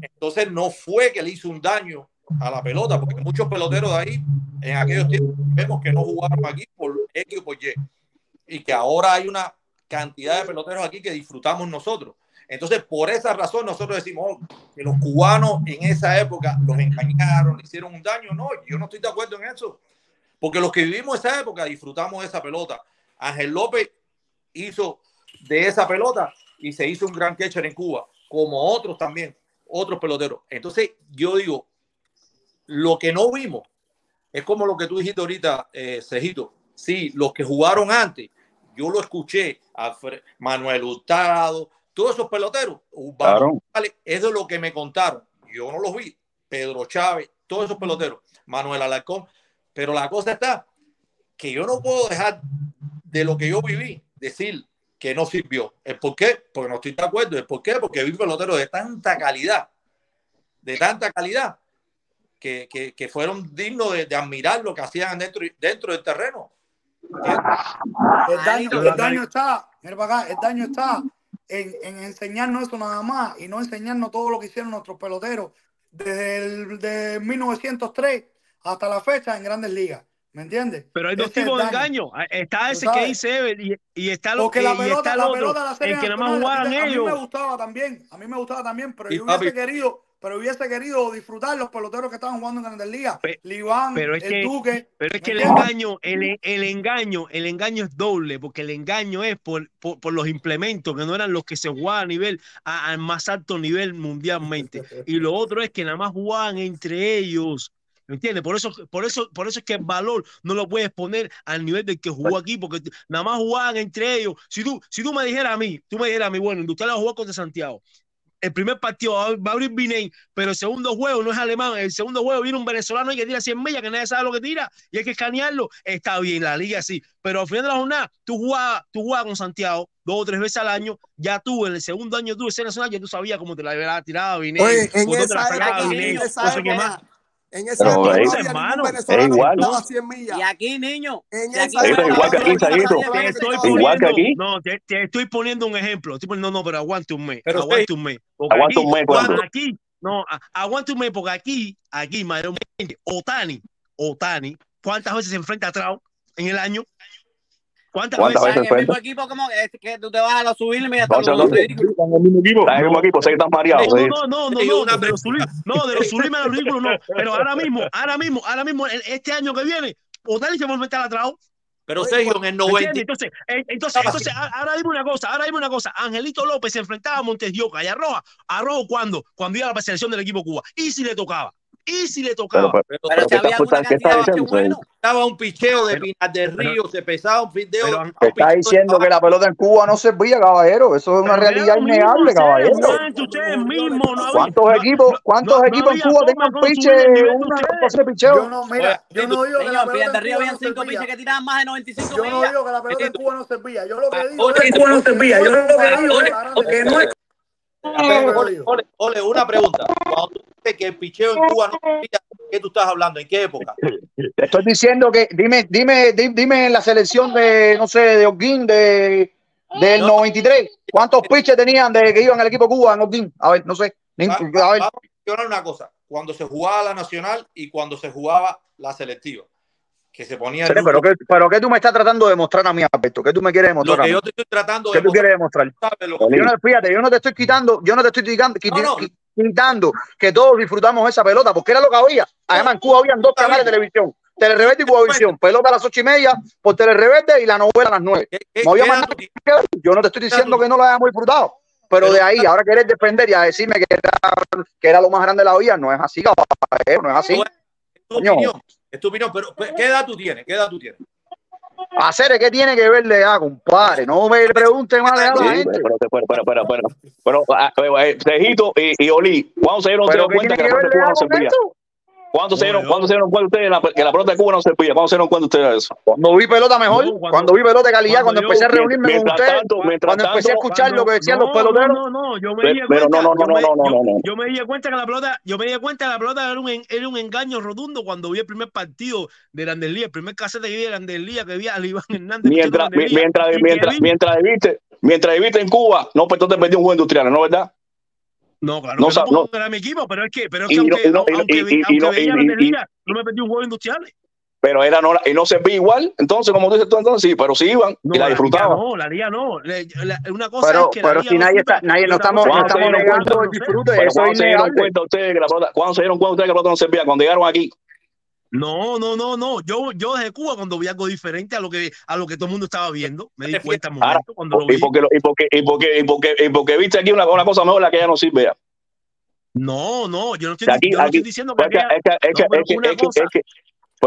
Entonces no fue que le hizo un daño a la pelota, porque muchos peloteros de ahí en aquellos tiempos vemos que no jugaron aquí por X o por Y, y que ahora hay una cantidad de peloteros aquí que disfrutamos nosotros. Entonces, por esa razón, nosotros decimos oh, que los cubanos en esa época los engañaron, hicieron un daño. No, yo no estoy de acuerdo en eso. Porque los que vivimos esa época disfrutamos de esa pelota. Ángel López hizo de esa pelota y se hizo un gran catcher en Cuba, como otros también, otros peloteros. Entonces, yo digo, lo que no vimos es como lo que tú dijiste ahorita, eh, Cejito. Sí, los que jugaron antes, yo lo escuché, a Manuel Hurtado, todos esos peloteros, uh, claro. es de lo que me contaron. Yo no los vi. Pedro Chávez, todos esos peloteros, Manuel Alarcón. Pero la cosa está que yo no puedo dejar de lo que yo viví, decir que no sirvió. ¿El por qué? Porque no estoy de acuerdo. ¿El por qué? Porque vi peloteros de tanta calidad, de tanta calidad, que, que, que fueron dignos de, admirar lo que hacían dentro, dentro del terreno. Ah, el daño, el daño está, el daño está en, en, enseñarnos eso nada más y no enseñarnos todo lo que hicieron nuestros peloteros desde el, de 1903 hasta la fecha en grandes ligas. ¿Me entiendes? Pero hay dos este tipos de engaño. Ah, está ese que dice y, y, está lo Porque que la pelota, y la pelota, la serie el que nada más jugaban ellos. A mí me gustaba también, a mí me gustaba también, pero y yo papi. hubiese querido pero hubiese querido disfrutar los peloteros que estaban jugando en Grandes Ligas. Pero es el que, Duque. Pero es que el engaño, el, el, engaño, el engaño es doble, porque el engaño es por, por, por, los implementos que no eran los que se jugaban a nivel, al más alto nivel mundialmente. *laughs* Y lo otro es que nada más jugaban entre ellos. ¿Me entiendes? Por eso, por eso, por eso es que el valor no lo puedes poner al nivel del que jugó pues aquí, porque nada más jugaban entre ellos. Si tú, si tú me dijeras a mí, tú me dijeras a mí, bueno, usted la jugó contra Santiago, el primer partido va, a abrir Binay, pero el segundo juego no es alemán, el segundo juego viene un venezolano y que tira 100 millas, que nadie sabe lo que tira, y hay que escanearlo. Está bien, la liga sí, pero al final de la jornada, tú jugabas, tú jugabas con Santiago dos o tres veces al año, ya tú en el segundo año tú de ser nacional, ya tú sabías cómo te la había tirado Binay, en esa, te la sacaba, Binay. En ese pero, ahí, hermano, es igual. Y aquí, niño. Te, estoy poniendo un ejemplo. Estoy no, no, pero aguante un mes. Pero aguante un mes. Aguante un mes. Aquí, no, aguante un mes, porque aquí, aquí, mayormente, Otani, Otani, ¿cuántas veces se enfrenta a Trout en el año? ¿Cuántas, veces, en el mismo equipo como este, que, tú te vas a subir y mira, están los en el mismo equipo. Están en el mismo equipo, sé que están mareados. No, no, no, no, no, de los sublimes, no, de los sublimes no. Pero ahora mismo, ahora mismo, ahora mismo, este año que viene, Otani se va a atrás. Pero Sergio, en el 90. Entonces, entonces, ah, ahora dime una cosa, ahora dime una cosa. Angelito López se enfrentaba a Montes de Oca y a Roja. ¿A Rojo cuándo? Cuando iba a la selección del equipo Cuba. Y si le tocaba. Y si le tocaba. Pero, pero, pero, si había alguna cantidad pesaba un picheo de del Río, se pesaba un picheo. Pero, un está diciendo que la pelota en Cuba no servía, caballero. Eso es una realidad innegable, caballero. ¿Cuántos equipos, cuántos equipos en Cuba tengan piche, una picheo? Yo no, mira, yo no digo que cinco que tiraban más de no servía. Yo lo. Yo lo no es Ole, una pregunta. Cuando tú dices que el picheo en Cuba no ¿qué tú estás hablando? ¿En qué época? Te estoy diciendo que, dime, dime, dime dime en la selección de, no sé, de Holguín, de, del no, 93, ¿cuántos pitches tenían de que iban al equipo Cuba en Holguín? A ver, no sé. A ver. Vamos a mencionar una cosa. Cuando se jugaba la nacional y cuando se jugaba la selectiva que se ponía. Pero, pero, ¿qué, pero, ¿qué, tú me estás tratando de mostrar a mí, Alberto? ¿Qué tú me quieres demostrar? Lo que yo te estoy tratando ¿Qué tú quieres demostrar? No, fíjate, yo no te estoy quitando, yo no te estoy quitando, quitando que todos disfrutamos esa pelota, porque era lo que había. Además, en Cuba habían dos canales de televisión. Telerreverde y Cubavisión. Pelota a las ocho y media por Telerreverde y la novela a las nueve. Yo no te estoy diciendo que no lo hayamos disfrutado. Pero de ahí, ahora querés defender y a decirme que era, lo más grande de la vida, no es así, caballero, no es así. Es tu pero ¿qué edad tú tienes? ¿Qué edad tú tienes? Hacer ¿qué tiene que ver de edad, compadre? No me pregunten más de a la gente. Pero, pero, pero, pero, ah, eh, eh, Tejito y, Oli, cuando se dieron cuenta que, la parte cubana servía? ¿Cuándo se, dieron, ¿Cuándo se dieron cuenta ustedes que la pelota de Cuba no se pilla? ¿Cuándo se dieron cuenta ustedes de eso? Cuando vi pelota mejor, cuando, vi pelota de calidad, cuando, empecé a reunirme con ustedes, cuando empecé a escuchar lo que decían los peloteros. No, no, no, yo me di cuenta. No, no, yo, me di cuenta que la pelota, yo me di cuenta que la pelota era un, era un engaño rotundo cuando vi el primer partido de Grandes el primer casete que vi de Grandes Ligas, que vi a Iván Hernández. Mientras, mientras, mientras, mientras, viviste, mientras viviste en Cuba, no, pues te perdí un juego industrial, ¿no verdad? No, claro, no, no, no, era mi equipo, pero es que, pero es que aunque, no, no me perdí un juego industrial. Pero era no, y no se ve igual, entonces, como dices tú entonces, sí, pero sí iban no, y la, la disfrutaban. No, la liga no. Le, la, una cosa pero, es que pero la si nadie está, nadie no estamos, no estamos negando el disfrute. Cuando ustedes que la cuando se dieron cuenta ustedes que la pelota no servía, cuando llegaron aquí. No, no, no, no. Yo, yo desde Cuba cuando vi algo diferente a lo que a lo que todo el mundo estaba viendo, me di cuenta un momento cuando lo vi. Y porque, y porque, y porque, y porque, y porque viste aquí una, una, cosa mejor la que ya no sirve. Ya. No, no, yo no estoy, aquí, aquí, estoy diciendo que, es que, es que, es que, es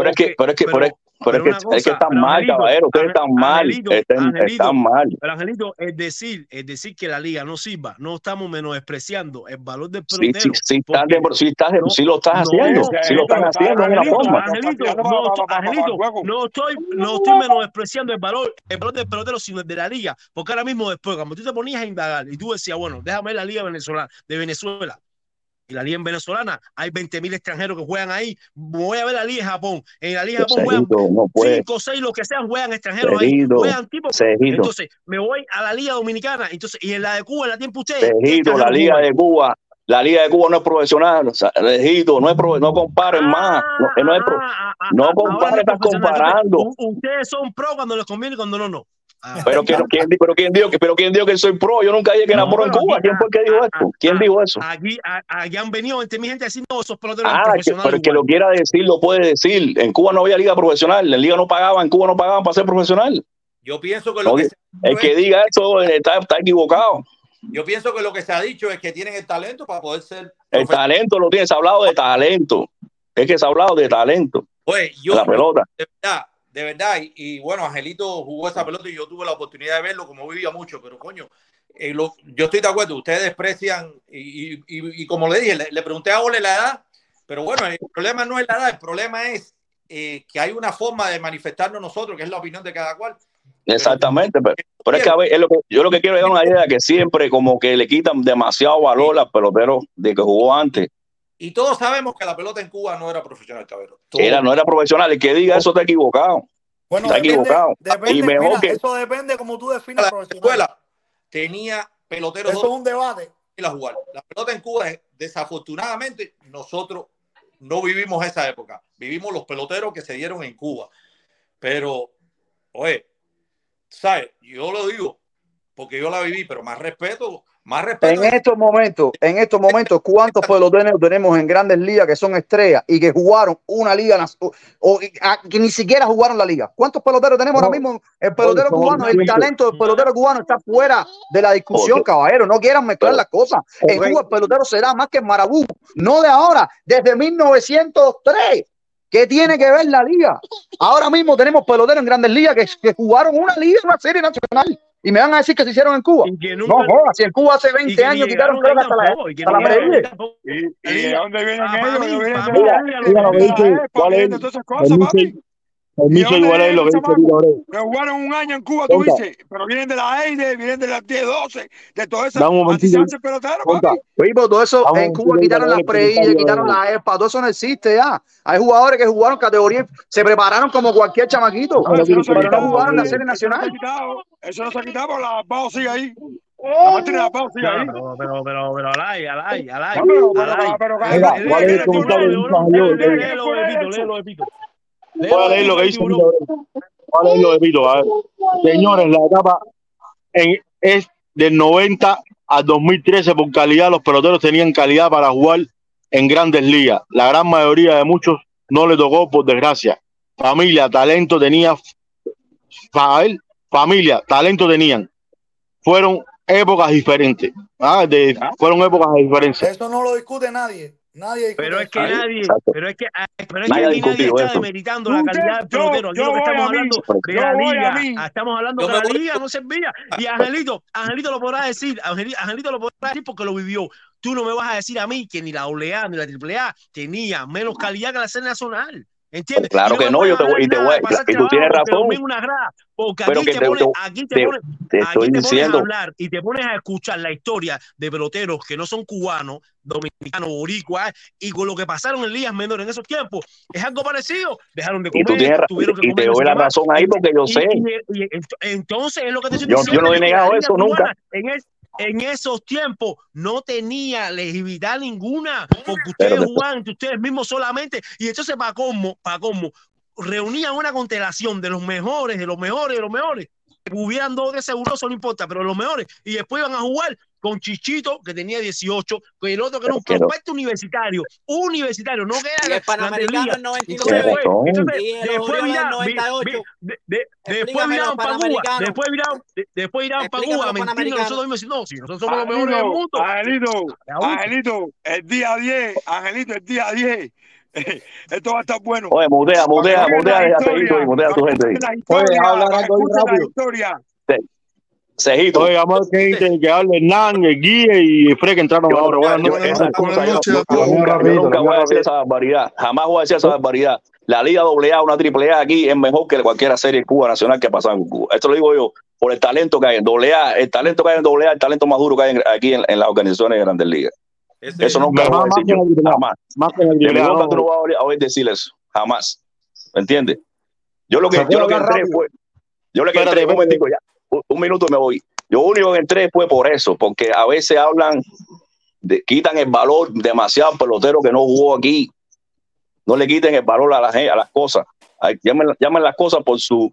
es que, es que, pero, es, que, es, que, están mal, Angelito, caballero, ustedes están mal, están, mal. Pero Angelito, es decir, es decir que la liga no sirva, no estamos menospreciando el valor del pelotero. Sí, sí, sí, estás de, sí, estás sí lo estás haciendo, no, sí lo están haciendo de una forma. Angelito, no, estoy, no estoy menospreciando el valor, el valor del pelotero, sino el de la liga, porque ahora mismo después, cuando tú te ponías a indagar y tú decías, bueno, déjame ver la liga venezolana, de Venezuela, y la liga en venezolana, hay 20 mil extranjeros que juegan ahí. Voy a ver la liga de Japón. En la liga Japón juegan Cejito, no puede. 5, 6, lo que sean, juegan extranjeros ahí. Cejito, Juegan tipos. Cejito. Entonces, me voy a la liga dominicana. Entonces, y en la de Cuba, en la tiempo ustedes. ¿qué Cejito, la liga juegan? de Cuba, la liga de Cuba no es profesional, o sea, Cejito, no es pro- no comparen más, no, no es pro- no Ahora no compares, es estás profesional. comparando. U- Ustedes son pro cuando les conviene y cuando no, no. Ah. Pero quién, *laughs* pero quién dijo que pero quién dijo que soy pro, yo nunca dije que era No, pro en Cuba, ¿quién fue el que dijo esto? ¿Quién dijo eso? Aquí, han venido entre mi gente no, esos son Ah, que, pero el que lo quiera decir lo puede decir. En Cuba no había liga profesional, en liga no pagaban, en Cuba no pagaban para ser profesional. Yo pienso que lo el que diga eso eh, está, está equivocado. yo pienso que lo que se ha dicho es que tienen el talento para poder ser El talento lo tienes, se ha hablado de talento. Es que se ha hablado de talento. Oye, yo, la pelota. de verdad, de verdad, y, y bueno, Angelito jugó esa pelota y yo tuve la oportunidad de verlo, como vivía mucho, pero coño, eh, lo- yo estoy de acuerdo, ustedes desprecian, y, y- y- como le dije, le, le pregunté a Ole la edad, pero bueno, el problema no es la edad, el problema es eh, que hay una forma de manifestarnos nosotros, que es la opinión de cada cual. Exactamente, pero, pero es que a ver, es lo que, yo lo que quiero es dar una idea que siempre como que le quitan demasiado valor al pelotero de que jugó antes. Y todos sabemos que la pelota en Cuba no era profesional, cabrón. Era, no era profesional. El que diga eso está equivocado. Bueno, está depende- equivocado. depende, y mejor mira, que eso depende como tú defines la profesional. escuela tenía peloteros Eso es un debate. y la jugar. La pelota en Cuba, es- desafortunadamente, nosotros no vivimos esa época. Vivimos los peloteros que se dieron en Cuba. Pero, oye, ¿sabes? Yo lo digo porque yo la viví, pero más respeto, más respeto. En estos momentos, en estos momentos, ¿cuántos peloteros tenemos en grandes ligas que son estrellas y que jugaron una liga o, o- a- que ni siquiera jugaron la liga? ¿Cuántos peloteros tenemos ahora mismo? El pelotero cubano, el talento del pelotero cubano está fuera de la discusión, caballero. No quieran mezclar las cosas. En. Cuba el pelotero será más que el Marabú, no de ahora, desde 1903. ¿Qué tiene que ver la liga? Ahora mismo tenemos peloteros en grandes ligas que, que jugaron una liga, una serie nacional. Y me van a decir que se hicieron en Cuba. No si en Cuba hace 20 años quitaron que hasta la, hasta la Premier. ¿Y, y de dónde vienen Ah, ellos? para mí, ¿No vienen para de mí, la- mira, Mira lo que de la dice, EPA, ¿cuál es? Permiso, lo. Que jugaron un año en Cuba, tú Conta. dices, pero vienen de la EIDE, vienen de las 10, 12, de papi. Oye, pero todo eso Vamos, en Cuba quitaron las preillas, quitaron la EPA, todo eso no existe ya. Hay jugadores que jugaron categoría, se prepararon como cualquier chamaquito, No, eso no se ha pero no jugaron la serie nacional. eso no se ha quitado, pero la PAO sigue ahí. La la No, ahí. pero, pero, pero, pero, alay, alay, alay, pero, pero, alay. pero, pero, Mira, lee, ¿cuál Voy a leer lo que dice. Voy a leer lo de ver. Señores, la etapa es del 90 al 2013 por calidad. Los peloteros tenían calidad para jugar en grandes ligas. La gran mayoría de muchos no le tocó, por desgracia. Familia, talento tenía. Él, familia, talento tenían. Fueron épocas diferentes. Ah, de- fueron épocas de diferencia. Eso no lo discute nadie. Nadie Pero es que nadie, Exacto. pero es que, ah, pero es Nadie que aquí nadie está eso. demeritando la calidad del pelotero. Aquí yo lo que estamos hablando de la liga. Ah, Estamos hablando me la liga no servía. Y Angelito, Angelito lo podrá decir, Angeli- Angelito lo podrá decir porque lo vivió. Tú no me vas a decir a mí que ni la AA ni la AAA tenía menos calidad que la serie nacional. ¿Entiendes? Claro Y que no, yo te voy- y te voy- y tú tienes razón. una grada, porque Pero aquí te te, pones, aquí te te- pones, aquí te pones a diciendo. hablar y te pones a escuchar la historia de peloteros que no son cubanos, dominicanos, boricuas, y con lo que pasaron en ligas menores en esos tiempos, es algo parecido. Dejaron de Y tú comer, tienes ra- tuvieron que y comer te doy la más. razón ahí porque yo Y- sé. y- y ent- entonces es lo que te estoy Yo, yo diciendo. no he negado eso nunca. en, es- en esos tiempos no tenía legibilidad ninguna, porque ustedes después, jugaban entre ustedes mismos solamente, y entonces para cómo, para cómo, reunían una constelación de los mejores, de los mejores, de los mejores. Hubieran dos de seguros, no importa, pero los mejores. Y después iban a jugar con Chichito, que tenía 18, con el otro que era un prospecto universitario, universitario, no que Y era el Panamericano en Ligas. 99. Entonces, tienes después, Y los después Orioles del miraban, vi- 98. vi- de- de- después Explícame miraban los para Cuba, después de- para Cuba, mentirnos nosotros mismos, no, si nosotros somos los mejores del mundo. Angelito. Angelito, el día 10, Angelito, el día 10. Esto va a estar bueno. Oye, mutea, mutea, mutea, Cejito, Oye, vamos a ver qué dice que hable Hernán, el Guille y Fred que entraron yo, ahora. Buenas yo, noches. esa noches, cosa, buenas yo, yo todos. nunca, yo nunca voy a decir esa barbaridad. Jamás voy a decir esa barbaridad. La Liga AA, una triple A aquí es mejor que cualquier serie de Cuba nacional que ha pasado en Cuba. Esto lo digo yo por el talento que hay en AA, el talento que hay en AA, el talento más duro que hay en- aquí en, en las organizaciones de Grandes Ligas. Ese- Eso nunca lo voy a decir que yo, jamás. Más que en el no. no vas a oír- decir eso, jamás. ¿Me entiendes? Yo lo que, yo lo que entré fue, yo lo que entré, un momentico ya, un, minuto y me voy. Yo único que entré fue por eso, porque a veces hablan, de, quitan el valor demasiado pelotero que no jugó aquí. No le quiten el valor a, la, a las cosas. Ay, Llamen, llamen las cosas por su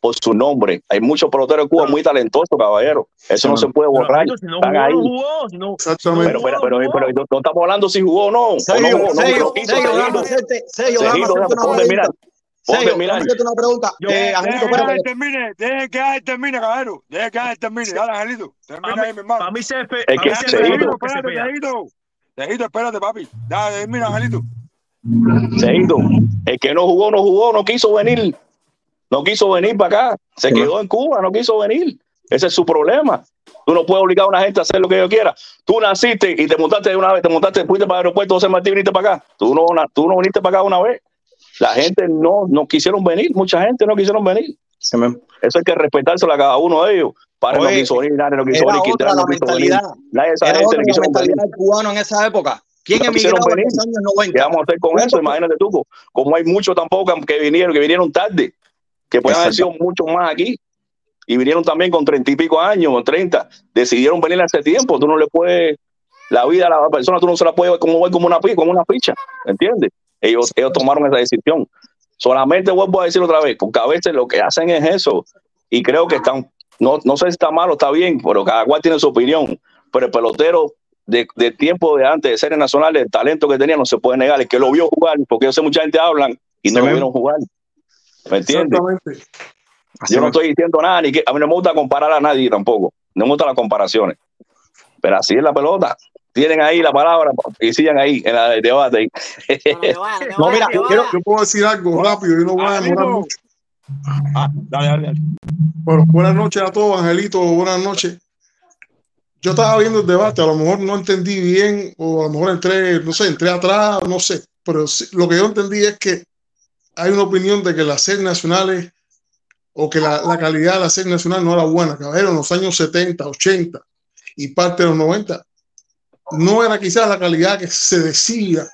por su nombre. Hay muchos peloteros de Cuba muy talentosos, caballero. Eso no se puede Pero, borrar. Angelito, si no Están jugó, ahí. no jugó. Si no, Exactamente. Pero, pero, pero, pero, no, no estamos hablando si jugó o no. O no Sergio, jugó, no, Sergio, no quiso, Sergio, hacerte, una pregunta. Yo- Eh, Dejen Angelito, que Ángel espérate. termine, dejen que termine, caballero. Dejen que termine. Dale, Angelito. Termina ahí, mi hermano. Para mí, Es que mí CF es que espérate, Cepeda. Tejito. Tejito, espérate, papi. Dale, termina, Angelito. Sergito, el que no jugó, no jugó, no quiso venir. No quiso venir para acá. Se quedó en Cuba, no quiso venir. Ese es su problema. Tú no puedes obligar a una gente a hacer lo que ellos quiera. Tú naciste y te montaste de una vez, te montaste, fuiste para el aeropuerto José Martí y viniste para acá. Tú no, tú no viniste para acá una vez. La gente no, no quisieron venir, mucha gente no quisieron venir. Eso hay que respetárselo a cada uno de ellos. No Oye, quiso venir, nadie no quiso venir, la no quiso venir. mentalidad. Nadie de esa Era gente otra no la venir. mentalidad del cubano en esa época. ¿Quién No quisieron emigraba en venir. los años ¿Qué 90? vamos a hacer con eso? Imagínate tú, co- como hay muchos tampoco que vinieron, que vinieron tarde, que pueden haber sido muchos más aquí, y vinieron también con treinta y pico años, o treinta, decidieron venir hace tiempo, tú no le puedes, la vida a la persona tú no se la puedes ver como, como una como una ficha, ¿entiendes? Ellos, ellos tomaron esa decisión. Solamente vuelvo a decir otra vez, porque a veces lo que hacen es eso, y creo que están, no, no sé si está mal o está bien, pero cada cual tiene su opinión, pero el pelotero de, de tiempo de antes de series nacionales, el talento que tenía no se puede negar. El que lo vio jugar, porque yo sé mucha gente hablan y no lo vieron jugar. ¿Me entiendes? Exactamente. Yo no estoy diciendo nada, ni que a mí no me gusta comparar a nadie tampoco. No me gustan las comparaciones. Pero así es la pelota. Tienen ahí la palabra y sigan ahí en la- el debate. *laughs* No, mira, yo, quiero, yo puedo decir algo rápido, yo no voy a demorar mucho. Ah, dale, dale, dale. Bueno, buenas noches a todos, Angelito, buenas noches. Yo estaba viendo el debate, a lo mejor no entendí bien, o a lo mejor entré, no sé, entré atrás, no sé, pero sí- lo que yo entendí es que hay una opinión de que las series nacionales o que la, la calidad de la serie nacional no era buena, caballero, en los años 70, 80 y parte de los 90. No era quizás la calidad que se decía,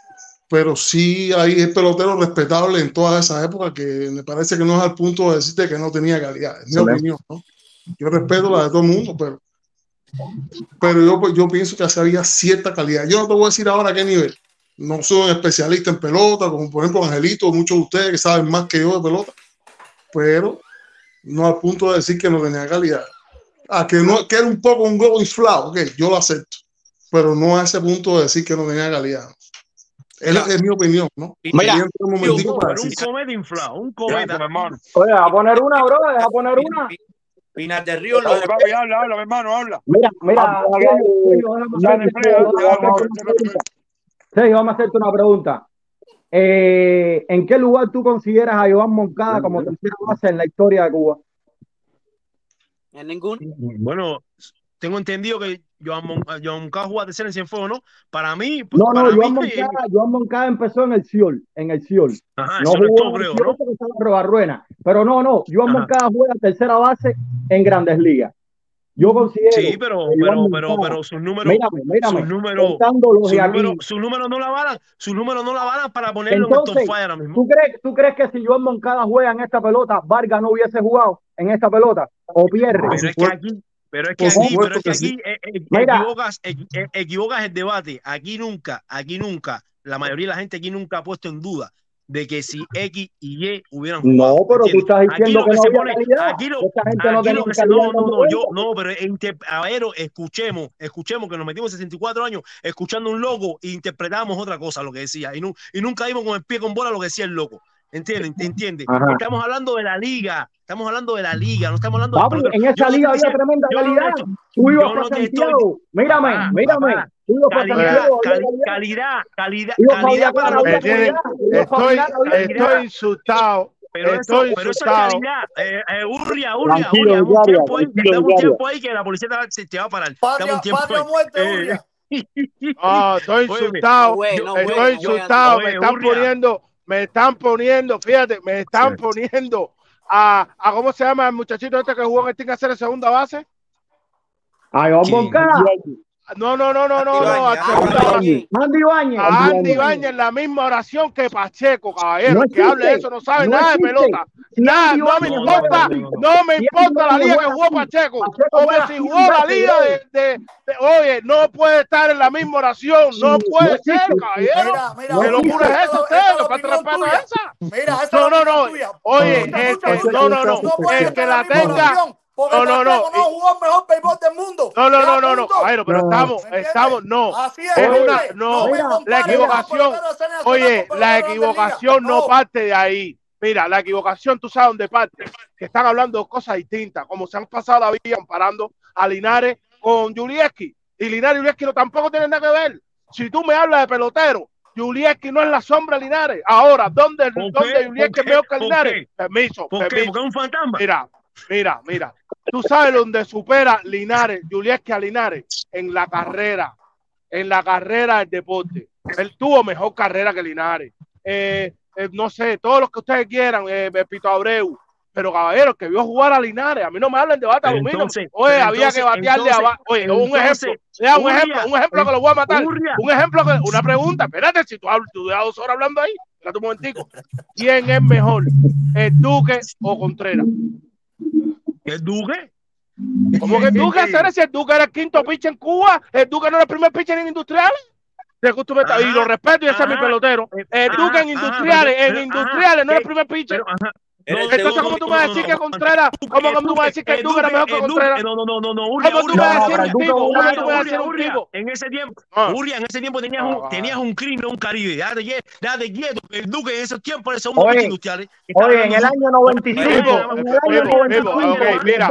pero sí hay peloteros respetables en todas esas épocas que me parece que no es al punto de decirte que no tenía calidad, es mi Sí, opinión, ¿no? Yo respeto la de todo el mundo, pero, pero yo, yo pienso que así había cierta calidad. Yo no te voy a decir ahora a qué nivel. No soy un especialista en pelota, como por ejemplo Angelito, muchos de ustedes que saben más que yo de pelota, pero no al punto de decir que no tenía calidad. Ah, que, no, que era un poco un globo inflado, ok, yo lo acepto, pero no a ese punto de decir que no tenía calidad. Es, es mi opinión, ¿no? Mira, un para cometa inflado, un cometa. mi hermano. Oye, a poner una, bro, a poner una. Pinas de Río, lo- Dale, papi, habla, habla, mi hermano, habla. Mira, mira. Sergio, vamos a hacerte una pregunta. Eh, ¿En qué lugar tú consideras a Iván Moncada como tercera base en la historia de Cuba? En ningún. Bueno, tengo entendido que Joan, Mon Joan Moncada jugó tercera en Cienfuegos, ¿no? Para mí, No, no, para Joan mí, eh, Moncada, Joan Moncada empezó en el Ciol, en el Ciol. Ajá, No jugó todo, en el Ciol ¿no? porque estaba Robarruena. Pero no, no, Joan Ajá. Moncada juega tercera base en Grandes Ligas. Yo considero Sí, pero, pero, pero, pero sus números, Mírame, mírame, sus números, sus números, no la valan, sus números no la valan para ponerlo en el top Entonces, five ahora mismo. ¿tú crees, ¿tú crees que si Joan Moncada juega en esta pelota, Vargas no hubiese jugado en esta pelota? ¿O pierde? Pero es que aquí, pero es que Por aquí, pero es que aquí eh, eh, equivocas, eh, equivocas el debate. Aquí nunca, aquí nunca, la mayoría de la gente aquí nunca ha puesto en duda de que si X y Y hubieran jugado. No, pero tú estás Aquí diciendo lo que que no se había pone, aquí lo, Esta gente no aquí tenía lo que se, no, no, no, yo, 90. no, pero inter- a ver, escuchemos, escuchemos que nos metimos 64 años escuchando un loco e interpretamos otra cosa lo que decía y, nu- y nunca dimos con el pie con bola lo que decía el loco. ¿Entiendes? ¿Entiendes? Ajá. Estamos hablando de la liga, estamos hablando de la liga, no estamos hablando Papi, en esa liga había tremenda calidad. Tú ibas para te Santiago. Mírame, mírame. calidad, calidad. calidad, calidad, para estoy, estoy insultado. Pero eso, Estoy pero eso es calidad. Eh, eh, Urria, Urria, Urria, dame un Vicario, tiempo ahí, tranquilo, dame un Vicario. tiempo ahí que la policía te va, te a parar. Dame un tiempo patria ahí. muerte, Urria. Estoy insultado. Estoy insultado. Me están poniendo, me están poniendo, fíjate, me están poniendo a, a ¿cómo se llama el muchachito este que jugó en el Team hacer segunda base? A no, no, no, no, no, no. Andy Bañez. Andy Bañez, la misma oración que Pacheco, caballero. No que hable eso, no sabe no nada existe. de pelota. Nada, no, me importa, no, me importa la liga que jugó Pacheco. Como si jugó la liga de, Oye, no puede estar en la misma oración. No puede ser, caballero. ¿Qué locura es esa usted? ¿Le falta respeto a esa? Mira, no, no, no. Oye, eh, eh, eh, no, no, no. El que la tenga. No, no, no. no jugó el mejor béisbol del mundo. No, no, no, no, no. Jairo, pero estamos, estamos, no. Así es, es no, no la equivocación. Oye, la equivocación no. parte de ahí. Mira, la equivocación, tú sabes dónde parte, que están hablando cosas distintas, como se han pasado la vida comparando a Linares con Julieski. Y Linares y Julieski no, tampoco tienen nada que ver. Si tú me hablas de pelotero, Julieski no es la sombra de Linares. Ahora, ¿dónde, dónde Julieski es mejor que Linares? Permiso, permiso. Porque es un fantasma. Mira, Mira, mira, tú sabes dónde supera Linares, Juliette a Linares, en la carrera, en la carrera del deporte. Él tuvo mejor carrera que Linares. Eh, eh, no sé, todos los que ustedes quieran, eh, Pito Abreu, pero caballeros, que vio jugar a Linares, a mí no me hablen de bata aluminio. Oye, había que batearle a Oye, un ejemplo, un ejemplo, un ejemplo que lo voy a matar. Un ejemplo que, una pregunta, espérate, si tú, hablas, tú llevas dos horas hablando ahí, espérate un momentico. ¿Quién es mejor, el Duque o Contreras? ¿El Duque? ¿Cómo que el Duque? Hacer si el Duque era el quinto pitcher en Cuba, el Duque no era el primer pitcher en industriales. Ajá, y lo respeto y ese es mi pelotero. El Duque en industriales, en industriales no era el primer pitcher. Pero, eh, no, eh, entonces, ¿cómo tú vas a decir que eh, Contreras? ¿Cómo tú vas a decir que el Duque era mejor que Contreras? No, no, no, no, no. Urria, ¿Cómo tú vas a decir tipo? ¿Cómo tú vas a decir un tipo? En ese tiempo, ah. Urria, en ese tiempo tenías un, ah. tenías un crimen, un Caribe. Ah, Date quieto, el Duque en esos tiempos era un mundo industrial. Oye, en el año 95. Mira,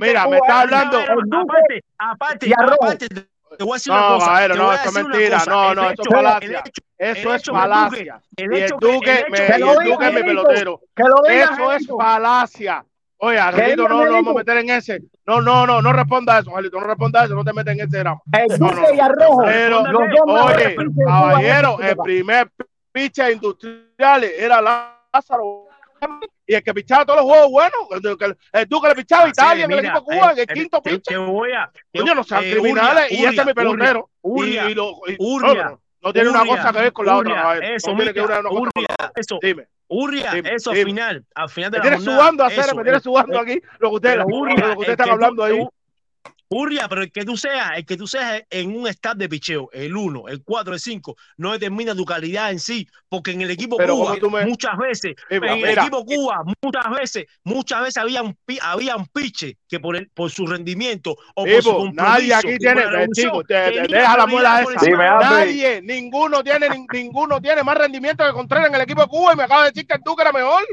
mira, me está hablando. Aparte, aparte, aparte. Te voy a decir no, una cosa. Maero, no, eso es mentira. No, no, eso es falacia. Eso es falacia. El hecho, Duque, mi pelotero. Eso es falacia. Oye, Angelito, no lo vamos a meter en ese. No, no, no, no responda eso, Angelito, no responda eso, no te metas en ese drama. No, no. y Arrojo. Pero, oye, caballero, el primer picha industrial era Lázaro y el que pichaba todos los juegos buenos, el Duque le pichaba ah, Italia, mira, en el equipo eh, Cuba, en el, eh, quinto pinche. Coño, no sean eh, y este es mi pelotero. Uria, y, no, tiene una cosa que ver con la otra. Eso, no que una, Uria, eso. Dime. Urria, eso al final, al final de me la jornada. Tienes sudando, Acera, me tienes eh, sudando aquí lo que ustedes, lo que ustedes están hablando ahí. Urria, pero el que tú seas, el que tú seas en un staff de picheo, el 1, el 4, el 5, no determina tu calidad en sí, porque en el equipo Cuba muchas veces, eh, en el equipo eh, Cuba muchas veces, muchas veces había un, había un piche que por, el, por su rendimiento o por su compromiso. Nadie aquí tiene, eh, chico, te, te, deja la muela esa. Nadie, ninguno tiene, ninguno tiene más rendimiento que Contreras en el equipo Cuba y me acaba de decir que tú que era mejor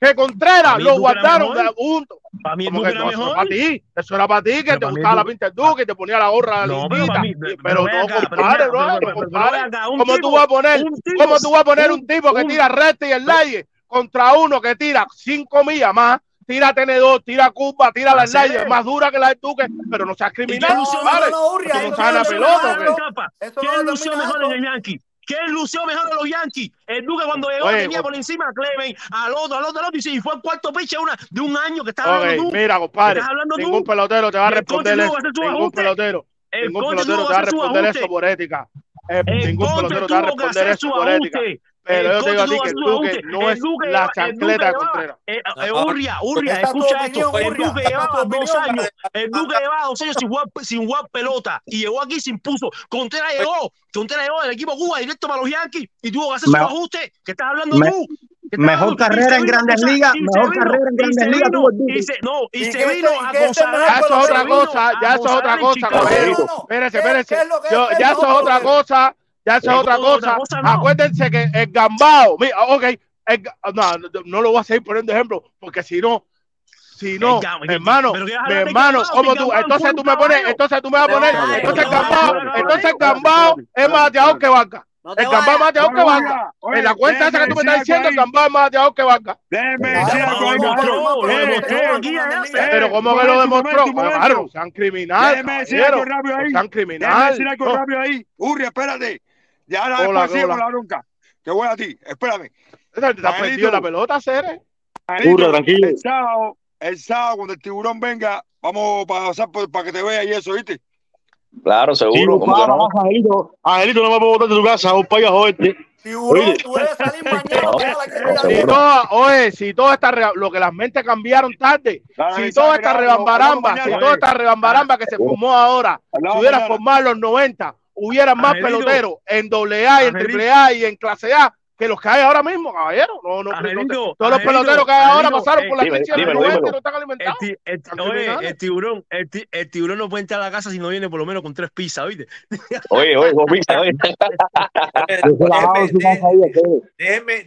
que Contreras lo guardaron de punto. Para mí el era. Eso era para ti, eso era para ti, que te gustaba la pinta del Duque, y te ponía la gorra no, la lindita. Pero, pero no, compadre, bro, compadre. ¿Cómo tú vas a poner, cómo tú vas a poner un, tipo que tira recta y el laye contra uno que tira cinco millas más? Tira tenedor, tira curva, tira la las leyes, más dura que la del Duque, pero no seas criminal. ¿vale? No, no, no, no, ¿Quién lució mejor a los Yankees? El Duque cuando llegó tenía por encima a Clemen, al otro, al otro, al otro, y fue el cuarto pitcher de un año que estaba hablando tú. Mira, compadre, hablando ningún pelotero te va a responder eso. Ningún pelotero, el ningún pelotero te va a responder eso por ética. Eh, ningún pelotero te va a responder eso por ética. Pero yo te digo a ti que el Duque no es la chancleta de Contreras. Eh, eh, Urria, Urria, escucha esto. El Duque llevaba dos años. El Duque llevaba dos años sin jugar, sin jugar pelota. Y llegó aquí sin puso. Contreras llegó. Contreras llegó del equipo Cuba directo para los Yankees. Y tuvo que hacer su ajuste. ¿Qué estás hablando tú? Mejor carrera en Grandes Ligas, mejor carrera en Grandes Ligas. No, y se vino a Ya eso es otra cosa, ya eso es otra cosa, caballero. Espérese, espérese. Ya eso es otra cosa ya esa es otra cosa. Acuérdense que el gambao, mira, ok, el, no, no, lo voy a seguir poniendo ejemplo, porque si no, si no, hermano, hermano, como tú, entonces tú me pones, entonces tú me vas a poner, entonces el gambao, entonces el gambao es más ateado que vaca. El Gambá es más ateado que vaca. En la cuenta esa que tú me estás diciendo, el Gambá es más ateado que vaca. Pero ¿cómo que lo demostró? Claro, sean criminales. Déjeme decir algo rápido ahí. Urria, espérate. Ya ahora después sigue con la bronca. Te voy a ti, espérame. Te has perdido la pelota, Cere. Tranquilo. El sábado, el sábado, cuando el tiburón venga, vamos a pasar para que te vea y eso, ¿viste? Claro, seguro. Sí, papá, no? Angelito, Angelito, no me puedo botar de tu casa, un payo a. Tiburón, tú debes salir mañana. *laughs* Si oye, si todo está re, lo que las mentes cambiaron tarde, si toda esta rebambaramba, si toda esta rebambaramba que se formó ahora, si hubieras formado los 90, hubiera más peloteros en AA y en Angelito, AAA y en clase A que los que hay ahora mismo, caballero. No, no, todos los peloteros que hay ahora pasaron por la pinche de los no están alimentados. El, tiburón, el, tiburón no puede entrar a la casa si no viene por lo menos con tres pizzas, ¿viste? *laughs* Oye, oye, dos pizzas, oye.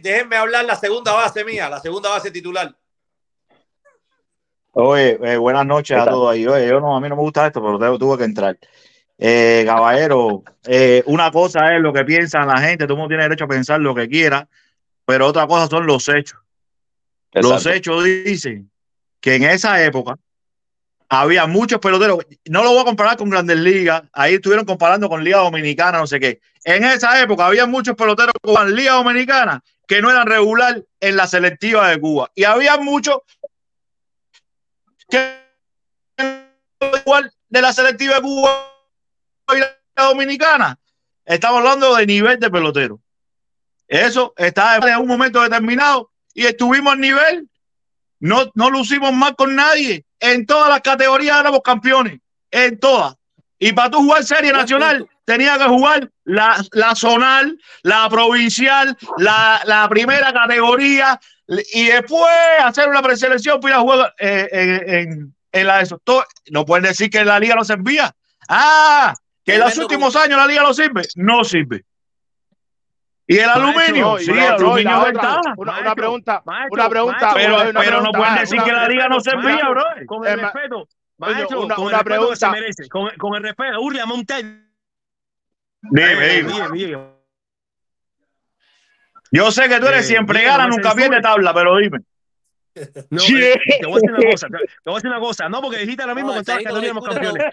déjenme, hablar la segunda base mía, la segunda base titular. Oye, eh, buenas noches a todos ahí. Oye, yo no, a mí no me gusta esto, pero tuve que entrar. Eh, caballero, eh, una cosa es lo que piensa la gente, todo el mundo tiene derecho a pensar lo que quiera, pero otra cosa son los hechos. Los hechos dicen que en esa época había muchos peloteros, no lo voy a comparar con grandes ligas, ahí estuvieron comparando con Liga Dominicana, no sé qué. En esa época había muchos peloteros con Liga Dominicana que no eran regular en la selectiva de Cuba. Y había muchos que igual de la selectiva de Cuba y Dominicana, estamos hablando de nivel de pelotero. Eso está en un momento determinado y estuvimos al nivel. No, no lucimos más con nadie. En todas las categorías éramos campeones. En todas. Y para tú jugar Serie Nacional, tenía que jugar la, la zonal, la provincial, la, la, primera categoría y después hacer una preselección para a jugar eh, en, en, en la eso. Todo, no pueden decir que la liga no se envía. Ah, que los últimos años la liga lo sirve, no sirve. Y el aluminio, el aluminio. Una, pregunta, una pregunta. Pero, no pueden decir que la liga no servía, bro. Con el respeto, una, con el respeto pregunta. Con, el respeto, Dime, dime. Yo sé que tú eres siempre gana, nunca pierde tabla, pero dime. No, sí. eh, te voy a decir una cosa, *laughs* te, voy a decir una cosa, no, porque dijiste lo mismo no, con todas las categorías campeones.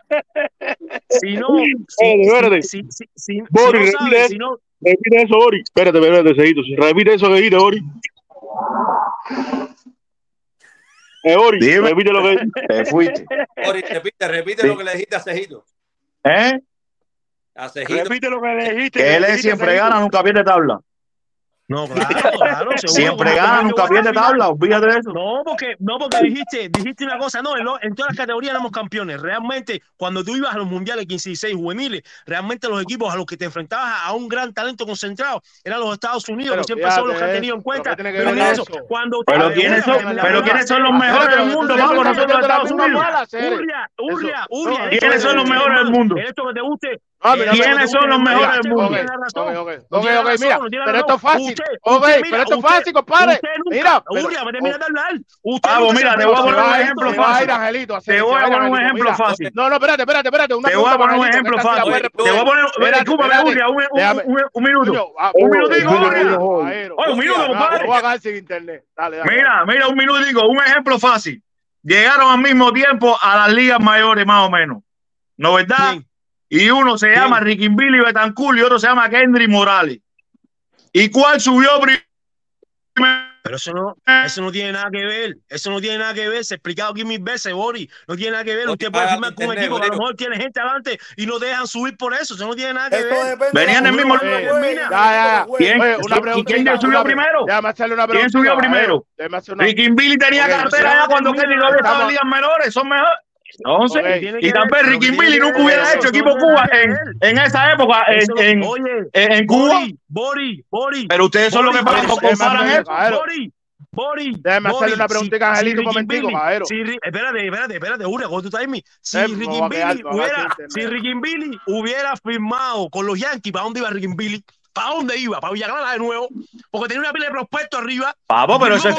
Si no, si, si, si, si no repite, sabes, si no... repite eso, Ori. Espérate, espérate, seguido. Repite eso que dijiste, Ori. Eh, Ori, Dime. repite lo que *laughs* Te fuiste. Ori, repite, repite sí. lo que le dijiste a Cejito. ¿Eh? A Cejito. Repite lo que le dijiste. Que él es siempre gana, nunca pierde tabla. No, claro, claro. *laughs* Seguro, Siempre gana, nunca pierde tabla, olvídate de eso. No, porque, no, porque dijiste, dijiste una cosa, no, en, lo, todas las categorías éramos campeones. Realmente, cuando tú ibas a los mundiales 15 y 6 juveniles, realmente los equipos a los que te enfrentabas a un gran talento concentrado eran los Estados Unidos, que siempre son los que han tenido en cuenta. Pero, ¿quiénes, son, los mejores del mundo? Vamos, nosotros los Estados Unidos. Urria, Urria, Urria. ¿Quiénes son los mejores del mundo? Esto que te guste, ¿Quiénes son los mejores del mundo? mira, pero esto es fácil. pero esto es fácil, compadre. Mira, Gustavo, mira, te voy a poner un ejemplo fácil. Te voy a poner un ejemplo fácil. No, no, espérate, espérate, espérate. Te voy a poner un ejemplo fácil. Te voy a poner, un minuto. Un minuto, minutico, un minuto, compadre. Voy a ganar sin internet. Mira, mira, un minutico, un ejemplo fácil. Llegaron al mismo tiempo a las ligas mayores, más o menos. ¿No verdad? Y uno se llama Ricky Billy Betancourt y otro se llama Kendry Morales. ¿Y cuál subió primero? Pero eso no, eso no tiene nada que ver. Eso no tiene nada que ver. Se ha explicado aquí mil veces, Boris. No tiene nada que ver. Usted puede firmar con un equipo que a lo mejor tiene gente adelante y no dejan subir por eso. Eso no tiene nada que ver. Venían en el mismo. Ya, ¿Quién, subió una, primero? Hacerle una pregunta. ¿Quién subió primero? Ricky Billy tenía cartera ya cuando Kenny López estaban ligas menores. Son mejores. Entonces, y también Ricky Billy nunca hubiera eso, hecho equipo Cuba en, en, esa época, eso, en, oye, en, Cuba. Bori, Bori. Pero ustedes son los que comparan eso. Bori, Bori. Déjame hacerle una pregunta a Angelito un momentico, caballero. espérate, espérate, espérate, Julio, con tu. Si Ricky Billy hubiera, si Ricky Billy hubiera firmado con los Yankees, ¿para dónde iba Ricky Billy? ¿Para dónde iba? Para Villagrana de nuevo, porque tenía una pila de prospectos arriba. Papo, pero eso, es,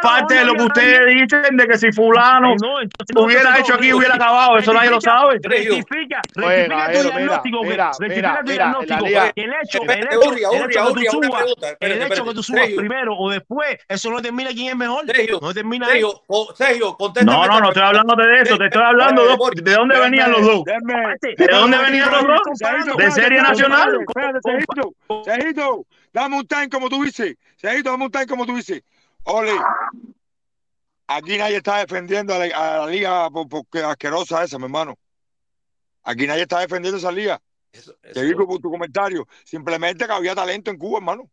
parte de lo que ustedes dicen de que si fulano hubiera hecho aquí, hubiera acabado. Eso nadie lo sabe. Rectifica, rectifica tu diagnóstico, rectifica tu diagnóstico. El hecho, el hecho, el hecho que tú subas, el hecho que tú subas primero o después, eso no determina quién es mejor. No determina Sergio, Sergio, No, no, no estoy hablando de eso, te estoy hablando de dónde venían los dos. ¿De dónde venían los dos? ¿De serie nacional? Sergito, dame un time como tú dices. Sergito, dame un time como tú dices. Ole, aquí nadie está defendiendo a la, liga por, por, asquerosa esa, mi hermano. Aquí nadie está defendiendo esa liga. Eso, eso. Te digo por tu comentario. Simplemente que había talento en Cuba, hermano.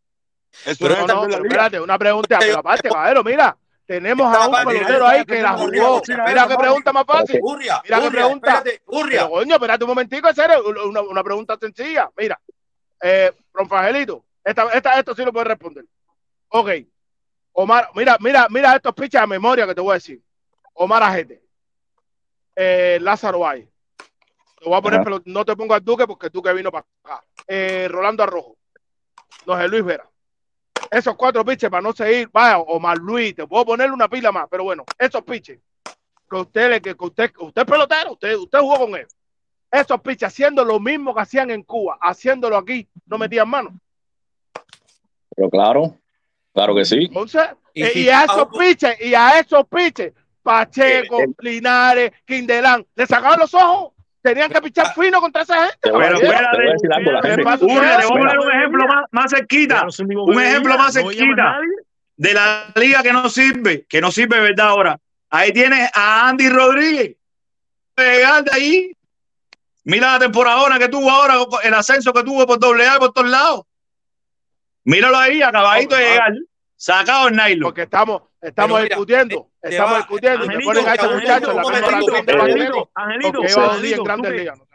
Eso pero no, no, pero espérate, una pregunta, pero aparte, caballero, mira. Tenemos a un pelotero ahí que la jugó. Mira qué pregunta más fácil. Mira qué pregunta. Urria. Coño, espérate un momentico, hacer una pregunta sencilla. Mira, eh, Ronfagelito, esta, esta, esto sí lo puedes responder. Ok. Omar, mira, mira, mira estos pichas de memoria que te voy a decir. Omar Ajete. Eh, Lázaro Valle. Te voy a poner, pero no te pongo al Duque porque el Duque vino para acá. Eh, Rolando Arrojo. José Luis Vera. Esos cuatro piches para no seguir, vaya, Omar Luis, te puedo ponerle una pila más, pero bueno, esos piches que usted, que usted, usted es pelotero, usted, usted jugó con él esos piches haciendo lo mismo que hacían en Cuba, haciéndolo aquí, no metían mano. Pero claro, claro que sí. Entonces, y, eh, a esos piches, y a esos piches, Pacheco, Linares, Quindelán, le sacaban los ojos. Tenían que pichar ah. fino contra esa gente. Pero fuera de, voy un ejemplo más, más cerquita. Un ejemplo más cerquita de la liga que no sirve, que no sirve, ¿verdad? Ahora, ahí tienes a Andy Rodríguez, legal de ahí, Mira la temporada que tuvo ahora, el ascenso que tuvo por doble A por todos lados. Míralo ahí, acabadito de llegar, sacado el nylon. Porque estamos, estamos mira, discutiendo, estamos discutiendo. Angelito, y en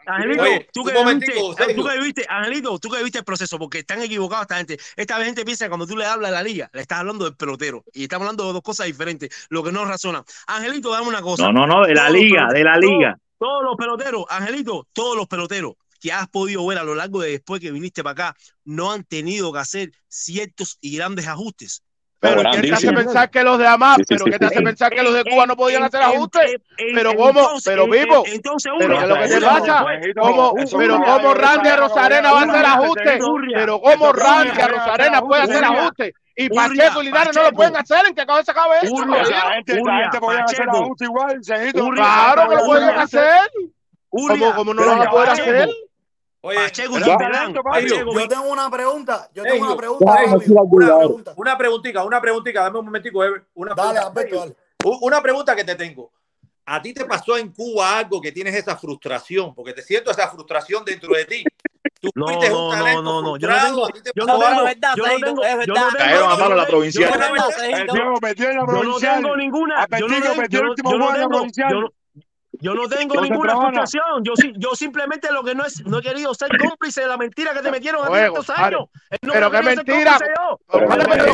Angelito, tú, que viste, tú que viste, Angelito, tú que viste el proceso, porque están equivocados esta gente. Esta gente piensa que cuando tú le hablas a la liga, le estás hablando del pelotero. Y estamos hablando de dos cosas diferentes, lo que no razona. Angelito, dame una cosa. No, no, no, de la liga, de la liga. Todos los peloteros, Angelito, todos los peloteros que has podido ver a lo largo de después que viniste para acá, no han tenido que hacer ciertos y grandes ajustes. Pero ¿qué te hace pensar que los de Hamas, pero sí, ¿qué te hace pensar que los de Cuba no podían hacer ajustes? Pero cómo, pero vivo, entonces pero que lo que te pasa, ¿Cómo, pero cómo Randy Rosarena va a hacer ajustes, pero cómo Randy a Rosarena puede hacer ajustes. Y Pacheco y Linares no lo pueden hacer en que cabeza cabe eso. la gente, igual, Claro que lo pueden hacer. ¿Cómo, no lo van a poder hacer? Oye, Pacheco, yo tengo una pregunta. Yo tengo una pregunta. Una, pregunta. una preguntita, una preguntita. Dame un momentico, Ever. Una pregunta que te tengo. ¿A ti te pasó en Cuba algo que tienes esa frustración? Porque te siento esa frustración dentro de ti. No, no, no, no, no, yo no tengo, yo no tengo, yo no tengo, la. Yo no tengo yo no tengo, yo no tengo, yo no yo no *laughs* tengo ninguna frustración. Yo, yo simplemente lo que no, es, no he querido ser cómplice de la mentira que te metieron hace a estos años. Eh, no pero qué mentira. Pero,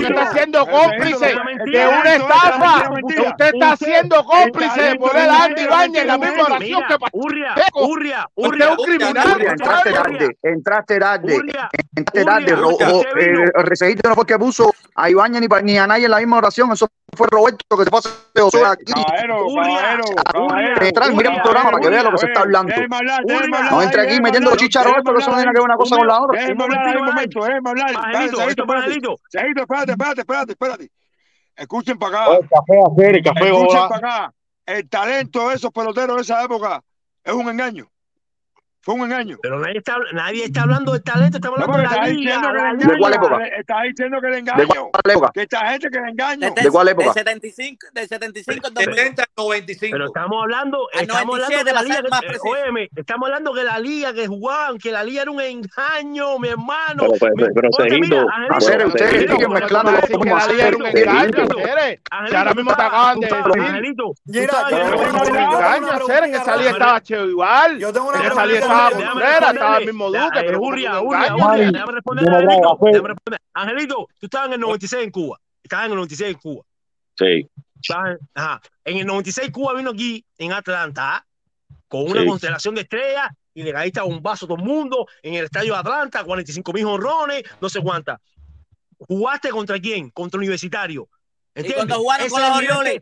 está siendo cómplice de una estafa. Usted está siendo cómplice de poner a Andy Bañez en la misma oración que pasó. Urria, Urria, Urria. un criminal. Entraste tarde, entraste tarde. Entraste tarde. Recebiste no fue que puso a Ibañez ni a nadie en la misma oración. Eso fue Roberto que se fue hace dos horas aquí. Caballero, caballero. Mira mi programa para que vean lo que se está hablando. No entre aquí metiendo chicharrones porque eso no tiene que ver una cosa con la otra. Un momento, un Espérate, espérate, espérate, espérate. Escuchen para acá. Café, hacer, café, Escuchen para acá. El talento de esos peloteros de esa época es un engaño. Fue un engaño. Pero nadie está, nadie está hablando del talento, está hablando no, de la liga. ¿De cuál época? Está diciendo que le engaño. ¿De cuál época? Que esta gente que le engaño. Desde, ¿De cuál época? Del 75, del 75 al 70 95. Pero estamos hablando, estamos hablando de la liga. Que, eh, óyeme, estamos hablando que la liga que jugaban, que la liga era un engaño, mi hermano. Pero, pues, pero, pero Sergito, hacer ustedes siguen mezclando los que la liga era un engaño, ahora mismo te acaban de. Mira, yo tengo una pregunta. Yo tengo una pregunta. Contreras, mismo Duque. Urria, déjame responder, Angelito. Tú estabas en el 96 en Cuba. Estabas en el 96 en Cuba. Sí. Ajá. En el 96 Cuba vino aquí, en Atlanta, ¿ah? con una constelación de estrellas y le caíste a un vaso todo el mundo en el estadio de Atlanta, 45 mil honrones, no sé cuánta. ¿Jugaste contra quién? Contra Universitario. ¿Entiendes? Cuando jugaron con los Orioles,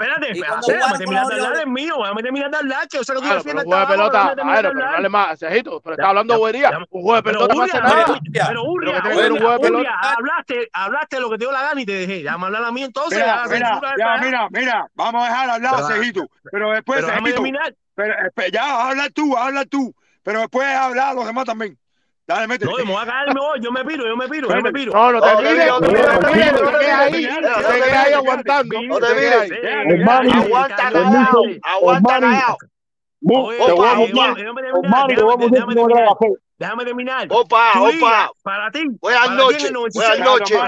Espérate, espérate, déjame terminar de hablar, es mío, déjame terminar de hablar, yo sé lo que claro, estoy haciendo. Pero pelota, ah, pero no hable más, Cejito, pero está hablando bobería. Un juego de pelota no hace. Pero Urria, Urria, hablaste, hablaste lo que te dio la gana y te dejé. Déjame hablar a mí entonces. Mira, mira, mira, mira, vamos a dejar hablar a Cejito, pero después Cejito. Pero eh, ya, habla tú, habla tú, pero después hablar a los demás también. Dale, mete. No, vamos a caerme hoy. Yo me piro, yo me piro, yo me piro. No, no te mires. No te mires, no te quedes. No te quedes ahí aguantando. No te mires. Aguanta callado. Aguanta callado. Déjame terminar. Opa, opa. Para ti. Buenas noches. Buenas noches.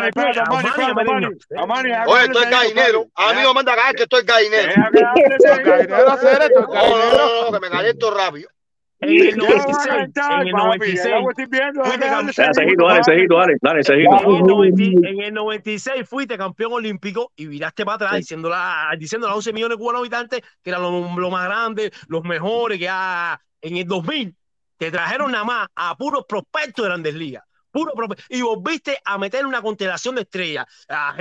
Oye, estoy gallinero. A mí me manda a caer que estoy gallinero. Estoy gallinero. Estoy gallinero. No, no, no, que me caliento rápido. Dale. En el, 90 en el 96 fuiste campeón olímpico y viraste para atrás diciendo, la, diciendo a los 11 millones de cubanos habitantes que eran los lo más grandes, los mejores, que ah, en el 2000 te trajeron nada más a puros prospectos de grandes ligas. Puro y volviste a meter una constelación de estrellas. A a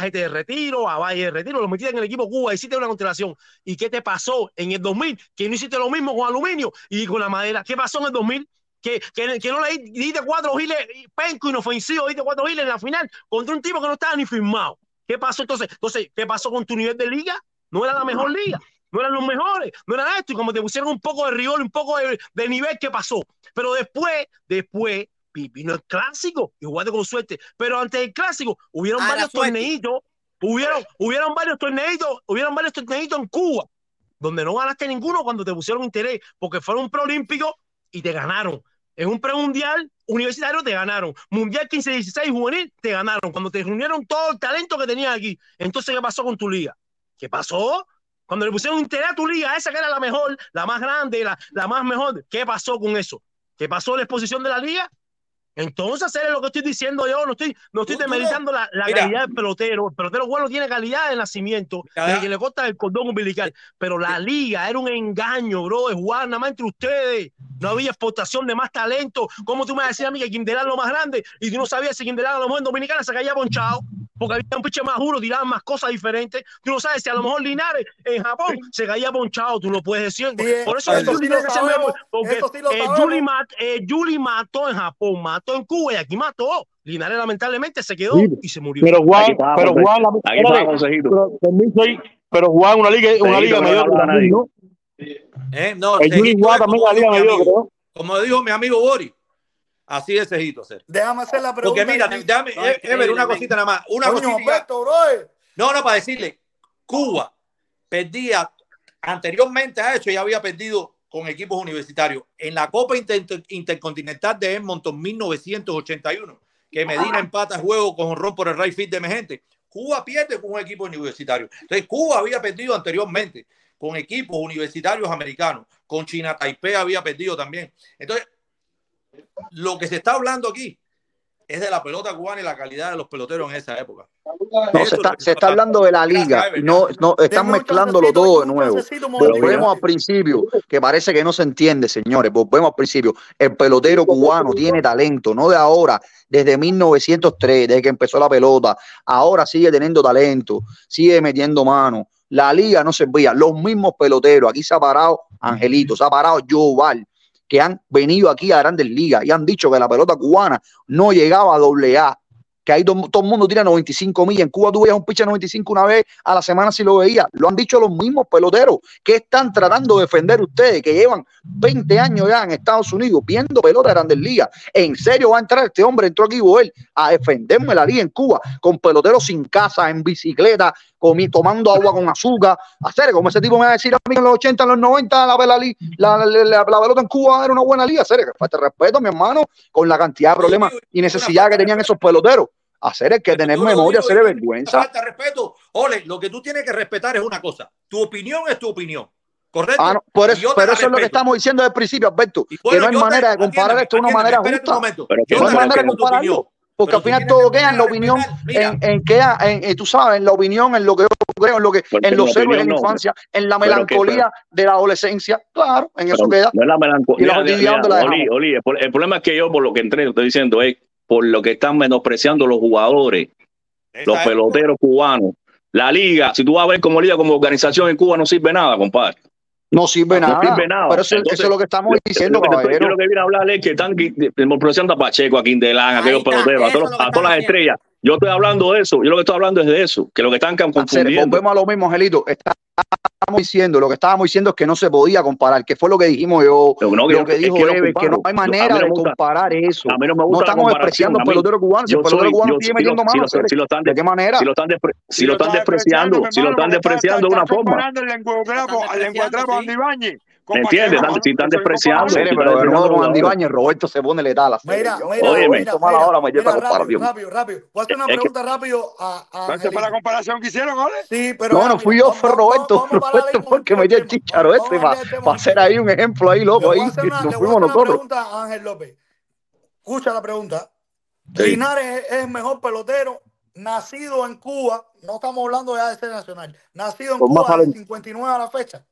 gente de retiro, a Valle de retiro, lo metiste en el equipo Cuba, hiciste una constelación. ¿Y qué te pasó en el 2000? Que no hiciste lo mismo con aluminio y con la madera. ¿Qué pasó en el 2000? que, que, que no le di- diste cuatro giles penco inofensivo, diste cuatro giles en la final contra un tipo que no estaba ni firmado. ¿Qué pasó entonces? Entonces, ¿qué pasó con tu nivel de liga? No era la mejor liga, no eran los mejores, no era esto. Y como te pusieron un poco de rigor, un poco de, de nivel, ¿qué pasó? Pero después, después, vino el clásico y jugaste con suerte. Pero antes del clásico, hubieron Ah, varios torneitos, hubieron, hubieron varios torneitos, hubieron varios torneitos en Cuba, donde no ganaste ninguno cuando te pusieron interés, porque fueron un preolímpico y te ganaron. En un premundial universitario te ganaron. Mundial 15-16 juvenil te ganaron. Cuando te reunieron todo el talento que tenías aquí. Entonces, ¿qué pasó con tu liga? ¿Qué pasó? Cuando le pusieron interés a tu liga, esa que era la mejor, la más grande, la, la más mejor, ¿qué pasó con eso? ¿Qué pasó en la exposición de la liga? Entonces, es lo que estoy diciendo yo, no estoy, no estoy demeritando la, la Mira. calidad del pelotero. El pelotero bueno tiene calidad de nacimiento, desde que le corta el cordón umbilical. Pero la liga era un engaño, bro, de jugar nada más entre ustedes. No había exportación de más talento. ¿Cómo tú me vas a decir a mí que Quindelán es lo más grande y tú no sabías si Quindelán a lo mejor en Dominicana se caía ponchado? Porque había un piche más duro, tiraban más cosas diferentes. Tú no sabes si a lo mejor Linares en Japón se caía ponchado, tú no puedes decir. Por eso eso el ser sabemos, mejor, Porque eh, sabemos. Juli mat- eh, Juli mató en Japón, mató en Cuba y aquí mató. Linares lamentablemente se quedó Sí, y se murió. Pero Juan, estamos, pero. Juan, la, pero, pero Juan, una liga, una liga también. ¿no? ¿Eh? No, El Juli Cejito Juan es también como la liga dijo mi mediocre, amigo. ¿no? Como dijo mi amigo Boris. Así es Cejito hacer. Déjame hacer la pregunta. Porque mira, déjame, No, eh, Ever, una cosita nada más. Una Coño, cosita. Humberto, bro. No, no, para decirle, Cuba perdía, anteriormente a eso ya había perdido con equipos universitarios. En la Copa Inter- Intercontinental de Edmonton 1981, que Medina empata juego con un ron por el right field de emergente. Cuba pierde con un equipo universitario. Entonces, Cuba había perdido anteriormente con equipos universitarios americanos. Con China Taipei había perdido también. Entonces, lo que se está hablando aquí es de la pelota cubana y la calidad de los peloteros en esa época. No, Eso se es está, se está hablando de la liga. No, no, están mezclándolo todo de nuevo. Volvemos al principio, que parece que no se entiende, señores. Volvemos al principio. El pelotero cubano tiene talento, no de ahora, desde 1903, desde que empezó la pelota. Ahora sigue teniendo talento, sigue metiendo mano. La liga no servía. Los mismos peloteros, aquí se ha parado Angelito, se ha parado Joe Val, que han venido aquí a grandes ligas y han dicho que la pelota cubana no llegaba a doble A que ahí todo, el mundo tira 95 millas. En Cuba tú veías un pitcher 95 una vez a la semana si lo veías. Lo han dicho los mismos peloteros que están tratando de defender ustedes, que llevan 20 años ya en Estados Unidos viendo pelota de grandes ligas. ¿En serio va a entrar este hombre? Entró aquí Boel a defenderme la liga en Cuba con peloteros sin casa, en bicicleta, comi- tomando agua con azúcar. Hacer como ese tipo me va a decir a mí en los 80, en los 90, la, la, la, la- la- la pelota en Cuba era una buena liga. Hacer que falta respeto, mi hermano, con la cantidad de problemas y necesidad que tenían esos peloteros. Hacer es que tener memoria, hacer vergüenza. falta respeto. Ole, lo que tú tienes que respetar es una cosa. Tu opinión es tu opinión. ¿Correcto? Ah, no, por eso, pero eso es lo que estamos diciendo desde el principio, Alberto, que bueno, no hay te- manera de comparar esto de una manera justa. Pero Yo no hay manera de compararlo. Porque pero al final todo que queda en la opinión, en, en, queda, en, en, tú sabes, en la opinión, en lo que yo creo, en lo que, Porque en los héroes de la no. infancia, en la melancolía de la adolescencia. Claro, en eso queda. No es la melancolía. Y la Mira, mira, jotividad, ¿dónde la Oli? Oli, el, pro- el problema es que yo, por lo que entré, estoy diciendo, es por lo que están menospreciando los jugadores, los peloteros cubanos. La liga, si tú vas a ver como liga, como organización en Cuba, no sirve nada, compadre. No sirve No nada. sirve nada. Pero eso, Entonces, eso es lo que estamos diciendo, yo lo que estoy- caballero. Yo lo que vine a hablar es que están menospreciando a Pacheco, a Quindelán, a aquellos peloteros, a, todos- a están todas las estrellas. Yo estoy hablando de eso. Yo lo que estoy hablando es de eso, que lo que están Hacer, confundiendo. volvemos a lo mismo, Angelito. Estábamos diciendo, lo que estábamos diciendo es que no se podía comparar, que fue lo que dijimos yo, no, lo que es dijo que no Ever, que no hay manera no de gusta- comparar eso. A mí no me gusta estamos despreciando al pelotero cubano, si yo el pelotero soy- cubano sigue si lo- metiendo si mano, ¿de qué manera? Si lo están, despre- si lo están despreciando, si lo están despreciando de una forma. al. Andy. ¿Me entiendes? Están- Si están despreciando. Serio, pero de nuevo con Andy Bañez, Roberto se pone letal. así. Mira, mira, Óyeme. mira, mala mira, hora me lleva mira, a rápido, comparación. rápido, rápido. Voy a hacer una Es que- pregunta rápido a, a fue la comparación que hicieron, ¿vale? Sí, pero No, mira, no fui mira, yo, *laughs* fue Roberto. Roberto me el dio el chicharo este para hacer ahí un ejemplo ahí, loco. Ahí nos fuimos nosotros. pregunta a Ángel López. Escucha la pregunta. Sí. Linares es el mejor pelotero nacido en Cuba. No estamos hablando ya de ser nacional. Nacido en Cuba talento. 59 a la fecha.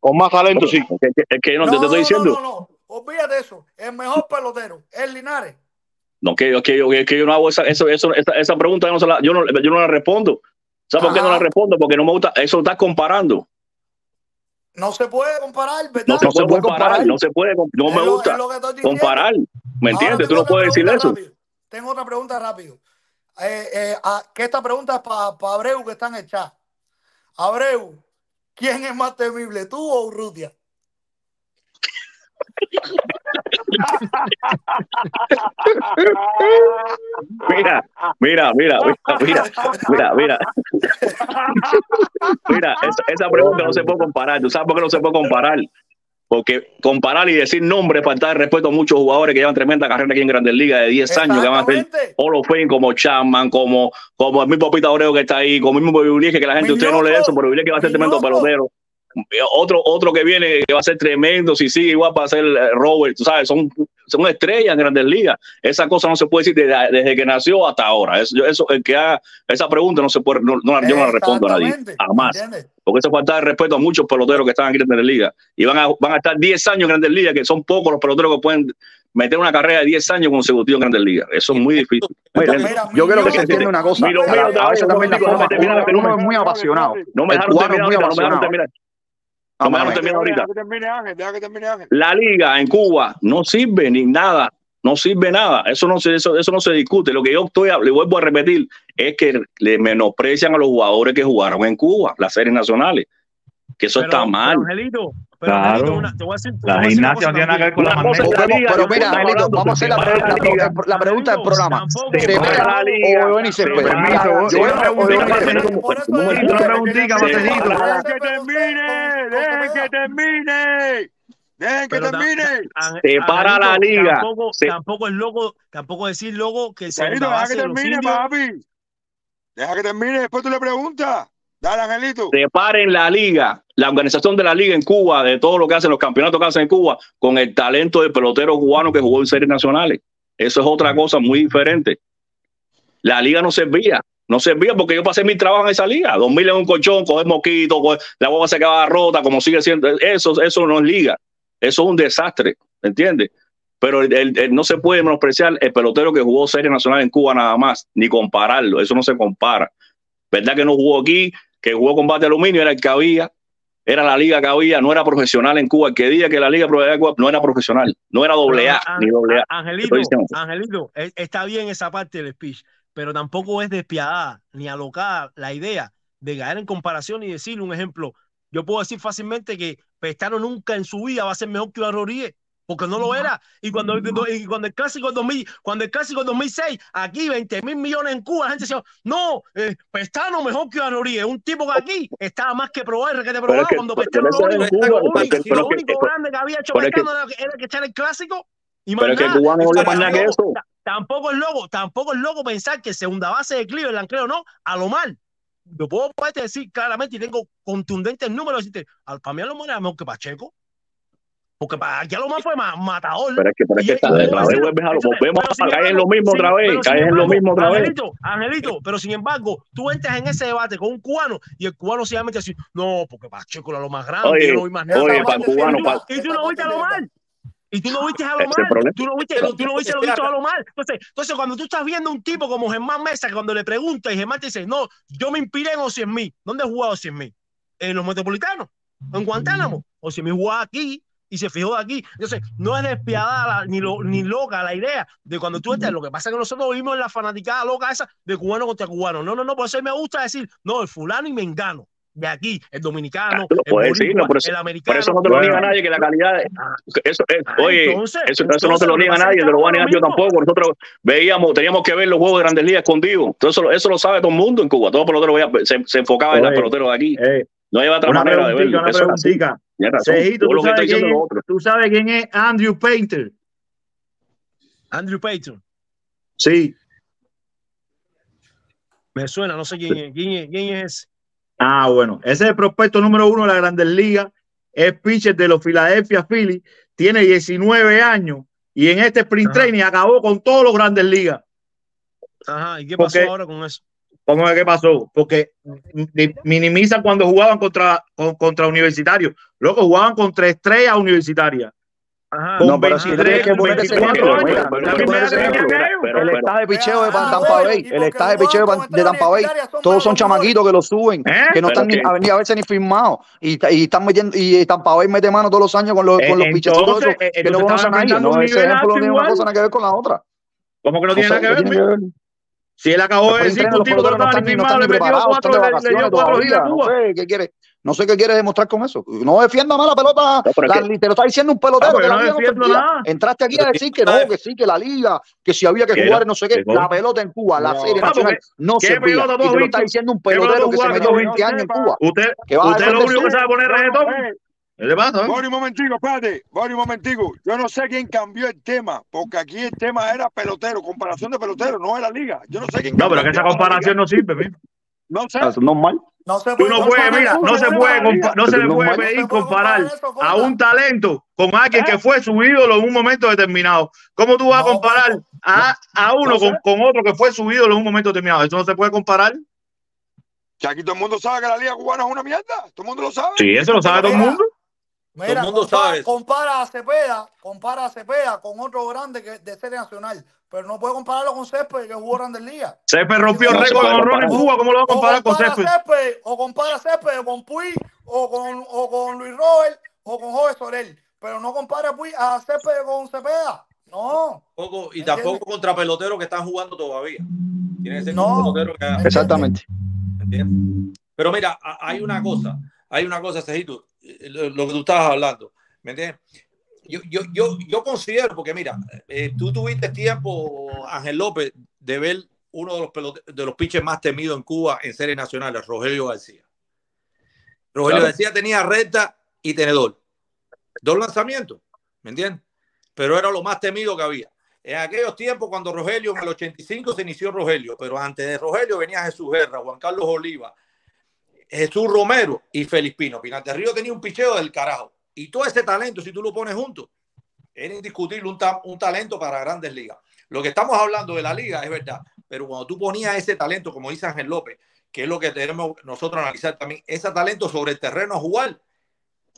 Con más talento, sí. Es que, que no, te- No, te estoy no, diciendo. no, no. Olvídate de eso. El mejor pelotero es Linares. No, que, yo- que, yo, que yo no hago esa, eso, eso, esa, esa pregunta, yo no, se la, yo, no, yo no la respondo. ¿Sabes por qué no la respondo? Porque no me gusta, eso estás comparando. No se puede comparar, ¿verdad? No se puede comparar, no se puede, no Es me lo- gusta lo comparar. ¿Me entiendes? Tú tengo no puedes decir pregunta eso. rápido. Tengo otra pregunta rápido. Eh, eh, ah, que esta pregunta es para Abreu, que está en el chat. Abreu, ¿quién es más temible, tú o Urrutia? Mira, mira, mira, mira, mira, mira, mira. Esa, esa pregunta no se puede comparar. ¿Tú sabes por qué no se puede comparar? Porque comparar y decir nombres, faltar de respeto a muchos jugadores que llevan tremenda carrera aquí en Grandes Ligas de 10 años, que van a ser Hall of Fame como Chapman, como, como el mismo Pita Oreo que está ahí, como el mismo Biblique, que la gente, usted no lee eso, pero Biblique que va a ser tremendo pelotero. Eh, Otro, otro que viene que va a ser tremendo, si sigue igual va a ser eh, Robert, tú sabes, son, son estrellas en grandes ligas. Esa cosa no se puede decir desde, desde que nació hasta ahora. Eso, eso- el que haga esa pregunta no se puede, no, no la- yo no la respondo a nadie, jamás. ¿entiendes? Porque eso falta de respeto a muchos peloteros que están aquí en Grandes Ligas. Y van a, van a estar 10 años en Grandes Ligas, que son pocos los peloteros que pueden meter una carrera de 10 años consecutivos en Grandes Ligas. Eso es muy difícil. *laughs* Yo quiero que se entienda una cosa. A veces también la forma, uno, es muy apasionado. No me dejaron terminar no me dejaron terminar. No me dejaron mano. terminar ahorita. Deja que termine Ángel, deja que termine Ángel. La liga en Cuba no sirve ni nada, no sirve nada. Eso no se, eso, eso no se discute. Lo que yo estoy, le vuelvo a repetir, es que le menosprecian a los jugadores que jugaron en Cuba, las series nacionales. Que eso Pero, está mal. pero, Angelito, pero Claro. Una- te voy a decir, te La voy a gimnasia no tiene nada que ver con la magnesia. Pero, mira, hablando vamos a hacer la, pre- la, pro- la pregunta del programa. ¿Se Para pega la liga. o Benny se pega? permiso, Yo se Se Matejito. para la- Dejen que termine, dejen que termine. Dejen que termine. Se para la liga. Tampoco, Se- es loco, tampoco decir loco que Angelito, segunda deja que termine, papi. Deja que termine, después tú le preguntas. Dale, Angelito. separen la liga, la organización de la liga en Cuba, de todo lo que hacen los campeonatos que hacen en Cuba, con el talento del pelotero cubano que jugó en series nacionales. Eso es otra cosa muy diferente. La liga no servía, no servía porque yo pasé mi trabajo en esa liga. 2000 en un colchón, coger mosquitos, coger- la bomba se quedaba rota, como sigue siendo. Eso, eso no es liga. Eso es un desastre, ¿me entiendes? Pero no se puede menospreciar el pelotero que jugó serie nacional en Cuba nada más, ni compararlo. Eso no se compara. ¿Verdad que no jugó aquí? Que jugó combate aluminio, era el que había, era la liga que había, no era profesional en Cuba. El que diga que la liga en Cuba no era profesional, no era doble A, ni doble A. Angelito. Angelito, eh, está bien esa parte del speech, pero tampoco es despiadada ni alocada la idea de caer en comparación y decir un ejemplo. Yo puedo decir fácilmente que Pestano nunca en su vida va a ser mejor que Iván Rodríguez, porque no lo era. Y cuando, y cuando el clásico del 2000, cuando el clásico del 2006, aquí 20 mil millones en Cuba, la gente decía, no, eh, Pestano mejor que Iván Rodríguez, un tipo que aquí estaba más que probar, que te probaba, es que- cuando Pestano lo es único, Cuba, lo único, es lo pero es grande que había hecho es Pestano era, que echar el clásico y más Pero es que nada. cubano no hizo más nada que eso. ta- Tampoco es loco, tampoco es loco pensar que segunda base de Cleveland, creo no, a lo mal. Yo puedo decir claramente y tengo contundentes números. Para mí a lo era mejor que Pacheco. Porque para aquí a lo más fue ma- matador. Pero es que, pero es Y- que y está, otra vez vuelves a lo, volvemos a caer en lo mismo otra vez, caes en lo mismo otra vez. Angelito, Angelito, pero sin embargo, tú entras en ese debate con un cubano y el cubano sencillamente dice, no, porque Pacheco era lo más grande, Oye, no vi más nada. oye, Y para cubano, y para- y tú no viste a lo mal. Y tú no viste a lo mal. problema. Tú no viste, tú no viste lo visto a lo mal. Entonces, entonces, cuando tú estás viendo un tipo como Germán Mesa, que cuando le preguntas y Germán te dice, no, yo me inspiré en Ocienmí. ¿Dónde he jugado Ocienmí? En los Metropolitanos, en Guantánamo. Ocienmí jugaba aquí y se fijó de aquí. Entonces, no es despiadada la- ni, lo- ni loca la idea de cuando tú estás. Lo que pasa es que nosotros vivimos en la fanaticada loca esa de cubano contra cubano. No, no, no, por eso me gusta decir, no, el fulano y mengano. De aquí, el dominicano, lo el boricua, decirlo, por eso, el por americano. eso no te lo niega nadie que la calidad. de- eso, es- Ah, oye, entonces, eso, eso no te lo niega nadie, te lo voy a negar yo tampoco. Nosotros veíamos, teníamos que ver los juegos de Grandes Ligas escondidos. Entonces, eso, lo- eso lo sabe todo el mundo en Cuba. Todo pelotero veía- se, se enfocaba en los peloteros de aquí. Eh, No hay otra manera de verlo. una Razón. Cejito, ¿tú sabes, quién es lo es, otro. ¿tú sabes quién es Andrew Painter? Andrew Payton. Sí. Me suena, no sé quién es. ¿Quién es, quién es ese? Ah, bueno. Ese es el prospecto número uno de la Grandes Ligas. Es pitcher de los Philadelphia Phillies. Tiene 19 años. Y en este sprint Ajá. training acabó con todos los Grandes Ligas. Ajá, ¿y qué pasó Porque- ahora con eso? ¿Cómo es que pasó? Porque mi- minimizan cuando jugaban contra, con- contra universitarios. Luego jugaban contra estrellas universitarias. Ajá. Con No, pero si 23, tienes que poner ese 24 ejemplo, años. mira, La tienes que misma poner edad ese que ejemplo. tenía ellos. Pero, El pero, staff de picheo de Ah, Tampa Bay, el staff de picheo de Tampa Bay, todos son chamaquitos que lo suben, ¿Eh? que no están ni a, ni a veces ni firmados y, y están metiendo y Tampa Bay mete mano todos los años con los, Eh, con los esos eh, que no a nadie, no ese ejemplo no tiene una cosa nada que ver con la otra. ¿Cómo que no tiene nada que ¿qué ver, Si él acabó de decir que un tipo que no estaba ni firmado le metió cuatro, le, dio cuatro giras a todavía, no Cuba. sé qué quiere. No sé qué quieres demostrar con eso. No defienda más la pelota, te lo está diciendo un Ah, pelotero pues que no defiendo nada. Entraste aquí a decir que no, que sí, que la liga, que si había que jugar no, sé qué. La pelota en Cuba, la serie Ah, nacional, no ¿qué servía. pelota tú Y te lo está diciendo un ¿Qué pelota pelotero que se metió tú? Que yo 20 años en Cuba. Usted, lo único que sabe poner reggaetón. Eh, ¿Qué le pasa? eh? Bori, un momentico, espérate, Bori, un momentico. Yo no sé quién cambió el tema, porque aquí el tema era pelotero, comparación de pelotero, no era liga. Yo no sé quién No, cambió pero el que esa comparación no sirve, mijo. No sé. Ah, Eso es normal. No se puede No puedes, mira, no se puede, no se le puede pedir comparar a un talento con alguien ¿Eh? que fue su ídolo en un momento determinado. ¿Cómo tú vas a comparar com- a, a uno No sé. con, con otro que fue su ídolo en un momento determinado? Eso no se puede comparar. Que aquí todo el mundo sabe que la liga cubana es una mierda. Todo el mundo lo sabe. Sí, eso lo sabe todo el Mira. Todo el mundo compara, sabe compara a Cepeda, compara a Cepeda con otro grande que de serie nacional, pero no puede compararlo con Césped que jugó Grandes Ligas. Césped rompió No récord de honrón en. Cuba. ¿Cómo lo va a comparar con Césped? Césped, o compara a Césped con Puy, o con, o con Luis Robert, o con Jorge Soler, pero no compara a, Puy, a Césped con Cepeda. No, Tampoco- y ¿me tampoco entiendes? contra peloteros que están jugando todavía. Tiene que ser con No, que. Exactamente. ¿entiendes? Pero mira, hay una cosa, hay una cosa, Cejito, lo, lo que tú estabas hablando, ¿me entiendes? Yo, yo, yo, yo considero, porque mira, eh, tú tuviste tiempo, Ángel López, de ver uno de los, pelote- de los pitchers más temidos en Cuba en series nacionales, Rogelio García. Rogelio Claro. García tenía recta y tenedor. Dos lanzamientos, ¿me entiendes? Pero era lo más temido que había. En aquellos tiempos, cuando Rogelio, en el 85 se inició Rogelio, pero antes de Rogelio venía Jesús Guerra, Juan Carlos Oliva, Jesús Romero y Félix Pino. Pinante Río tenía un picheo del carajo. Y todo ese talento, si tú lo pones junto, era indiscutible un, un talento para grandes ligas. Lo que estamos hablando de la liga es verdad, pero cuando tú ponías ese talento, como dice Ángel López, que es lo que tenemos nosotros analizar también, ese talento sobre el terreno a jugar,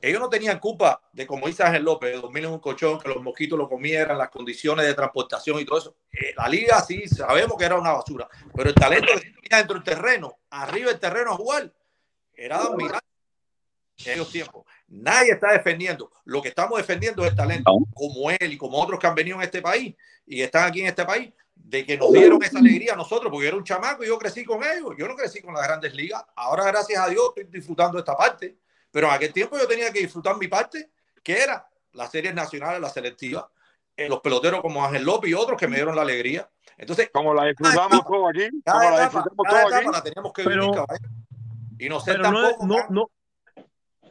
ellos no tenían culpa de, como dice Ángel López, de dormir en un colchón, que los mosquitos lo comieran, las condiciones de transportación y todo eso. Eh, la liga sí, sabemos que era una basura, pero el talento que tenía dentro del terreno, arriba del terreno a jugar, era admirar en aquellos tiempos. Nadie está defendiendo. Lo que estamos defendiendo es el talento, como él y como otros que han venido en este país y están aquí en este país, de que nos dieron esa alegría a nosotros, porque yo era un chamaco y yo crecí con ellos. Yo no crecí con las grandes ligas. Ahora, gracias a Dios, estoy disfrutando esta parte. Pero en aquel tiempo yo tenía que disfrutar mi parte, que era las series nacionales, las selectivas, eh, los peloteros como Ángel López y otros que me dieron la alegría. Entonces, Como la disfrutamos todos aquí. Como la disfrutamos todos aquí. la teníamos que vivir, Pero, caballero. Y no ser pero no, es, no,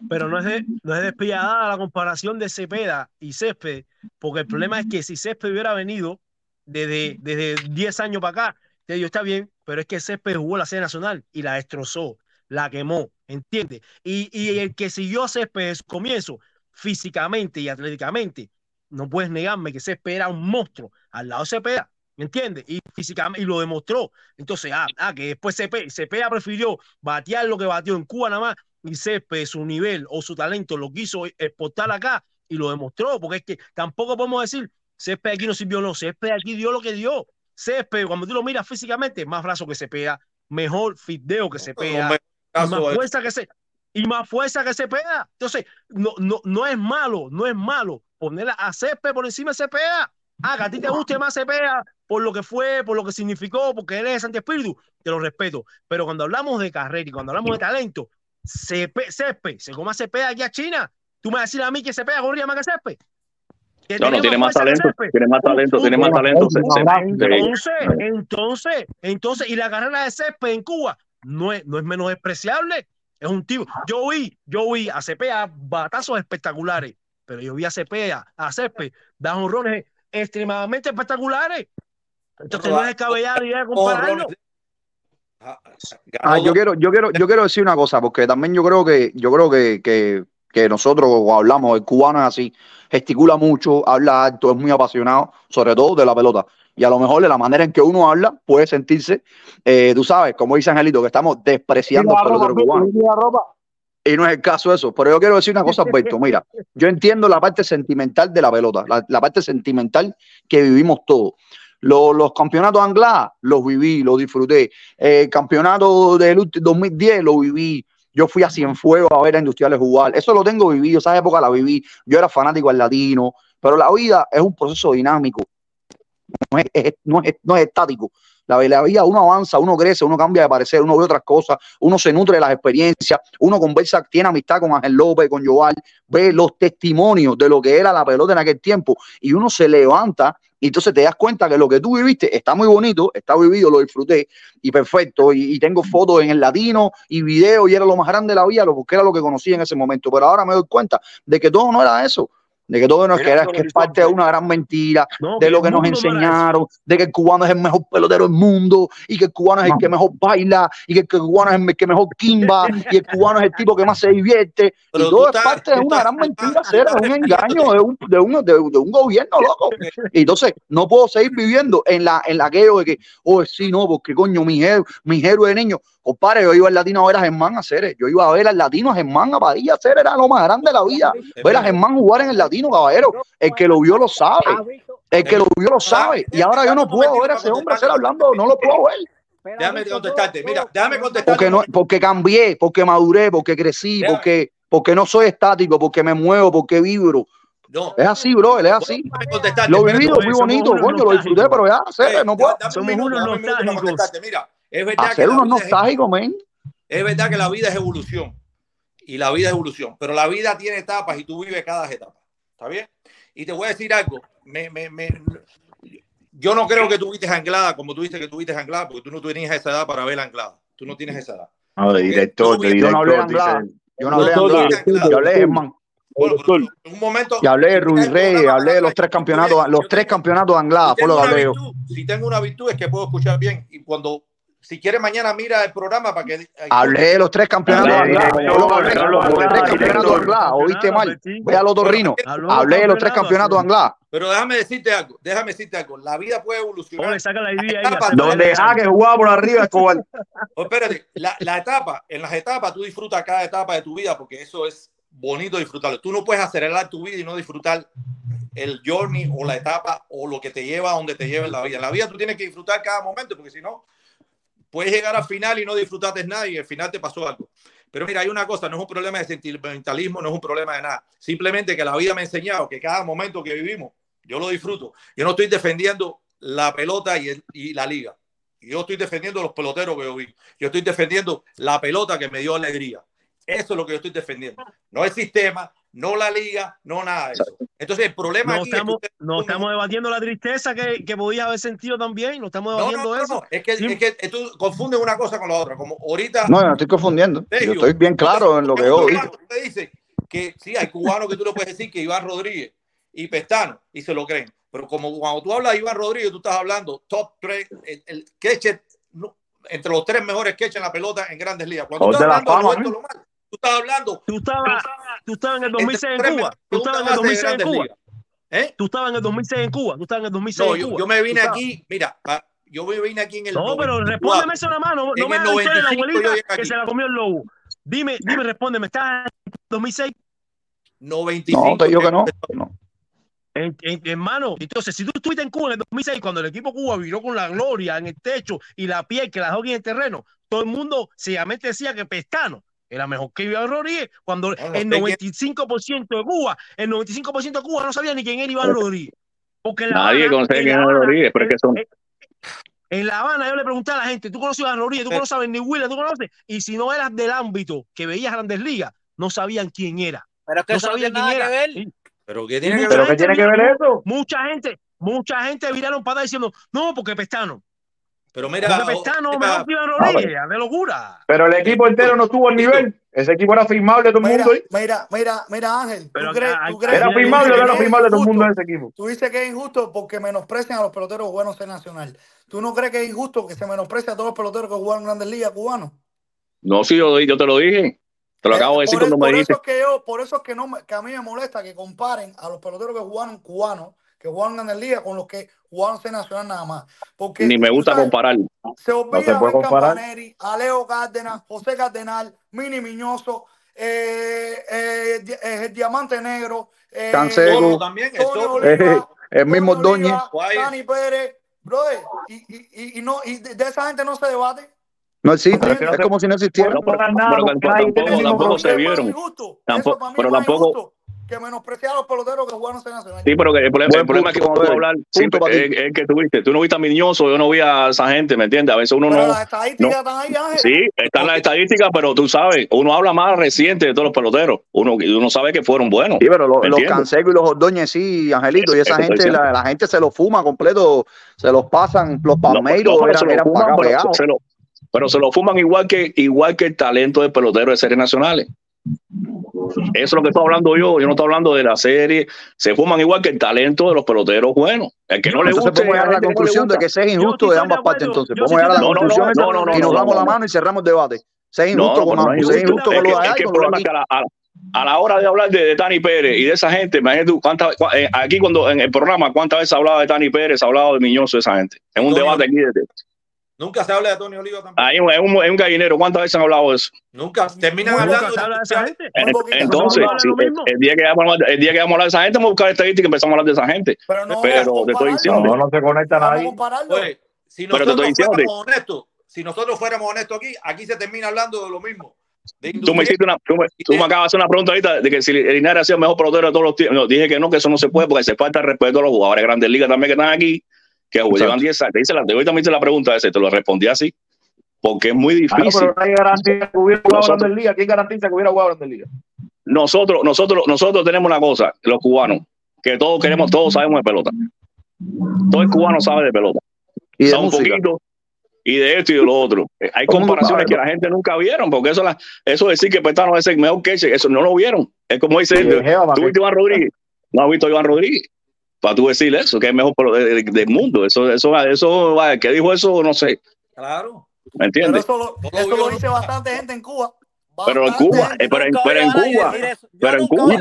pero no es, de- no es despiadada la comparación de Cepeda y Césped, porque el problema es que si Césped hubiera venido desde, desde 10 años para acá, te digo, está bien, pero es que Césped jugó la serie nacional y la destrozó, la quemó, ¿entiendes? Y, y el que siguió a Césped desde su comienzo, físicamente y atléticamente, no puedes negarme que Césped era un monstruo al lado de Cepeda, ¿me entiendes? Y físicamente, y lo demostró. Entonces, ah, ah, que después Cepeda, Cepeda prefirió batear lo que batió en Cuba nada más y Césped, su nivel o su talento lo quiso exportar acá y lo demostró, porque es que tampoco podemos decir Césped aquí no sirvió, no, Césped aquí dio lo que dio. Césped, cuando tú lo miras físicamente, más brazo que Cepeda, mejor fideo que Cepeda, me- y más caso, eh. fuerza que se y más fuerza que Cepeda. Entonces, no, no, no es malo, no es malo poner a Césped por encima de Cepeda. Ah, que a ti te guste más Cepeda por lo que fue, por lo que significó, porque él es Santi Espíritu, te lo respeto. Pero cuando hablamos de carrera y cuando hablamos de talento, Cepe- Césped, se coma Cepeda aquí a China. Tú me vas a decir a mí que Cepeda corría más que Césped. No, no, tiene más talento, Césped. tiene más talento, tiene más talento. entonces, entonces, entonces, y la carrera de Césped en Cuba no es, no es menos despreciable Es un tipo. Yo vi, yo vi a Cepeda batazos espectaculares, pero yo vi a Cepeda, a Césped, dar honrones extremadamente espectaculares. Entonces no es descabellado idea compararlo. Ah, yo quiero, yo quiero, yo quiero decir una cosa, porque también yo creo que, yo creo que, que, que nosotros hablamos, el cubano es así, gesticula mucho, habla alto, es muy apasionado, sobre todo de la pelota. Y a lo mejor de la manera en que uno habla puede sentirse, eh, tú sabes, como dice Angelito, que estamos despreciando al pelotero cubano. Y no es el caso eso. Pero yo quiero decir una cosa, Alberto. Mira, yo entiendo la parte sentimental de la pelota, la, la parte sentimental que vivimos todos. Los, campeonatos anglas los viví, los disfruté. El campeonato del ulti- 2010 lo viví. Yo fui a Cienfuegos a ver a Industriales jugar. Eso lo tengo vivido, esa época la viví. Yo era fanático al latino, pero la vida es un proceso dinámico. No es, no es- no es estático. La, la vida, uno avanza, uno crece, uno cambia de parecer, uno ve otras cosas, uno se nutre de las experiencias, uno conversa, tiene amistad con Ángel López, con Joval, ve los testimonios de lo que era la pelota en aquel tiempo y uno se levanta y entonces te das cuenta que lo que tú viviste está muy bonito, está vivido, lo disfruté y perfecto. Y, tengo fotos en el latino y videos y era lo más grande de la vida, lo- porque era lo que conocía en ese momento. Pero ahora me doy cuenta de que todo no era eso. De que todo no es que es parte de una gran mentira, No, de lo que nos enseñaron, de que el cubano es el mejor pelotero del mundo, y que el cubano es el que mejor baila, y que el cubano es el que mejor quimba, y el cubano es el tipo que más se divierte. Pero y todo es estás- parte de una estás- gran mentira, cera, de un *laughs* engaño, de un, de un, de, de un gobierno loco. Y entonces no puedo seguir viviendo en la en la aquello de que, oh, sí, no, porque coño, mi héroe, mi héroe de niño. Compadre, yo iba al latino a ver a Germán a Ceres. Yo iba a ver al latino a Germán a Padilla a Ceres. Era lo más grande de la vida. Ver a Germán jugar en el latino, caballero. El que lo vio lo sabe. El que lo vio lo sabe. Y ahora yo no puedo ver a ese hombre hacer hablando, no lo puedo ver. Déjame contestarte. Mira, déjame contestarte. Porque, no, porque cambié, porque maduré, porque crecí, porque, porque no soy estático, porque me muevo, porque vibro. No. Es así, bro, es así. contestarte. Lo vivido, muy bonito, coño, lo disfruté, pero ya, Ceres, no puedo. Dame un minuto, dame un minuto para contestarte. Mira, es verdad que Hacer la unos vida es- nostálgicos, men. Es verdad que la vida es evolución y la vida es evolución, pero la vida tiene etapas y tú vives cada etapa. ¿Está bien? Y te voy a decir algo. Me, me, me- yo no creo que tuviste anglada como tú dices que tuviste anglada, porque tú no tenías esa edad para ver anglada. Tú no tienes esa edad. No, de director, de Yo no hablé director, anglada. Yo no hablé anglada. Yo hablé. En un momento. Y hablé de Ruiz Reyes, hablé de los tres campeonatos, los tres campeonatos de Anglada, lo que hablé yo. virtud, si tengo una virtud es que puedo escuchar bien y cuando si quieres mañana mira el programa para que Hablé de los tres campeonatos que. Oíste mal. Ve al otorrino. Hablé de los tres campeonato, campeonatos Anglada. Pero déjame decirte algo, déjame decirte algo. La vida puede evolucionar. Ole, saca la idea ahí. Etapa, hace- Donde Jaque jugaba por arriba, Escobar. *laughs* Oh, espérate, la, la etapa, en las etapas tú disfrutas cada etapa de tu vida porque eso es bonito disfrutarlo. Tú no puedes acelerar tu vida y no disfrutar el journey o la etapa o lo que te lleva a donde te lleva en la vida. En la vida tú tienes que disfrutar cada momento porque si no, puedes llegar al final y no disfrutaste nada y al final te pasó algo. Pero mira, hay una cosa, no es un problema de sentimentalismo, no es un problema de nada. Simplemente que la vida me ha enseñado que cada momento que vivimos, yo lo disfruto. Yo no estoy defendiendo la pelota y, la liga. Yo estoy defendiendo los peloteros que yo vi. Yo estoy defendiendo la pelota que me dio alegría. Eso es lo que yo estoy defendiendo. No el sistema, no la liga, no nada de eso. Entonces el problema No aquí es que estamos, usted- no estamos debatiendo la tristeza que, que podías haber sentido también. No estamos No, no, debatiendo no, eso. no. Es que, es que tú confundes una cosa con la otra. Como ahorita No, no estoy confundiendo. Yo estoy bien claro en lo que yo te dice que sí, hay cubanos que tú le puedes decir que Iván Rodríguez y Pestano y se lo creen. Pero como cuando tú hablas de Iván Rodríguez, tú estás hablando top 3, el, el catcher, no, entre los tres mejores catchers en la pelota en grandes ligas. Cuando tú estás la hablando de Roberto Lomar, tú estás hablando. Tú estabas, tú estabas en el entre 2006 en tres Cuba. Tú estabas en el base de 2006 en Cuba. ¿Eh? Tú estabas en el 2006 en Cuba. Tú estabas en el 2006 No, en yo, Cuba. yo me vine estabas- aquí, mira, pa- yo me vine aquí en el. No, pero 94. respóndeme eso nada más. No, no En me hagas la historia de la 95 yo abuelita que se la comió el lobo. Dime, dime, respóndeme. ¿Estás en 2006? 95. No, te digo que no. no. En- en- hermano, entonces, si tú estuviste en Cuba en el 2006, cuando el equipo Cuba viró con la gloria en el techo y la piel que la dejó aquí en el terreno, todo el mundo seriamente decía que Pestano era mejor que Iván Rodríguez, cuando no el sé quién- 95% de Cuba, el 95% de Cuba no sabía ni quién era Iván Rodríguez. Porque en La Nadie Habana- conoce quién es Rodríguez, pero es que son. en- La Habana yo le pregunté a la gente, ¿tú conoces a Iván Rodríguez? ¿Tú conoces a Wheeler? ¿Tú conoces? Y si no eras del ámbito que veías Grandes Ligas, no sabían quién era. Pero es que no sabían tiene quién era. que ver. Pero ¿qué tiene que ver? gente tiene que vira- ver eso? Mucha gente, mucha gente viraron para diciendo, no, porque Pestano. Pero mira, Pestano, mejor Rodríguez, de locura. Pero el equipo entero no estuvo al nivel. Ese equipo era firmable de todo el mira, mundo. ¿eh? Mira, mira, mira, Ángel. Pero ¿tú crees, tú era firmable, de todo el mundo ese equipo. Tú dices que es injusto porque menosprecian a los peloteros buenos en Nacional. ¿Tú no crees que es injusto que se menosprecie a todos los peloteros que jugaron Grandes Ligas cubanos? No, sí, yo, yo te lo dije. Te lo eh, acabo de decir por cuando el, me por. Eso es que yo, por eso es que, no, que a mí me molesta que comparen a los peloteros que jugaron cubanos que jugaron en la liga con los que jugaron en Nacional nada más. Porque, Ni me gusta comparar. Se olvida no se puede comparar. Campaneri, Aleo Cárdenas, José Cardenal, Mini Miñoso, eh, eh, el Diamante Negro, eh, Cancelo, también, Oliva, el mismo Doñi, Dani Pérez, brother, y, y, y, no, y de, esa gente no se debate. No existe, es como si no existiera. No, pero, pero, pero, tampoco, tampoco se vieron. Tampoco, pero tampoco, que menospreciar a los peloteros que jugaron en Nacional. Sí, pero el problema, el problema es que vamos a hablar es, es, que tuviste. Tú no viste a Miñoso, yo no vi a esa gente, ¿me entiendes? A veces uno pero no. Las estadísticas están ahí, Ángel. Sí, están las estadísticas, pero tú sabes, uno habla más reciente de todos los peloteros. Uno, uno sabe que fueron buenos. Sí, pero lo, los Canseco y los Ordóñez, sí, Angelito, y esa gente, la, gente se los fuma completo, se los pasan, los palmeiros no, no, eran, eran pero se lo fuman igual que, igual que el talento de pelotero de series nacionales. Eso es lo que estoy hablando yo. Yo no estoy hablando de la serie. Se fuman igual que el talento de los peloteros buenos. El que no, no le gusta. Podemos llegar a la conclusión de que injusto yo, de ambas partes, entonces. Podemos llegar a la no, conclusión no, y nos damos la mano y cerramos el debate. Sea injusto con ambos. Sea injusto con los a la hora de hablar de, de, Tani Pérez y de esa gente, imagínate cuánta, cua, eh, aquí cuando en el programa, cuántas veces hablaba de Tani Pérez, hablaba de Miñoso, esa gente. En un no, debate aquí de, Nunca se habla de Tony Oliva tampoco. Ahí es un, es un gallinero. ¿Cuántas veces han hablado de eso? Nunca. Terminan nunca hablando eh, se habla de esa gente. Entonces, sí, el, eh, el, día que vamos, el día que vamos a hablar de esa gente, vamos a buscar estadísticas y empezamos a hablar de esa gente. Pero, no pero te estoy diciendo. No, no se conecta nadie. Pues, si nosotros pero te estoy fuéramos honestos, si nosotros fuéramos honestos aquí, aquí se termina hablando de lo mismo. Tú me hiciste una, tú me, tú me, acabas de hacer una pregunta ahorita de que si Linares ha sido el mejor pelotero de todos los tiempos. No, dije que no, que eso no se puede porque se falta el respeto a los jugadores de grandes ligas también que están aquí que Exacto. llevan 10 años. Hice la, hoy también hice la pregunta esa te lo respondí así, porque es muy difícil. Claro, pero no hay garantía que hubiera jugado nosotros, ¿Quién garantiza que hubiera jugado Grandes Ligas? Nosotros, nosotros, nosotros tenemos una cosa, los cubanos, que todos queremos, todos sabemos de pelota. Todo el cubano sabe de pelota. Y de un poquito y de esto y de lo otro. Eh, hay comparaciones que la gente nunca vieron, porque eso, la, eso decir que Petano es el mejor que eso no lo vieron. Es como dice tú viste Iván Rodríguez, no has visto a Iván Rodríguez para tú decir eso, que es mejor del, mundo. Eso, eso, eso, vaya, ¿qué dijo eso? No sé. Claro. ¿Me entiendes? Pero esto lo, dice bastante gente en Cuba. Pero en Cuba, eh, pero, en, pero en Cuba, pero en Cuba.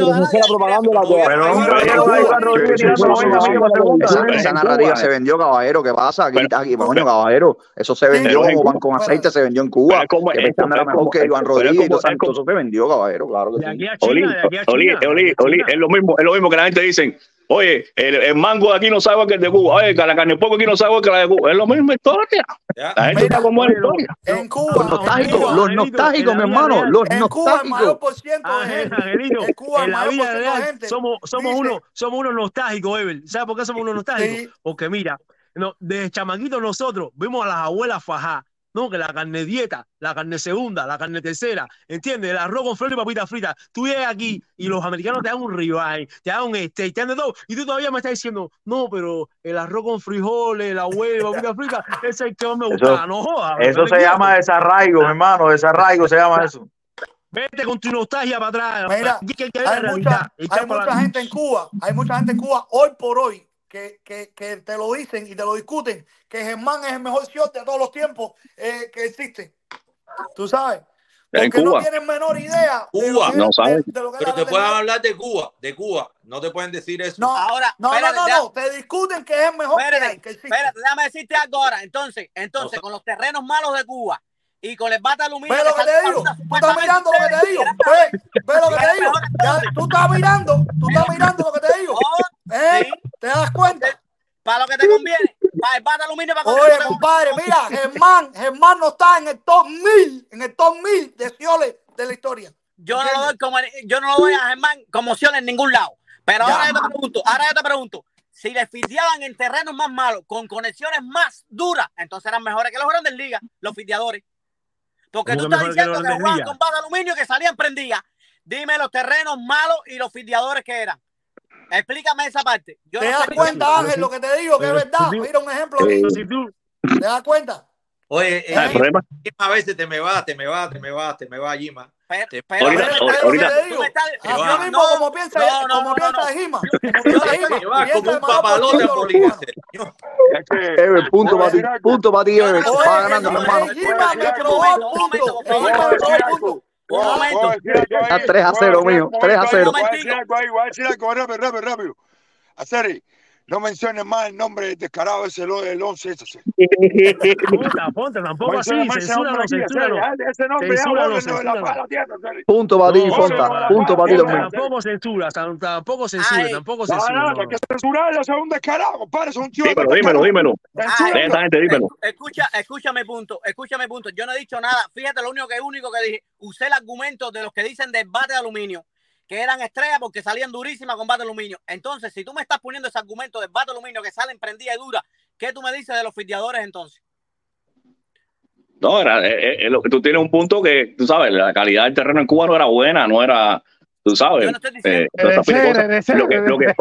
Esa narrativa se vendió, caballero. ¿Qué pasa? Aquí, aquí, coño, caballero. Eso se vendió como con aceite, se vendió en Cuba. Esta era mejor que Iván Rodríguez y eso se vendió, caballero. Claro que sí. Oli, es lo mismo que la gente dicen Oye, el, mango de aquí no sabe que el de Cuba. Oye, la carne poco aquí no sabe que la de Cuba. Es lo mismo historia. La gente está como en historia. En Cuba. Los nostálgicos, los nostálgicos, mi hermano. En Cuba, el mayor por ciento gente. Angelino, en Cuba, en la mayor vida real, gente. somos, somos, Dice. unos, somos unos nostálgicos, Evel. ¿Sabes por qué somos unos nostálgicos? Porque mira, no, desde chamaquitos nosotros vimos a las abuelas fajar ¿no? Que la carne dieta, la carne segunda, la carne tercera, ¿entiendes? El arroz con flor y papita frita. Tú llegas aquí y los americanos te dan un ribeye, te dan un steak, te dan de todo, y tú todavía me estás diciendo, no, pero el arroz con frijoles, la hueva, papita frita, ese es el que más me gusta, eso, no jodas. Eso se llama desarraigo, mi hermano, desarraigo se llama eso. Vete con tu nostalgia para atrás. Mira, hay mucha gente en Cuba, hay mucha gente en Cuba hoy por hoy que, que, que, te lo dicen y te lo discuten, que Germán es el mejor shot de todos los tiempos eh, que existe. ¿Tú sabes? Porque no tienen menor idea. Cuba, no sabes. Pero te pueden hablar de Cuba, de Cuba. No te pueden decir eso. No, ahora, no, no, no, te discuten que es el mejor. Espérate, que hay, espérate, déjame decirte algo ahora. Entonces, entonces, con los terrenos malos de Cuba y con el bata aluminio. Ve lo que te digo. Tú estás mirando lo que te digo. Ve, lo que te digo. Tú estás mirando, tú estás mirando lo que te digo. ¿Te das cuenta? Para lo que te conviene. Para el bata aluminio para Oye, compadre, mira, Germán, Germán no está en el top 1000, en el top 1000 de Cioles de la historia. Yo no, lo doy como, yo no lo doy a Germán como Cioles en ningún lado. Pero ahora yo te pregunto, ahora yo te pregunto, si les fideaban en terrenos más malos, con conexiones más duras, entonces eran mejores que los grandes ligas, los fideadores. Porque tú estás diciendo que, que jugaban con bata aluminio que salían prendidas. Dime los terrenos malos y los fideadores que eran. Explícame esa parte. Yo ¿Te das cuenta. Ángel, lo que te digo, que es verdad? Mira un ejemplo. Aquí. ¿Te das cuenta? Oye, eh, a veces te me va, te me va, te me va, te me va, Gima. Pero, pero, ahorita, ahorita. Yo mismo, no, como piensa, como piensa Gima. Como un papalote poliéster. Ever, punto para ti, punto. Va ganando, hermano. Gima me probó el punto. Me probó el punto. Un momento. A 3 a 0, mío. 3 a 0. A decir no menciones más el nombre descarado ese del 11 ese. *laughs* Ponta, ponta, tampoco así, censúralo, censúralo. Ese nombre censúralo, ya de la. Punto para ti, punto para ti. Tampoco censura, tampoco censura, tampoco censura. Hay que censurarlo, es un descarado, compadre, un. Dímelo, dímelo, dímelo. Exactamente, dímelo. Escucha, escúchame punto, escúchame punto. Yo no he dicho nada, fíjate lo único que único que dije, usé el argumento de los que dicen debate de aluminio que eran estrellas porque salían durísimas con bate aluminio. Entonces, si tú me estás poniendo ese argumento del bate aluminio que salen prendida y dura, ¿qué tú me dices de los fildeadores entonces? No, era, eh, eh, eh, era, era, tú tienes un punto que, tú sabes, la calidad del terreno en Cuba no era buena, no era, tú sabes. Eh,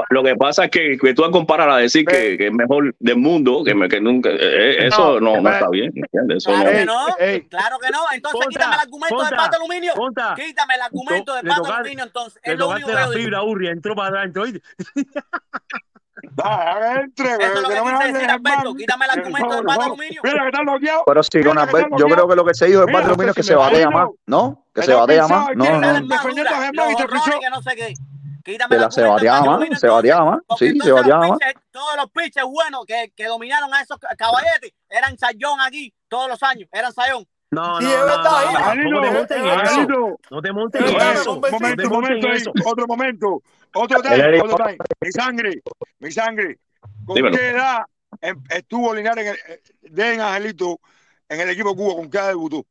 lo que pasa es que, que tú a comparar a decir que, que, es mejor del mundo, que, me, que nunca, eh, eh, eso no, está bien, ¿entiendes? Eso claro que no. Entonces quítame el argumento contra, del pato aluminio. Quítame el argumento de pato aluminio, entonces. Es lo único que la fibra, entró para adelante, *laughs* Pero si yo creo que lo que se dijo del bate es que se batea más, ¿no? Que se batea más. No, no. No la se bateaba se sí, se. Todos los pitches buenos que, que dominaron a esos caballetes eran Sayón aquí todos los años, eran Sayón. No, no, no, no, te montes. No te montes eso. Momento, momento, otro momento. Otro time, otro time. Mi sangre, mi sangre. ¿Con qué edad em, estuvo Linares eh, de Angelito en el equipo Cuba? ¿Con qué edad debutó?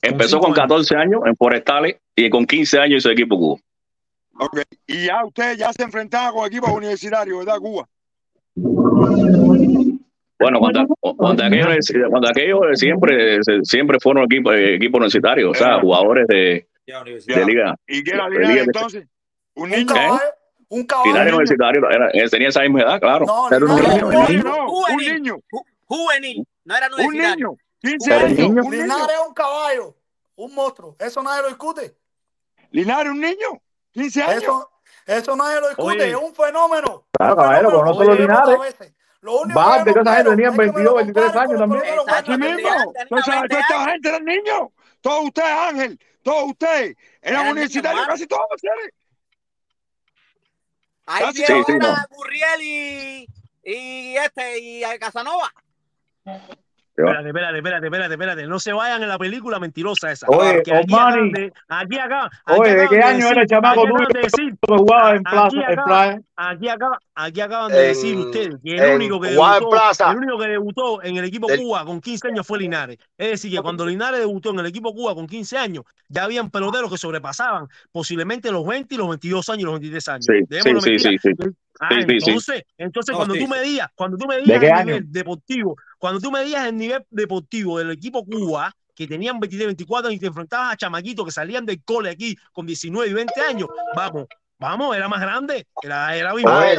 Empezó con 14 años en Forestales y con 15 años hizo equipo Cuba. Ok, y ya usted ya se enfrentaba con equipos universitarios, ¿verdad, Cuba? Bueno, cuando, cuando aquellos, siempre, siempre fueron equipos equipo eh, universitarios, o sea, jugadores de, de liga. ¿Y qué era liga, de entonces? ¿Un niño? ¿Eh? Un caballo. Era universitario, era, eh, tenía esa misma edad, claro. No, era un, niño, niño. Un niño. Juvenil, no era universitario. Un niño. 15 años. Niño, un niño. es un caballo, un monstruo. Eso nadie lo discute. Linares, un niño, 15 años. Eso, eso nadie lo discute, es un fenómeno. Claro, caballero, conozco los Linares. Lo único Va, que esa gente tenían 22, 23 años también. Aquí mismo. esta gente eran niños. Todos ustedes, Ángel, todos ustedes. Eran universitarios casi todos, ustedes. Ahí sí, sí, a Gurriel y, y este y a Casanova. Espérate, espérate, espérate, espérate, espérate. No se vayan en la película mentirosa esa. Oye, aquí acaban de, aquí acá, Oye, ¿de qué año era el chamaco tú que jugaba en plaza. Aquí acaban, aquí acaban de decir ustedes que el único que, debutó, el único que debutó en el equipo Cuba con 15 años fue Linares. Es decir, que cuando Linares debutó en el equipo Cuba con 15 años, ya habían peloteros que sobrepasaban posiblemente los 20 y los 22 años y los 23 años. Sí, sí, sí, sí. Ah, sí, entonces, sí. entonces cuando sí. tú me digas, cuando tú me digas el nivel deportivo, cuando tú me digas el nivel deportivo del equipo Cuba, que tenían 23, 24 y te enfrentabas a chamaquitos que salían del cole aquí con 19 y 20 años, vamos, Vamos, era más grande. Era, era mi madre.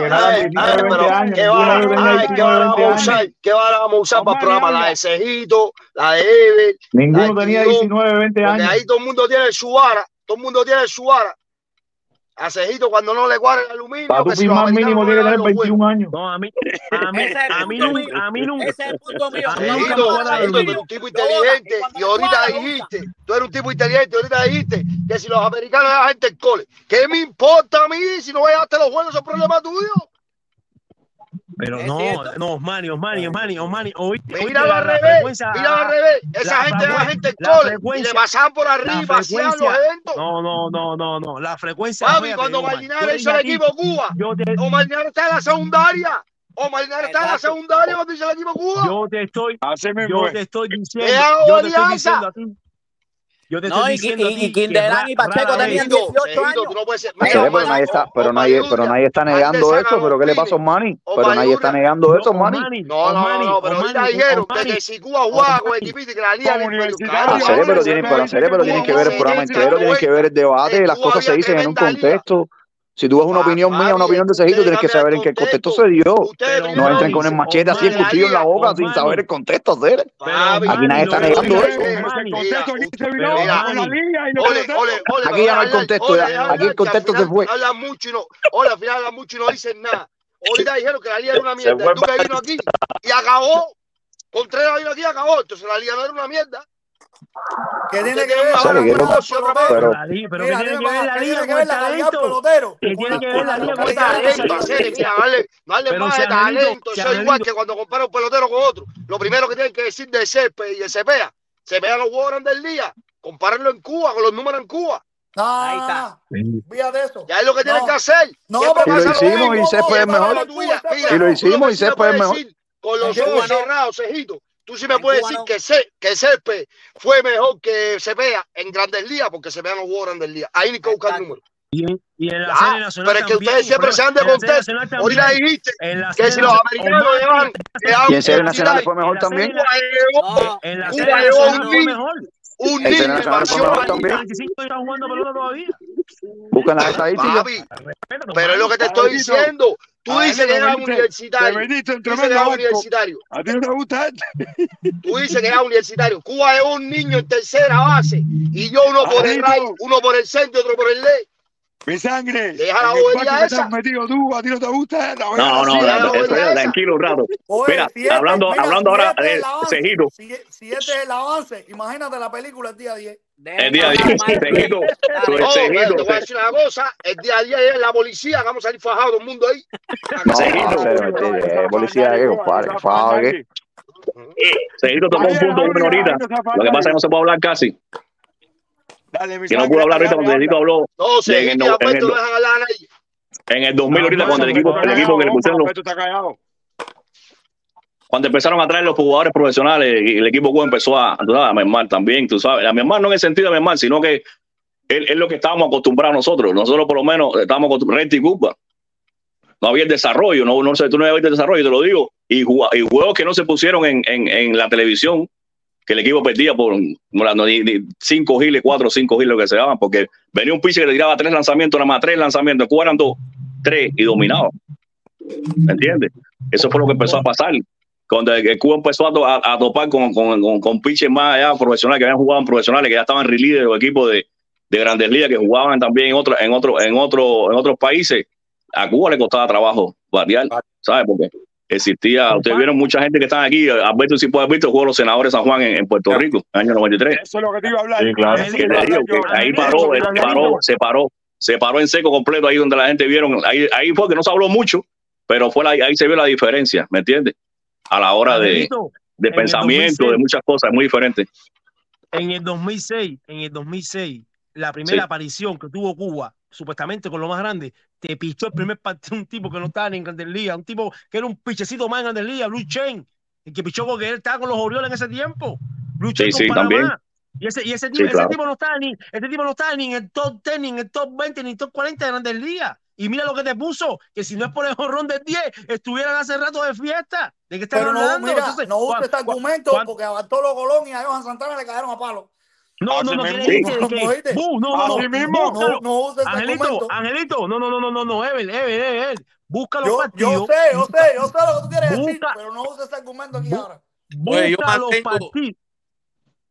¿Qué vara vamos a usar? ¿Qué vara vamos a usar para el programa? La de Cejito, la de Ever. Ninguno tenía 19, 20 años. Ahí todo el mundo tiene su vara. Todo el mundo tiene su vara. A Cejito cuando no le guarda el aluminio. Para tu más mínimo tiene que tener 21 años. No, a mí, *laughs* a mí, a mí, a mí nunca. Ese es el punto mío. Cejito, tú eres un tipo inteligente y ahorita dijiste, tú eres un tipo inteligente y ahorita dijiste que si los americanos eran gente del cole, ¿qué me importa a mí si no veaste los buenos son problemas tuyos? Pero no, no, Osmani, Osmani, Osmani, Osmani. Hoy, míralo al revés, míralo al revés. Esa gente va gente en cole y le pasaban por arriba, hacían los eventos. No, no, no, no, no. La frecuencia. Papi, cuando Marinares hizo el equipo Cuba, o Marinares está en la secundaria. O Marinares está en la secundaria cuando hizo el equipo Cuba. Yo te estoy, yo te estoy diciendo, yo te estoy diciendo a ti. Yo te no, estoy diciendo y, y, y Kinderán y Pacheco tenían 18 años. Tú no puedes pues, pero, nadie está, pero, nadie, pero nadie está negando esto. ¿Pero qué le pasó a Manny? Pero nadie está negando esto, Manny. No, no, no, pero ahorita dijeron que si Cuba jugaba con el equipo y que la liga Haceré, pero tienen que ver el programa entero, tienen que ver el debate, las cosas se dicen en un contexto. Si tú ves una ah, opinión mía, una opinión de ese tienes que saber en qué contexto se dio. No entren con el machete así, el cuchillo en la boca, sin saber el contexto, hacer. Aquí nadie está negando eso. Aquí ya no hay contexto, aquí el contexto se fue. Hablan mucho y no, hola, al final hablan mucho y no dicen nada. Ahorita dijeron que la liga era una mierda. Duque vino aquí y acabó. Contreras vino aquí y acabó. Entonces la liga no era una mierda. ¿Qué tiene que ver ahora con tiene que ver la liga con el talento? ¿Qué tiene que ver la liga con el talento? Dale, más de talento. Eso es igual que cuando compara un pelotero con otro. Lo primero que tienen que decir de Sepe y de Cepea, Cepea los jugadores del día. Compárenlo en Cuba, con los números en Cuba. Ahí está. Mira de eso. Ya es lo que tienen que hacer. No, pero lo hicimos y Sepe es mejor. Y lo hicimos y Sepe es mejor. Con los ojos cerrados, Cejito. Tú sí me puedes cubano. decir que, se, que Sepe fue mejor que se vea en Grandes Ligas porque se vean los jugadores Grandes Ligas. Ahí ni que buscar el número. Y en, y en la ah, serie nacional. Pero es que también, ustedes siempre se han de contar. Ahorita dijiste que si los americanos llevan. Y en serie nacional fue mejor también. Cuba llevó un niño. Un niño de pasión. Buscan las estadísticas. Pero es lo que te estoy diciendo. Ah, Tú dices que era un universitario. Te un tremendo universitario. A ti no te gusta esto. Tú dices que era universitario. Cuba es un niño en tercera base y yo uno ah, por el right, uno por el centro, otro por el ley. Mi sangre. Deja la olla esa. metido tú, a ti no te gusta. No, no, no, tranquilo un rato. Oye, mira, hablando, mira, hablando ahora de Cejito. 7 de la 11. Imagínate la película el día 10. El día 10. Cejito. *laughs* Te voy a decir una cosa. El día 10 es la policía. Vamos a salir fajados todo el mundo ahí. Cejito. Eh, policía, ¿qué, compadre? Fajado, ¿qué? Eh, Cejito tomó un punto de una ahorita. Lo que pasa es que no se puede hablar casi. Que no pudo hablar ahorita cuando el equipo habló. En el, en, el, 2000 ahorita cuando el equipo, el equipo que le pusieron cuando empezaron a traer los jugadores profesionales y el equipo Cuba empezó a, tú sabes, a mermar también, tú sabes, a mermar no en el sentido de mermar, sino que es, lo que estábamos acostumbrados nosotros, nosotros por lo menos estábamos acostumbrados, Renta y Cuba, no había el desarrollo, no, no sé, tú no había el desarrollo, te lo digo, y, y juegos que no se pusieron en, en, en la televisión, que el equipo perdía por no, ni, ni cinco giles, cuatro, cinco giles, lo que se daban, porque venía un pitcher que le tiraba tres lanzamientos, nada más tres lanzamientos, Cuba eran dos, tres y dominaba. ¿Me entiendes? Eso fue lo que empezó a pasar. Cuando el, Cuba empezó a, a, topar con, con, con, con más allá profesionales que habían jugado en profesionales, que ya estaban release de los equipos de, de grandes ligas que jugaban también en otro, en otro, en otro, en otros países, a Cuba le costaba trabajo variar, ¿sabes? Porque existía, ustedes vieron mucha gente que están aquí, has si puedes visto el los senadores San Juan en, en Puerto Rico, en el año 93. Eso es lo que te iba a hablar. Ahí paró, paró, se paró, se paró en seco completo, ahí donde la gente vieron, ahí, ahí fue que no se habló mucho, pero fue la, ahí se vio la diferencia, ¿me entiendes? A la hora de, de pensamiento, de muchas cosas, muy diferente. En el 2006, en el 2006, la primera aparición que tuvo Cuba supuestamente con lo más grande, te pichó el primer partido *laughs* un tipo que no estaba ni en Grandes Ligas, un tipo que era un pichecito más en Grandes Ligas, Blue Chain, el que pichó porque él estaba con los Orioles en ese tiempo. Blue Chain sí, con. También. Y ese, y ese, sí, ese tipo no estaba ni, este tipo no estaba ni en el top 10, ni en el top 20, ni en el top 40 de Grandes Ligas. Y mira lo que te puso, que si no es por el jorrón del 10, estuvieran hace rato de fiesta. ¿De qué están Pero hablando? No, mira, Entonces, no gusta este argumento, porque a Bartolo Colón y a Johan Santana le cayeron a palo. No, no, no, quiere decir que, que bu, no, no, no, mismo. No, no Angelito, Angelito, no, no, no, no, no, no, Ever, Ever, Ever, busca los yo, partidos. Yo sé, yo sé, yo sé lo que tú quieres busca, decir, pero no uses ese argumento aquí bu, ahora. Busca Oye, los partidos,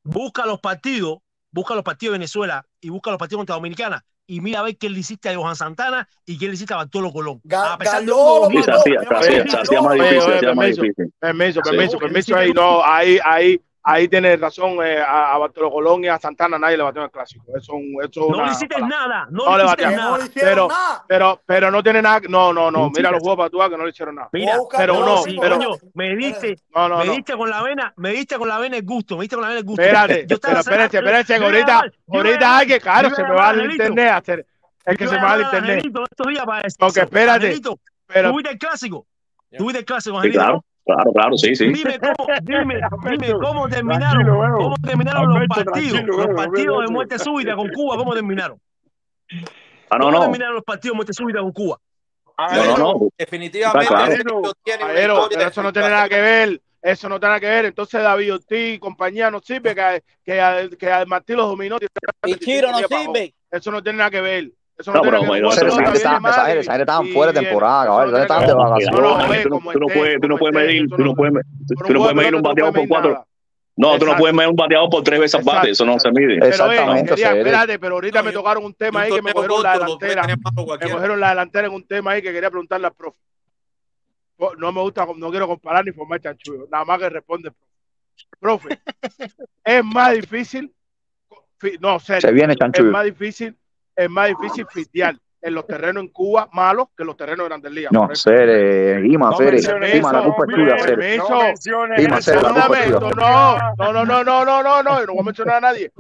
busca los partidos, busca los partidos de Venezuela y busca los partidos contra Dominicana y mira a ver qué le hiciste a Johan Santana y qué le hiciste a Bartolo Colón. A pesar de se hacía más difícil, se. Permiso, permiso, permiso ahí, no, ahí, ahí ahí tienes razón eh, a, a, Bartolo Colón y a Santana, nadie le bateó en el clásico. Eso, eso no le hiciste nada, no, no le hiciste nada. Pero. Pero, pero no tiene nada. No, no, no. Mira los juegos para que no le hicieron nada. Mira, pero no, sí, pero, coño, me diste, no, no, me diste con la vena, me diste con la vena el gusto, me diste con la vena el gusto. Espérate, yo pero espérate, espérate, ahorita, ahorita hay que, claro, se me va al internet a hacer. Es que se me va al internet. Porque espérate. Pero, ¿Tuviste el clásico? ¿Tuviste el clásico, Angelito? Claro, claro, sí, sí. Dime cómo, dime, *laughs* dime cómo terminaron, cómo terminaron los partidos, los partidos de muerte súbita con Cuba, cómo terminaron. Ah, no, ¿Cómo no. terminaron los partidos de muerte súbita con Cuba? No, no, no. Definitivamente, pero eso no tiene nada que ver. Eso no tiene nada que ver. Entonces, David Ortiz y compañía no sirve. Que, que, que Martí los dominó. Y Chiro no sirve. Eso no tiene nada que ver. Eso cabrón. no Esa gente estaban de vacaciones. Lo Esa ve gente no- como tú no puedes, tú no puedes esté, medir, tú no no, puedes, tú tú no no puedes medir un no puedes por cuatro. No, tú no puedes medir un bateador por tres veces Exacto, bate, eso no se mide. Pero Exactamente, quería, espérate, pero ahorita me tocaron un tema ahí que me cogieron la delantera. Me cogieron la delantera en un tema ahí que quería preguntarle al profe. No me gusta, no quiero comparar ni formar chanchullo. Nada más que responde. Profe, *laughs* es más difícil. No, serio. Se viene Es chanchullo. más difícil, es más difícil fitear en los terrenos en Cuba malos que en los terrenos de Grandes Ligas. No. Cere, Ima, menciones Ima, la culpa es tuya, Cere. permiso. No menciones Ima, la culpa es tuya. no, no, no, no, no, no, no, yo no voy a mencionar a nadie.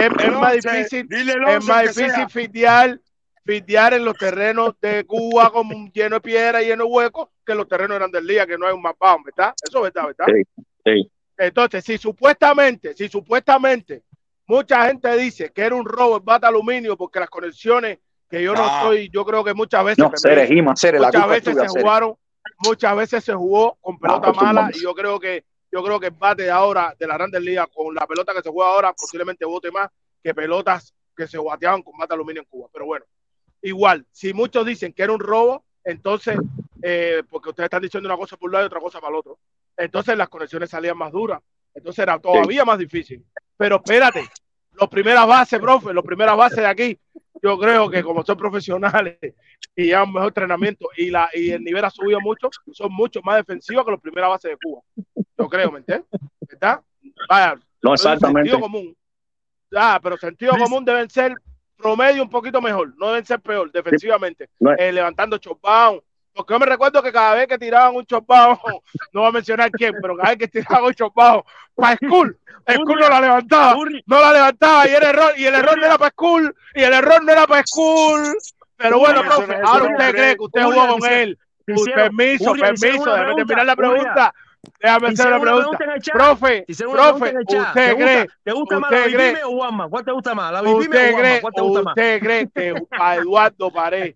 Es, más difícil, es más difícil fitear, fitear en los terrenos de Cuba como un lleno de piedra y lleno de huecos que en los terrenos de Grandes Ligas que no hay un mapao, ¿verdad? Eso es verdad, ¿verdad? Sí, sí. Entonces, si supuestamente, si supuestamente mucha gente dice que era un robo el bata aluminio porque las conexiones que yo no estoy, yo creo que muchas veces No. Ima, la muchas es veces tuya, se jugaron, muchas veces se jugó con pelota mala y yo creo que yo creo que el bate de ahora de la Grandes Ligas con la pelota que se juega ahora posiblemente vote más que pelotas que se bateaban con bate aluminio en Cuba. Pero bueno, igual, si muchos dicen que era un robo, entonces, eh, porque ustedes están diciendo una cosa por un lado y otra cosa para el otro, entonces las conexiones salían más duras. Entonces era todavía más difícil. Pero espérate, los primeras bases, profe, los primeras bases de aquí, yo creo que como son profesionales y llevan mejor entrenamiento y, la, y el nivel ha subido mucho, son mucho más defensivos que los primeras bases de Cuba. Yo creo, ¿me entiendes? ¿Verdad? Vaya, No, exactamente. Sentido común. Ah, pero sentido común deben ser promedio un poquito mejor, no deben ser peor defensivamente, No es- eh, levantando chopdown. Porque yo me recuerdo que cada vez que tiraban un chopdown, *laughs* no voy a mencionar quién, pero cada vez que tiraban un chopdown para School, *laughs* School no la levantaba, no la levantaba y era error, y el error no era para School, y el error no era para School. Pero bueno, profe, ahora usted cree que usted jugó con él. permiso, permiso, déjame terminar la pregunta. Déjame hacer una pregunta. el. Profe, profe, el. ¿usted ¿Te cree? ¿Te gusta más la. Vipime o Guama? ¿Cuál te gusta más? ¿La ¿Usted o Guama? cree, ¿Cuál te gusta más? usted cree que a *laughs* Eduardo Pared,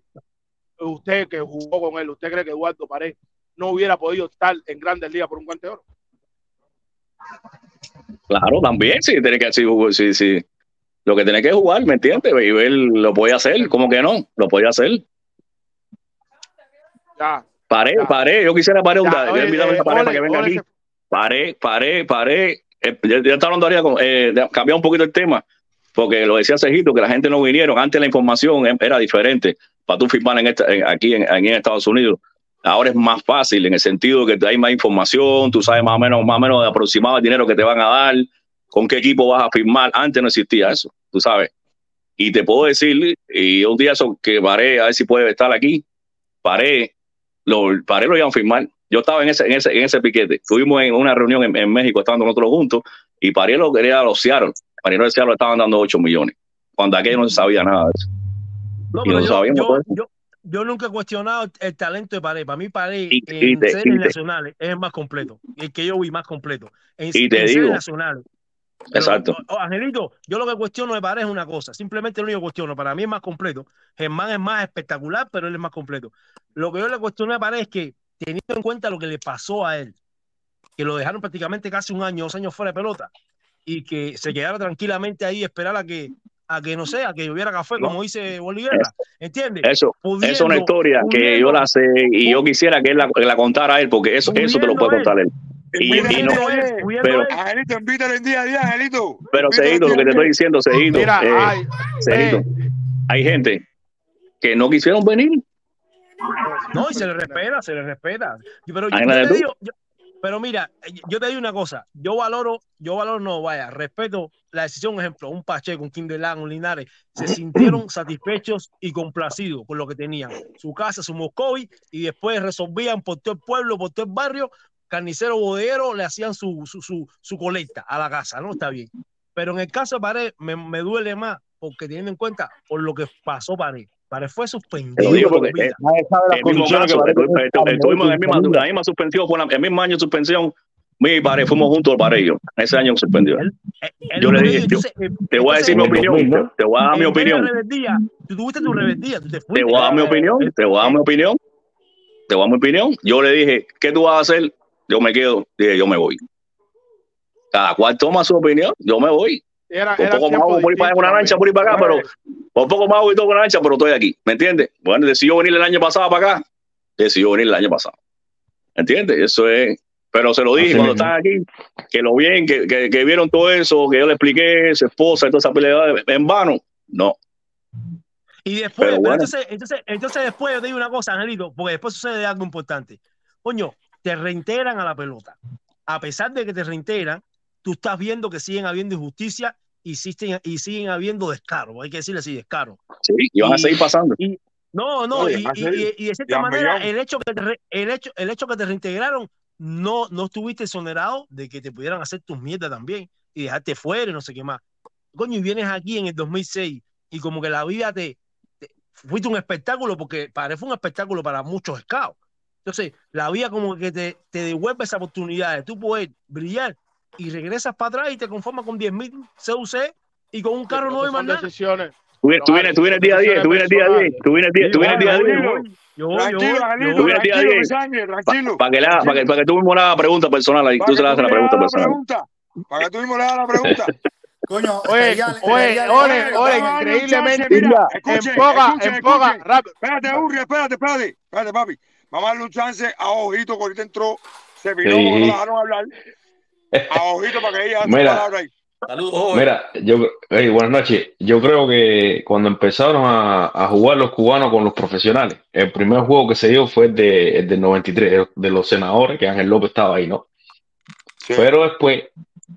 usted que jugó con él, usted cree que Eduardo Pared no hubiera podido estar en Grandes Ligas por un guante de oro? Claro, también, sí, tiene que sí, sí, sí. Lo que tiene que jugar, ¿me entiendes? Y ver, lo puede hacer, ¿cómo que no? Lo puede hacer. Ya. Paré, paré, yo quisiera parar un día, eh, para que venga Ole aquí. Paré, paré, paré. Eh, ya, ya está hablando ahorita, eh, cambiar un poquito el tema, porque lo decía Cejito, que la gente no vinieron. Antes la información em- era diferente para tú firmar en esta, aquí, en, Estados Unidos. Ahora es más fácil en el sentido que hay más información, tú sabes más o menos, más o menos aproximado el dinero que te van a dar, con qué equipo vas a firmar. Antes no existía eso, tú sabes. Y te puedo decir, y un día eso que paré, a ver si puede estar aquí, paré, lo, paré lo iban a firmar. Yo estaba en ese, en ese, en ese piquete. Estuvimos en una reunión en, en México, estábamos nosotros juntos, y Paré lo quería a los Seattle. Paré lo de Seattle le estaban dando 8 millones. Cuando aquello no se sabía nada de eso. No, y pero no yo, yo, yo, yo nunca he cuestionado el, el talento de Pared. Para mí, Pared y en te- series y te- nacionales es el más completo. El que yo vi más completo. En, Y te en series digo. nacionales. Pero, Exacto. oh, Angelito, yo lo que cuestiono de Pared es una cosa. Simplemente lo único que cuestiono. Para mí es más completo. Germán es más espectacular, pero él es más completo. Lo que yo le cuestiono a Pared es que, teniendo en cuenta lo que le pasó a él, que lo dejaron prácticamente casi un año, dos años fuera de pelota, y que se quedara tranquilamente ahí y esperara a que, a que no sé, a que lloviera café, No. como dice Bolívar. ¿Entiendes? Eso, Pudiendo- eso es una historia que yo la sé y yo quisiera que él la, que la contara a él, porque eso, eso te lo puede contar él. Y, y no, pero, Angelito, invítale en día a día, Angelito. pero Cejito, lo que te estoy diciendo, Cejito, Mira, eh, eh, hay gente que no quisieron venir. No, y se le respeta, se le respeta. Pero, yo- Ahí yo la de te tú. digo, yo- pero mira, eh, yo te digo una cosa, yo valoro, yo valoro, no, vaya, respeto la decisión, ejemplo, un Pacheco, un Kindelán, un Linares, se sintieron satisfechos y complacidos con lo que tenían. Su casa, su Moscovi, y después resolvían por todo el pueblo, por todo el barrio, carnicero bodeguero, le hacían su, su, su, su colecta a la casa, ¿no? Está bien. Pero en el caso de Pared, me, me duele más, porque teniendo en cuenta por lo que pasó Pared. Pared fue lo suspendido. digo por porque eh, el mismo caso, la misma, la misma suspensión, fue la- el mismo año de suspensión, mi padre, fuimos juntos para ello. Ese año suspendió. Yo le dije, yo- te voy a decir mi opinión, te- te voy a dar mi opinión, tú tuviste tu rebeldía, te voy a dar mi opinión, te voy a dar mi opinión, te voy a dar mi opinión. Yo le dije, ¿qué tú vas a hacer? Yo me quedo, dije, yo me voy. Cada cual toma su opinión, yo me voy. Era, eran poco más para una lancha, por ir para acá, pero por poco más hago y todo con una lancha, pero estoy aquí. ¿Me entiendes? Bueno, decidió venir el año pasado para acá. Decidió venir el año pasado. ¿Entiendes? Eso es. Pero se lo dije Así cuando mismo. estaban aquí, que lo bien, que, que, que vieron todo eso, que yo le expliqué, su esposa y toda esa pelea en vano. No. Y después, Pero pero bueno. entonces, entonces, entonces después yo te digo una cosa, Angelito, porque después sucede algo importante. Coño, te reintegran a la pelota. A pesar de que te reintegran, tú estás viendo que siguen habiendo injusticia y, existen, y siguen habiendo descaro. Hay que decirle así, descaro. Sí, y van a seguir pasando. y- no, no, Oye, y, y- y- de cierta manera, el hecho, que te el, hecho, el hecho que te reintegraron, no, no estuviste exonerado de que te pudieran hacer tus mierdas también y dejarte fuera y no sé qué más. Coño, y vienes aquí en el 2006 y como que la vida te, te- fuiste un espectáculo porque parece un espectáculo para muchos scouts. Entonces, la vida como que te, te devuelve esa oportunidad de tú poder brillar y regresas para atrás y te conformas con 10.000 CUC y con un carro nuevo y más nada. decisiones. Tú vienes, tú vienes, tú vienes día a día, tú vienes día a día, tú vienes día, tú vienes día a día. Yo, Tranquilo, yo, Angelito, Tú vienes día a tranquilo, día. Para que, pa' que, pa' que tú mismo le hagas pregunta personal ahí. Tú se tú haces la pregunta la personal. Para que tú mismo le hagas la pregunta. *laughs* Coño, Oye, le- oye, oye, increíblemente, en poca, en poca, rápido. Espérate, Urri, espérate, espérate. Espérate, papi. Vamos a darle un chance a Ojito, que ahorita entró, se miró, no lo dejaron hablar. A Ojito para que ella haga su Mira. ahí. Saludos. Mira, yo, hey, buenas noches. Yo creo que cuando empezaron a, a jugar los cubanos con los profesionales, el primer juego que se dio fue el, de, el del 93, el de los senadores, que Ángel López estaba ahí, ¿no? Pero después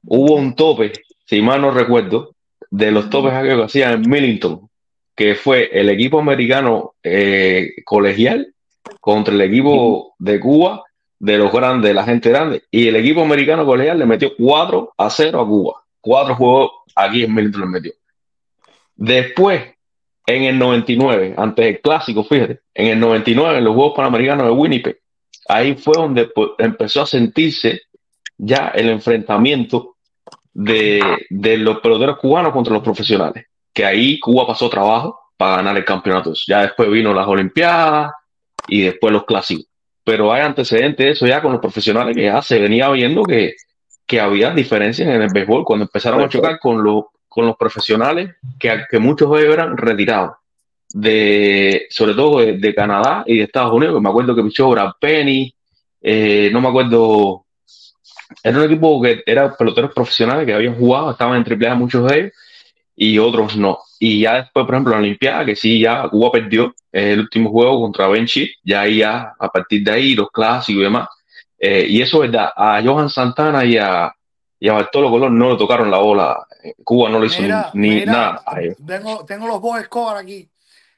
hubo un tope, si mal no recuerdo, de los topes que hacían en Millington, que fue el equipo americano eh, colegial contra el equipo de Cuba, de los grandes, de la gente grande, y el equipo americano colegial le metió 4 a 0 a Cuba. Cuatro juegos aquí en Millington le metió. Después, en el 99, antes del clásico, fíjate, en el 99, en los Juegos Panamericanos de Winnipeg, ahí fue donde pues, empezó a sentirse ya el enfrentamiento de, de los peloteros cubanos contra los profesionales, que ahí Cuba pasó trabajo para ganar el campeonato. Ya después vino las Olimpiadas y después los clásicos. Pero hay antecedentes de eso ya con los profesionales que ya se venía viendo que, que había diferencias en el béisbol cuando empezaron a chocar con los, con los profesionales, que, que muchos de ellos eran retirados, de, sobre todo de, de Canadá y de Estados Unidos. que Me acuerdo que pichó Brad Penny, eh, no me acuerdo, era un equipo que era peloteros profesionales que habían jugado, estaban en triple A muchos de ellos y otros no. Y ya después, por ejemplo, la Olimpiada, que sí, ya Cuba perdió eh, el último juego contra Benchi, ya ahí ya a partir de ahí los clásicos y demás. Eh, y eso es verdad, a Johan Santana y a, y a Bartolo Colón no le tocaron la bola. Eh, Cuba no le hizo Mira, ni, ni mira, nada a ellos. Tengo, tengo los box score aquí.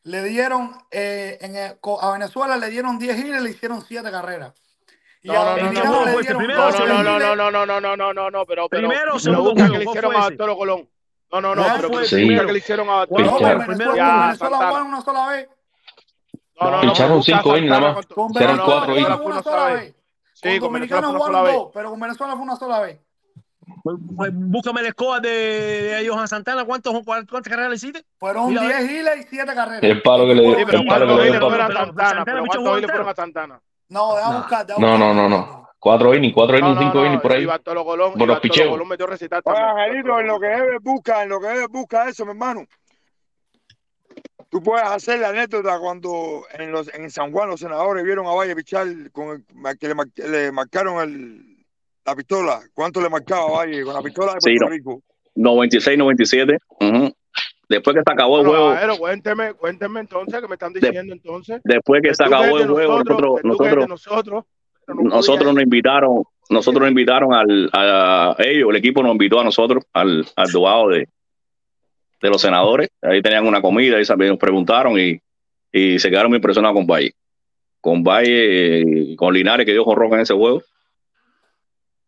Le dieron, eh, en el- co- a Venezuela le dieron 10 giles, le hicieron 7 carreras. Y No, no, no, no, no, no, 12 no, no, no, no, no, no, no, no, no, no, pero, pero Primero o lo segundo busca que juego, le ¿cuál hicieron fue a ese? Arturo Colón. No, no, no. No, no, no, cinco innings nada Santana más. con, Con no, Eran no, Venezuela cuatro Venezuela innings. jugaron fue una una sola sola vez. vez. Con Sí, con Venezuela Dominicana fue una sola jugaron vez. dos, pero con Venezuela fue una sola vez. Pues, pues, búscame el score de, de Johan Santana. ¿Cuántos, ¿Cuántas carreras le hiciste? Fueron Mira, a 10 ver. giles y 7 carreras. El palo que le dio, Sí, pero el palo que ¿cuántos le dio innings el fueron papá. a Pero Santana? Santana Pero pichó un ¿cuántos juego innings fueron entero. a Santana? No, deja No, buscar, deja no, buscar. no, no, no. Cuatro innings, cuatro No, innings, no, cinco innings por no. Y ahí. Bartolo Colón, Por y los picheos. Colón metió recital Oye, también. Angelito, en lo que Eves busca, en lo que Eves busca eso, mi hermano. Tú puedes hacer la anécdota cuando en, los, en San Juan los senadores vieron a Valle pichar con el, que le, le marcaron el, la pistola. ¿Cuánto le marcaba a Valle con la pistola de Sí, Puerto no. Rico? 96, 97. ujú. Después que se acabó el Bueno, juego, Bajero, cuénteme, cuénteme entonces, que me están de- diciendo entonces. después que El se acabó de el juego, nosotros, nosotros, de nosotros, nosotros, nos invitaron, nosotros nos invitaron al, a ellos, el equipo nos invitó a nosotros al, al dubado de, de los senadores. Ahí tenían una comida y nos preguntaron y, y se quedaron muy impresionados con Valle. Con Valle y con Linares que dio jorrón en ese juego.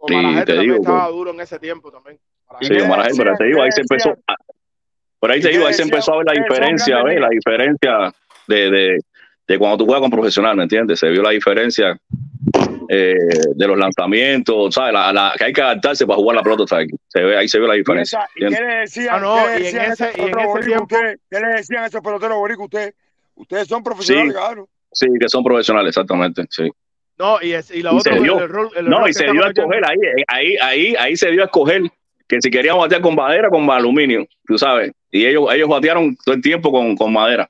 Y te digo, estaba que- duro en ese tiempo también. ¿Y sí, Marajel, pero te ¿Qué digo, ahí se empezó, pero ahí ¿Y te digo, ahí se empezó a ver la diferencia, ¿ves? La diferencia de, de, de cuando tú juegas con profesional, ¿me entiendes? Se vio la diferencia eh, de los lanzamientos, ¿sabes? Que hay que adaptarse para jugar la pelota strike. Se ve, ahí se ve la diferencia. ¿Y, qué le decían, a esos peloteros boricua ustedes? Ustedes son profesionales, sí. Sí, que son profesionales, exactamente, sí. No, y, la otra. El rol, no, y se dio a escoger, ahí, eh, ahí, ahí, ahí se dio a escoger que si queríamos batear con madera, con aluminio, tú sabes. Y ellos, ellos batearon todo el tiempo con, con madera,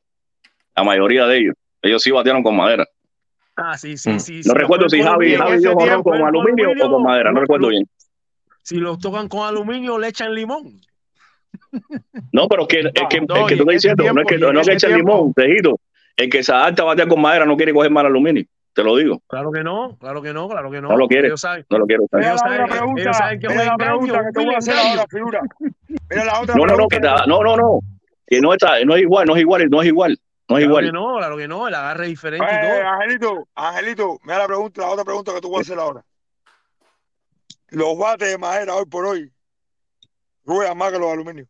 la mayoría de ellos. Ellos sí batearon con madera. Ah, sí, sí, mm. sí. No recuerdo si Javi, Javi dio con, con aluminio o con madera, no recuerdo bien. Si los tocan con aluminio, le echan limón. No, pero que, no, es que, es que tú estás diciendo, no es que no le echan limón, tejido. El que se adapta a batear con madera no quiere coger mal aluminio, te lo digo. Claro que no, claro que no, claro que no. No lo quiere, no lo quiere. Mira la otra no, no, no, que no, no, no, que no, está, no es igual, no es igual, no es igual. No, claro igual. Que no, claro que no, el agarre diferente eh, y. Angelito, Angelito, mira la pregunta, la otra pregunta que tú vas a hacer ahora. Los bates de madera hoy por hoy ruedan más que los aluminios.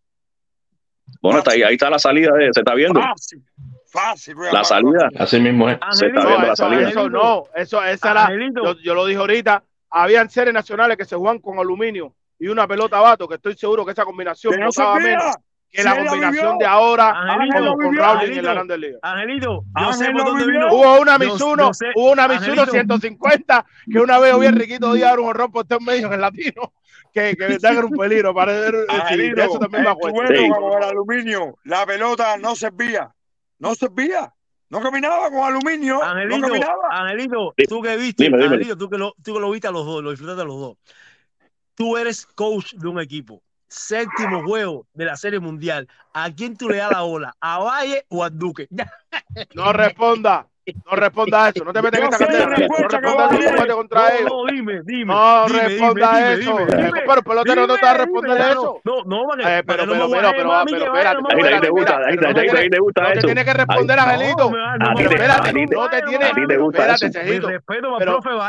Bueno, está ahí, está la salida, de, se está viendo. Fácil, fácil, La salida. Así mismo es. Se está viendo eso, la salida. No, eso, esa era, yo, yo, lo dije ahorita, habían series nacionales que se juegan con aluminio y una pelota vato, que estoy seguro que esa combinación no menos que la combinación de ahora Angelito, con, con Raúl en la Grande Liga. Angelito, yo sé por dónde vino. Hubo una Mizuno, hubo una Mizuno 150 que una vez oí Riquito Díaz dar un horror por tres medios en latino. Que, que me un peligro, parece Angelito, eso también me acuerdo. Bueno, el aluminio, la pelota no servía, no se servía. No caminaba con aluminio. Angelito, no caminaba. Angelito, tú que viste, dime. Angelito, tú que, lo, tú que lo viste a los dos, lo disfrutaste a los dos. Tú eres coach de un equipo séptimo juego de la Serie Mundial, ¿a quién tú le das la ola? ¿A Valle o a Duque? no responda. No responda a eso, no te metas en no esta cartera. No responda a eso, contra él. No, dime, dime. No dime, responda dime, eso. Eh, dime, pero el pelotero no está respondiendo eso. No, no, vale. Eh, pero, pero, pero, pero, ah, pero, espérate. Ahí te gusta, ahí te gusta eso. No te tiene que responder, Angelito. Pero espérate, no te tiene. Espérate, Angelito.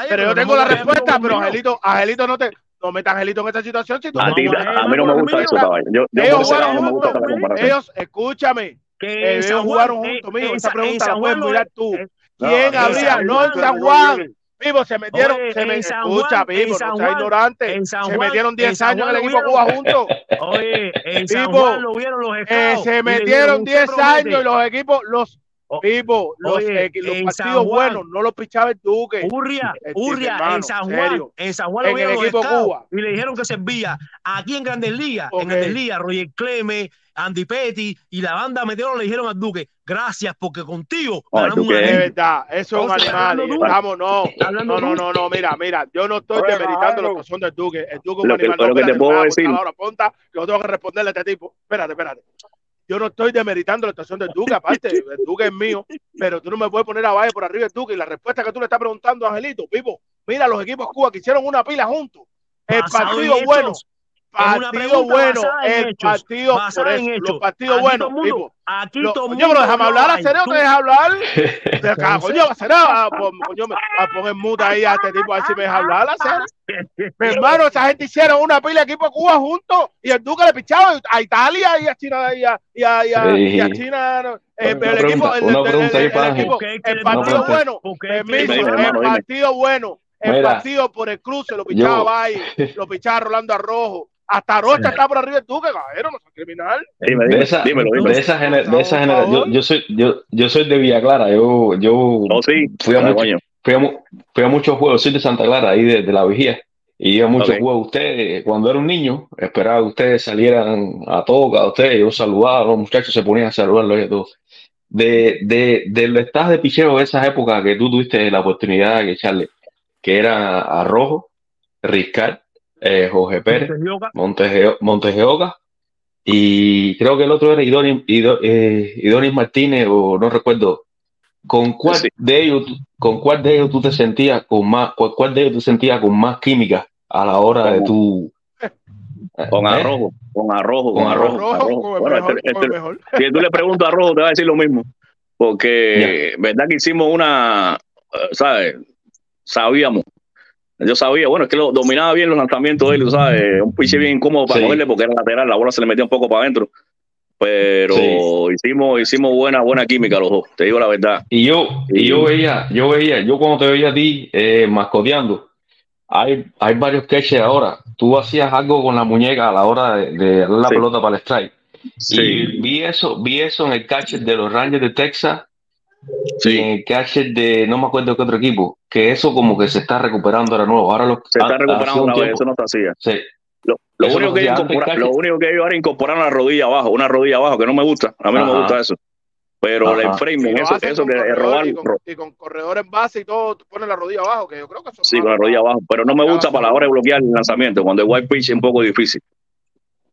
Pero yo tengo la respuesta, pero Angelito, Angelito no te no metas a Angelito en esta situación. Si tú a, no, tí, a, a mí no me gusta eso, caballo. Yo, yo ellos, por no me gusta esa comparación. Ellos, escúchame, que eh, ellos jugaron eh, juntos, mijo. Esa pregunta la puedes mirar tú. ¿Quién habría? No en San Juan. Vivo, se metieron, Oye, se me, San Juan, escucha, vivo, no Juan, ignorante. Se metieron 10 años en el equipo Cuba juntos. *laughs* Oye, en San Juan lo vieron los eh, estados, se metieron 10 años y los equipos, los Oh, Vivo, los, Oye, eh, los partidos buenos no los pichaba el Duque. Urria, este, el, Urria, hermano, en San Juan, serio. en San Juan lo en el equipo Cuba. Y le dijeron que servía. Aquí en Grandes Ligas, okay. en Grandes Ligas, Roger Cleme, Andy Petty y la banda metieron, le dijeron al Duque, gracias porque contigo ganamos una Es verdad, eso es un animal. Estamos, eh, no, no, no, no, no, mira, mira, yo no estoy demeritando lo que del Duque. El Duque es un animal. Lo que te puedo decir. Ahora, ponta, yo tengo que responderle a este tipo. Espérate, espérate yo no estoy demeritando la actuación del Duque, aparte, Duque es mío, pero tú no me puedes poner a Valle por arriba del Duque. Y la respuesta que tú le estás preguntando, Angelito, Pipo, mira los equipos Cuba que hicieron una pila juntos. El partido bueno, partido bueno, el partido por eso, los partidos buenos. Aquí todo el mundo. Yo, pero déjame hablar, a te deja hablar. Te cago, yo, a yo a poner muta ahí a este tipo, a ver si me deja hablar, Mi hermano, esa gente hicieron una pila aquí por Cuba juntos y el Duque le pichaba a Italia y a China y a, y a, y a, y a China. Eh, el, el equipo, el, partido bueno, permiso, el partido bueno, el partido por el cruce, lo pichaba Valle, *laughs* lo pichaba Rolando Arrojo, hasta Rocha está por arriba de tú, que gajero, no soy criminal. De esa, dímelo, dímelo. De esa, gener, de esa yo, yo, soy, yo, yo soy de Villa Clara, yo, yo sí, fui, a mucho, fui, a, fui, a muchos juegos, soy de Santa Clara, ahí de, de la Vigía, y iba a muchos okay. juegos. Usted, cuando era un niño, esperaba que ustedes salieran a toca, a ustedes, yo saludaba, los muchachos se ponían a saludarlos y todo. De, de, del estado de picheo de esas épocas que tú tuviste la oportunidad de echarle, que era a Rojo, Riscar, eh, Jorge Pérez, Montegeoga. Montegeoga, y creo que el otro era eh, Idonis, Idonis, eh, Martínez, o no recuerdo. ¿Con cuál, de ellos, ¿Con cuál de ellos tú te sentías con más, cuál, cuál de ellos tú sentías con más química a la hora de tu *laughs* con ¿Eh? arrojo, con arrojo, con, arrojo. Este, este, si tú le preguntas a Rojo, te va a decir lo mismo. Porque, ¿verdad que hicimos una, eh, ¿sabes? Sabíamos yo sabía, bueno, es que lo dominaba bien los lanzamientos de él, ¿sabes? Un piche bien incómodo para sí. moverle porque era lateral, la bola se le metía un poco para adentro. Pero hicimos, hicimos buena, buena química los dos, te digo la verdad. Y yo, y yo veía, yo veía, yo cuando te veía a ti eh, mascoteando, hay, hay varios sketches ahora. Tú hacías algo con la muñeca a la hora de, de la pelota para el strike. Sí. Y vi eso, vi eso en el catch de los Rangers de Texas Sí. Eh, catcher de no me acuerdo qué otro equipo, que eso como que se está recuperando ahora nuevo. Ahora los, se está recuperando ahora, tiempo, eso no se hacía. Sí. Lo, único que hacía lo, único que ellos ahora incorporaron la rodilla abajo, una rodilla abajo, que no me gusta, a mí no me gusta eso. Pero el framing, eso, eso que es robar. Y con, y corredor en base y todo, ponen la rodilla abajo, que yo creo que eso Sí, con la rodilla abajo, pero no me gusta para la hora de bloquear el lanzamiento, cuando el white pitch es un poco difícil.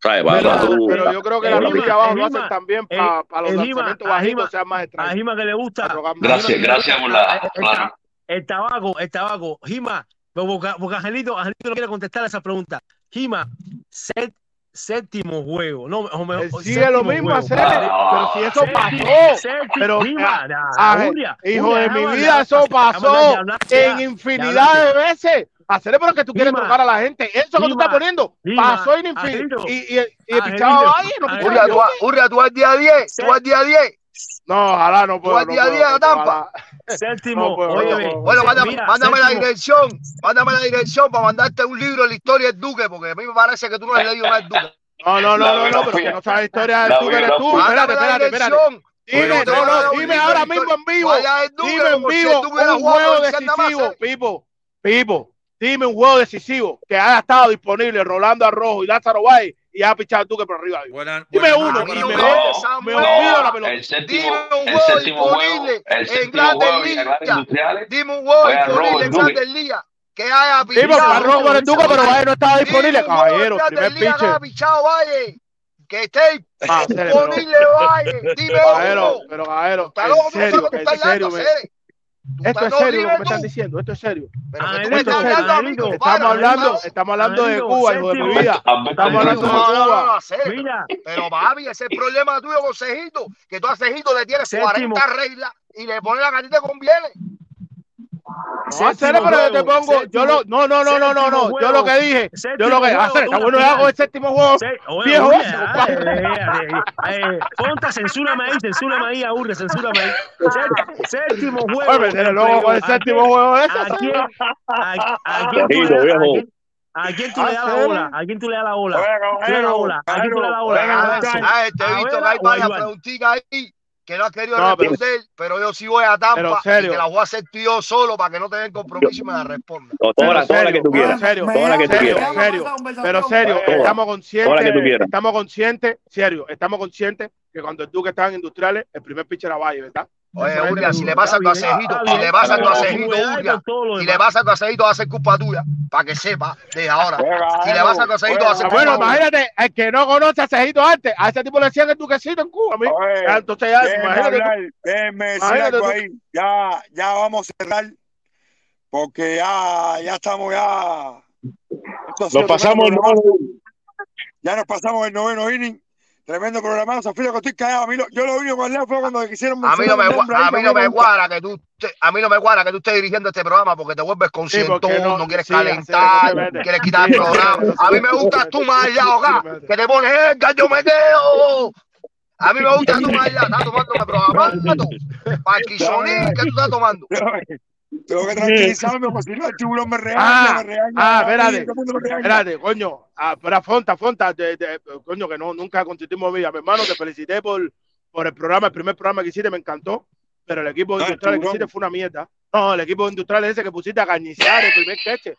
Pero, pero yo creo que eh, la República Abajo eh, lo hacen también eh, para pa los Ejima, lanzamientos bajitos sean más extraños. A Jima que le gusta. Gracias, gracias por. El, el, el, tabaco, el tabaco. Jima, pues, porque, Angelito, Angelito, no quiere contestar a esa pregunta. Jima, set, séptimo juego. No, o mejor, sí, es lo mismo hacer, pero si eso pasó. Séptimo, pero, Jima, a, hijo de mi vida, eso pasó en infinidad de veces hacerle por lo que tú quieres tocar a la gente. Eso que tú estás poniendo pasó. Y, y, y, el pichado ahí. Urra, tú vas día 10. Tú vas día 10. No, ojalá no puedo. Tú vas día a 10 a Tampa. Séptimo, oye, bueno, mándame, la dirección, mándame la dirección para mandarte un libro de la historia del Duque, porque a mí me parece que tú no has leído más el Duque. No, no, no, no, pero que no sabes historia del Duque eres tú. Espérate, espérate, espérate. Dime, no, no, dime ahora mismo en vivo. Dime en vivo un juego decisivo, Pipo, Pipo. Dime un juego decisivo que haya estado disponible Rolando Arrojo y Lázaro Valle y ha pichado tú que por arriba. Dime uno, y me, me olvido la pelota. El séptimo, Dime un juego disponible el en Grandes Ligas. Dime un juego disponible en Grandes Ligas que haya pichado. Dime, Arrojo el Duque, pero Valle no estaba disponible, caballero. Pichado Valle. Que esté ah, disponible Valle. *laughs* Dime uno. Pero, caballero, en serio. Esto es serio lo que me están diciendo, esto es serio. Estamos hablando, estamos hablando de Cuba, hijo de mi vida. Estamos hablando de Cuba. Mira. Pero Babi, ese es el problema tuyo con Cejito, que tú a Cejito le tienes 40 reglas y le pones la gatita que conviene. No, pero yo te pongo. Yo lo, no, no, no, no, no, no. Yo lo que dije. Yo lo que. Hacer, ah, hago el séptimo juego. Viejo. Ponta, eh, censúrame ahí, censúrame ahí, aburre, censúrame ahí. Séptimo juego. Séptimo juego tú le das la bola? Tú le das la tú le das la tú le das la que no has querido no, responder, pero, yo sí voy a Tampa y te la voy a hacer tú solo para que no te den compromiso y me la responda. Toda, la, que tú quieras. Toda la que tú quieras. Pero serio, estamos conscientes, estamos conscientes, serio, estamos conscientes que cuando el Duque estaba en Industriales, el primer pitcher era Valle, ¿verdad? Oye, Urria, si le pasa tu acejito, si le pasa tu acejito, Urria, si le pasa tu acejito, hace culpa tuya, para que sepa de ahora. Si le pasa tu acejito, hace culpa Bueno, imagínate, el que no conoce a acejito antes, a ese tipo le decían el duquecito en Cuba, amigo. Entonces ya, imagínate. Déjeme ahí, ya, ya vamos a cerrar, porque ya, ya estamos ya. Nos pasamos el noveno. Ya nos pasamos el noveno inning. Tremendo programa, Zafiro, que estoy callado. A mí lo, yo lo único que fue cuando quisieron A mí no me, a mí no me guara que tú a mí no me guara que tú estés dirigiendo este programa porque te vuelves concientón, sí, no, no, quieres calentar, sí, quieres quitar el programa. A mí me gusta tú más allá, que te pones el gallo meteo. A mí me gusta tú más allá, estás tomando el programa, *laughs* tú. ¿qué tú estás tomando? Tengo que tranquilizarme, porque pues, si no, el tiburón me regaña, ah, me regaña. Ah, espérate, espérate, coño. Ah, pero afronta, afronta, de, de, coño, que no, nunca constituimos vida. Mi hermano, te felicité por, por el programa, el primer programa que hiciste, me encantó. Pero el equipo industrial que hiciste fue una mierda. No, el equipo industrial ese que pusiste a carnizar el primer queche.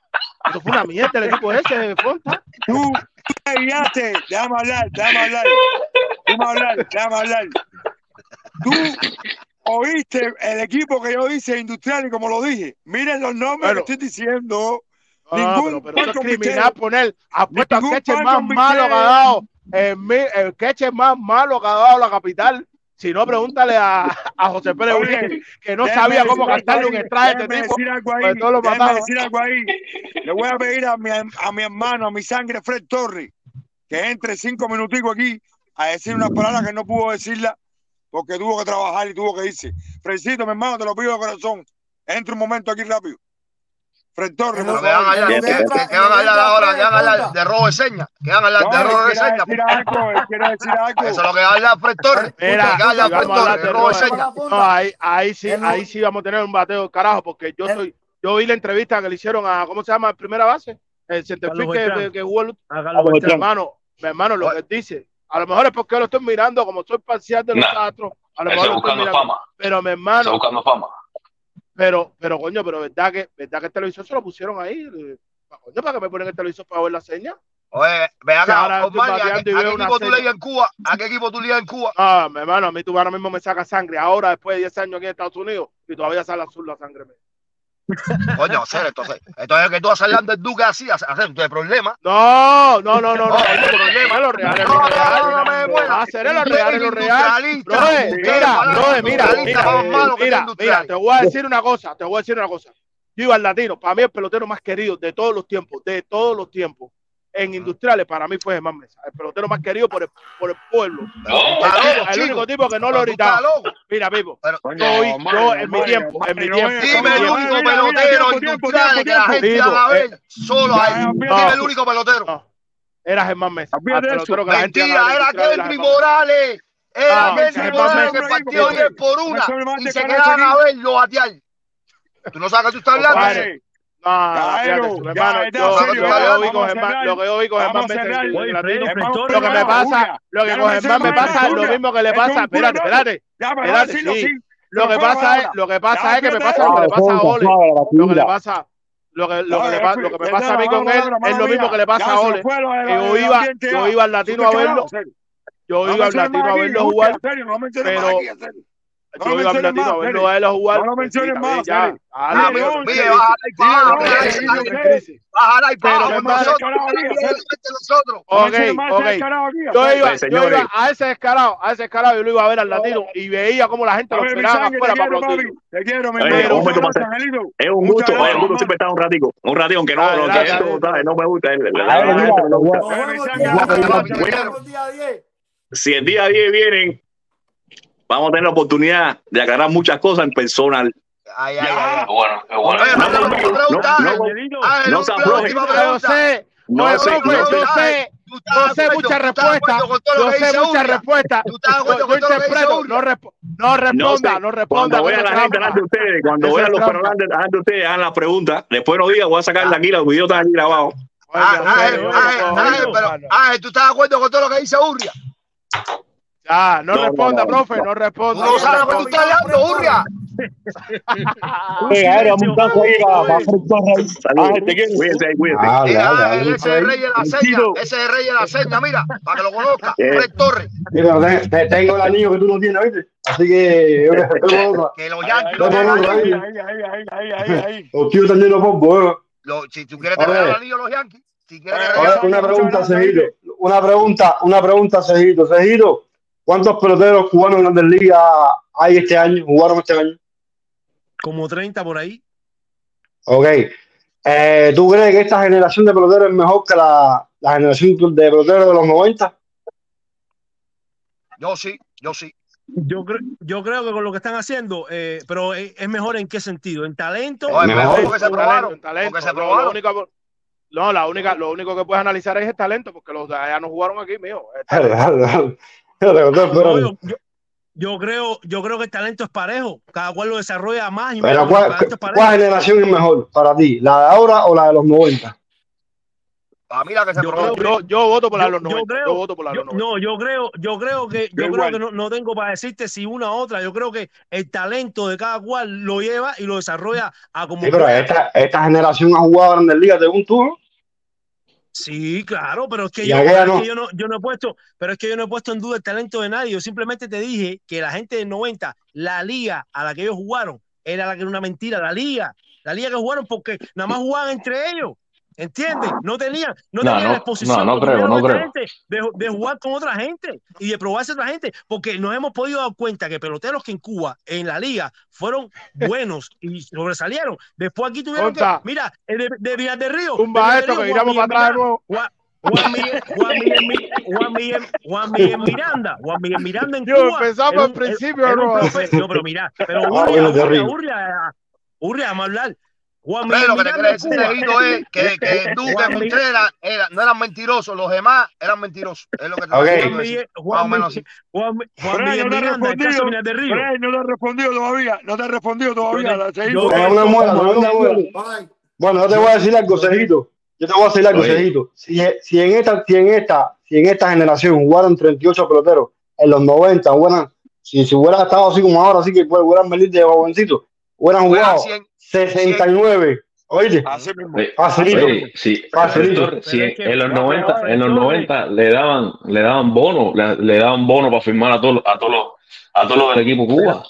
Eso fue una mierda el equipo ese, Fonta. Tú, tú me guiaste. Déjame hablar, déjame hablar. Déjame hablar, déjame hablar. Tú Oíste el equipo que yo hice industrial y como lo dije, miren los nombres pero, que estoy diciendo. No, ningún pero, pero es criminal poner apuesta al queche más malo que ha dado eh, el, el eh, queche más malo que ha dado la capital. Si no, pregúntale a, a José Pérez Oye, Uribe, que no sabía cómo gastarle un extraje a este tipo. Le voy a pedir a mi, a mi hermano, a mi sangre, Fred Torres, que entre cinco minuticos aquí a decir una palabra que no pudo decirla porque tuvo que trabajar y tuvo que irse. Frencito, mi hermano, te lo pido de corazón. Entra un momento aquí rápido. Fred Torres. Que, van a hablar ahora, que van a hablar de robo de señas. Que van a hablar de robo de señas. Quiero decir algo, quiero decir *laughs* algo. Eso es lo que va a hablar Fred Torres. Que habla Fred de robo de señas. Ahí, sí, ahí sí vamos a tener un bateo, carajo, porque yo soy, yo vi la entrevista que le hicieron a, ¿cómo se llama? Primera base. El centerfield que, que, jugó el... Hermano, hermano, lo que dice, a lo mejor es porque lo estoy mirando, como soy parcial de los nah, teatros. A lo mejor buscando fama. Pero mi hermano. Está buscando fama. Pero, pero coño, pero verdad que, verdad que el televisor se lo pusieron ahí. Eh, coño, ¿para que me ponen el televisor para ver la seña? Oye, ve acá, Omar, ¿a, a, ¿a, qué equipo tú leías en Cuba? ¿A qué equipo tú leías en Cuba? Ah, mi hermano, a mí tú ahora mismo me saca sangre. Ahora, después de 10 años aquí en Estados Unidos, y todavía sale azul la sangre mía. Coño, hacer, entonces, entonces que tú haces el underdog así, hacer de problema. No, no, no, no, no, problema, lo real, no, no, no, no, hacer lo real, lo real. mira, bro, mira, mira, mira, te voy a decir una cosa, te voy a decir una cosa. Yo iba al latino, para mí el pelotero más querido de todos los tiempos, de todos los tiempos en Industriales, para mí fue Germán Mesa, el pelotero más querido por el, por el pueblo. No, no, el único tipo que no lo gritaba. Mira, vivo, yo, yo en mi tiempo, en mi tiempo. Eh, Dime el único pelotero ah, Industriales que la gente va a ver solo ahí. Dime el único pelotero. Era Germán Mesa. Mentira, era Kendrick Morales. Era ah, Kendrick Morales que partió 10 por una y se quedaban a verlo a Tú no sabes que tú estás hablando. Ah, claro, yo, lo, que lo que me pasa, lo que con Germán me pasa lo mismo que le pasa, espérate, espérate, espérate, lo que pasa es, lo que pasa es que me pasa lo que le pasa a Ole, lo que le pasa, lo que, lo, que le, lo que me pasa a mí con él es lo mismo que le pasa a Ole, yo iba, yo iba al latino a verlo, yo iba al latino a verlo jugar, pero yo iba a lo menciones. Ya. Pero nosotros. Ok, ok. Yo iba, yo iba a ese descarado, a ese descarado, yo lo iba a ver al latino y veía cómo la gente lo esperaba afuera para aplaudir. Es un gusto, es gusto siempre estar un ratico, un ratico, aunque no, no me gusta. Si el día 10 vienen, vamos a tener la oportunidad de aclarar muchas cosas en personal. Ay, ay, ay. Bueno, bueno. No se afloje. No sé, no sé. No sé muchas respuestas. No sé muchas respuestas. Yo interpreto. No, no responda, no responda. Cuando vea la gente delante de ustedes, cuando vean los personal delante de ustedes, hagan las preguntas. Después no diga, voy a sacar la aquí, los videos están aquí grabados. Ah, pero, tú estás de acuerdo con todo lo que dice Urria. Ya, no, no responda, no, profe, no responda. No sabes lo que tú estás hablando, Urria. Oye, ahora un tanto ahí va a Cuídate, ah, cuídate. Ah, ese es el rey de la seña, ese es el rey de la seña, mira, para que lo conozca, eh, Rey Torres. Mira, te, tengo el anillo que tú no tienes, ¿viste? Así que... *laughs* que los yankees... Ahí, ahí, ahí, ahí, ahí. Los tíos también los bombos, ¿eh? Si tú quieres tener el anillo los yankees... Si quieres una pregunta, Cejiro. Una pregunta, una pregunta, Cejiro. Cejiro, ¿Cuántos peloteros cubanos en Grandes Ligas hay este año? ¿Jugaron este año? Como 30 por ahí. Ok. Eh, ¿Tú crees que esta generación de peloteros es mejor que la, generación de peloteros de los 90? Yo sí, yo sí. Yo, cre yo creo que con lo que están haciendo, eh, pero e, es mejor en qué sentido, en talento. No, mejor porque se probaron. Talento, no, la única, lo único que puedes analizar es el talento, porque los de allá no jugaron aquí, mío. *laughs* *laughs* Ah, yo, creo, yo creo que el talento es parejo. Cada cual lo desarrolla más. Y Pero ¿cuál, generación es mejor para ti? ¿La de ahora o la de los 90? A mí la que se yo, yo, yo, voto por la de los 90. Yo, voto por la de los 90. No, yo creo, yo creo que, yo creo que no, no, tengo para decirte si una u otra. Yo creo que el talento de cada cual lo lleva y lo desarrolla a como. Pero esta, generación ha jugado a Grandes Ligas, según tú. Sí, claro, pero es que, yo, no. que yo, no, yo, no. he puesto, pero es que yo no he puesto en duda el talento de nadie. Yo simplemente te dije que la gente del 90, la liga a la que ellos jugaron, era la que era una mentira, la liga, la liga que jugaron porque nada más jugaban entre ellos. ¿Entiendes? No tenía, no, no la exposición no, otra. Gente, de, jugar con otra gente y de probarse otra gente, porque nos hemos podido dar cuenta que peloteros que en Cuba, en la liga, fueron *laughs* buenos y sobresalieron. Después aquí tuvieron que, mira, de, de Villar del Río. Un maestro que miramos para atrás Juan Miguel, Miranda, Juan Miguel Miranda en Yo, Cuba. Al principio, no, pero mira, pero *laughs* Urria, Urria, Urria, Urria, vamos a hablar. Juan Miguel lo que te quiere decir, Cuba. Leito, es que, que Duque Juan Miguel- Contreras era- no eran mentirosos, los demás eran mentirosos. Es lo que te Ok. estoy Juan. Miguel, Juan. Juan, Juan Fred, Miguel no Miranda, el caso de Río. Fred, no te ha respondido todavía. No te ha respondido todavía. yo- Eh, no muela. Bueno, yo te voy a decir algo, Cejito. Yo te voy a decir algo. Cejito. Si, si en esta, si en esta, si en esta generación jugaron 38 peloteros en los 90, hubieran, si, si hubiera estado así como ahora, así que pues, hubieran venido de jovencito, hubieran Fueran jugado 100, 69, Oye, Así mismo. Facilito. oye, sí, Facilito. sí, Pero en los no, 90, pero, en los doctor, 90 le daban, le daban bono, le, le daban bono para firmar a todos, a todos los, a todos los del equipo Cuba.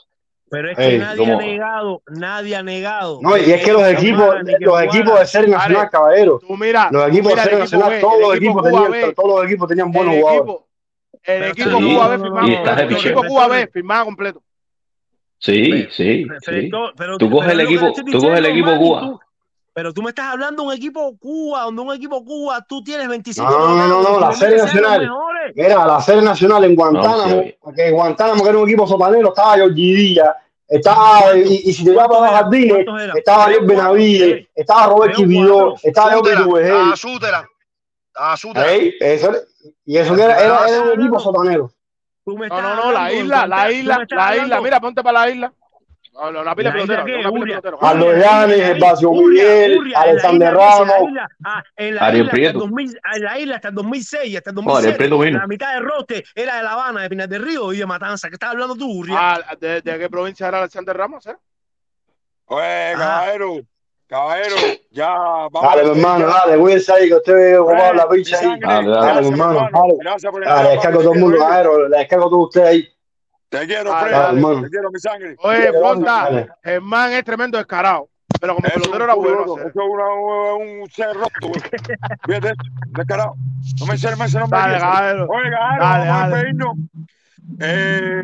Pero es que Ey, nadie ¿cómo? ha negado, nadie ha negado. No, y es que los equipos, los equipos de serie nacional, Vale. caballero, Tú mira, los equipos de mira serie equipo nacional, B, todos los equipo equipos tenían, todos los equipos tenían buenos jugadores. equipo, el equipo Cuba B firmaba de completo. Sí, Pero, sí, pero, sí. pero, pero, Tú coges pero el que equipo, tú coges el equipo Cuba. tú- pero tú me estás hablando de un equipo Cuba, donde un equipo Cuba tú tienes 25 No, no, no, no, la serie nacional. Mira, la serie nacional en No, Guantánamo, sí. porque Guantánamo, que era un equipo sotanero, estaba George Díaz, estaba, y, y si te vas ¿Cuántos para jardines, estaba ¿Tres Luis? Benavides, estaba Robert ¿Tres o Quibidó, estaba Jorge Sútela, Tubegel. a Sútela, a Sútela. Ey, eso, y eso que era, un equipo sotanero. Tú me No, estás no, no, la hablando en isla, la isla, la isla. Mira, ponte para la isla. No, no, una pila ¿la pelotero. Carlos la Llanes, la Uria, Miguel, la Alexander la Ramos, isla, en la Ariel isla hasta el Prieto. 2000, en la isla hasta el 2006, hasta el No, Ariel 2007, Prieto vino. la mitad de rote era de La Habana, de Pinar del Río y de Matanza. ¿Qué estás hablando tú, Uria? Ah, ¿de, qué provincia era Alexander Ramos? Eh? Oye, caballero, caballero, ya vamos Dale, a hermano, dale, cuídense ahí que usted Oye, la mi picha ahí. Dale, dale. Dale, hermano, hermano. dale. Gracias por Dale, entrar, descargo todo el mundo, caballero, le descargo todo usted ahí. Te quiero, Dale, Fred. Dale, dale. Te quiero, mi sangre. Oye, Dale, dale. Germán es tremendo descarado, pero como pelotero era bueno. eso es una, un, un ser roto, güey. *laughs* Fíjate, descarado. No me enseñes ese nombre Dale, caballero. Oye, caballero, Dale, vamos a dale. despedirnos. Eh,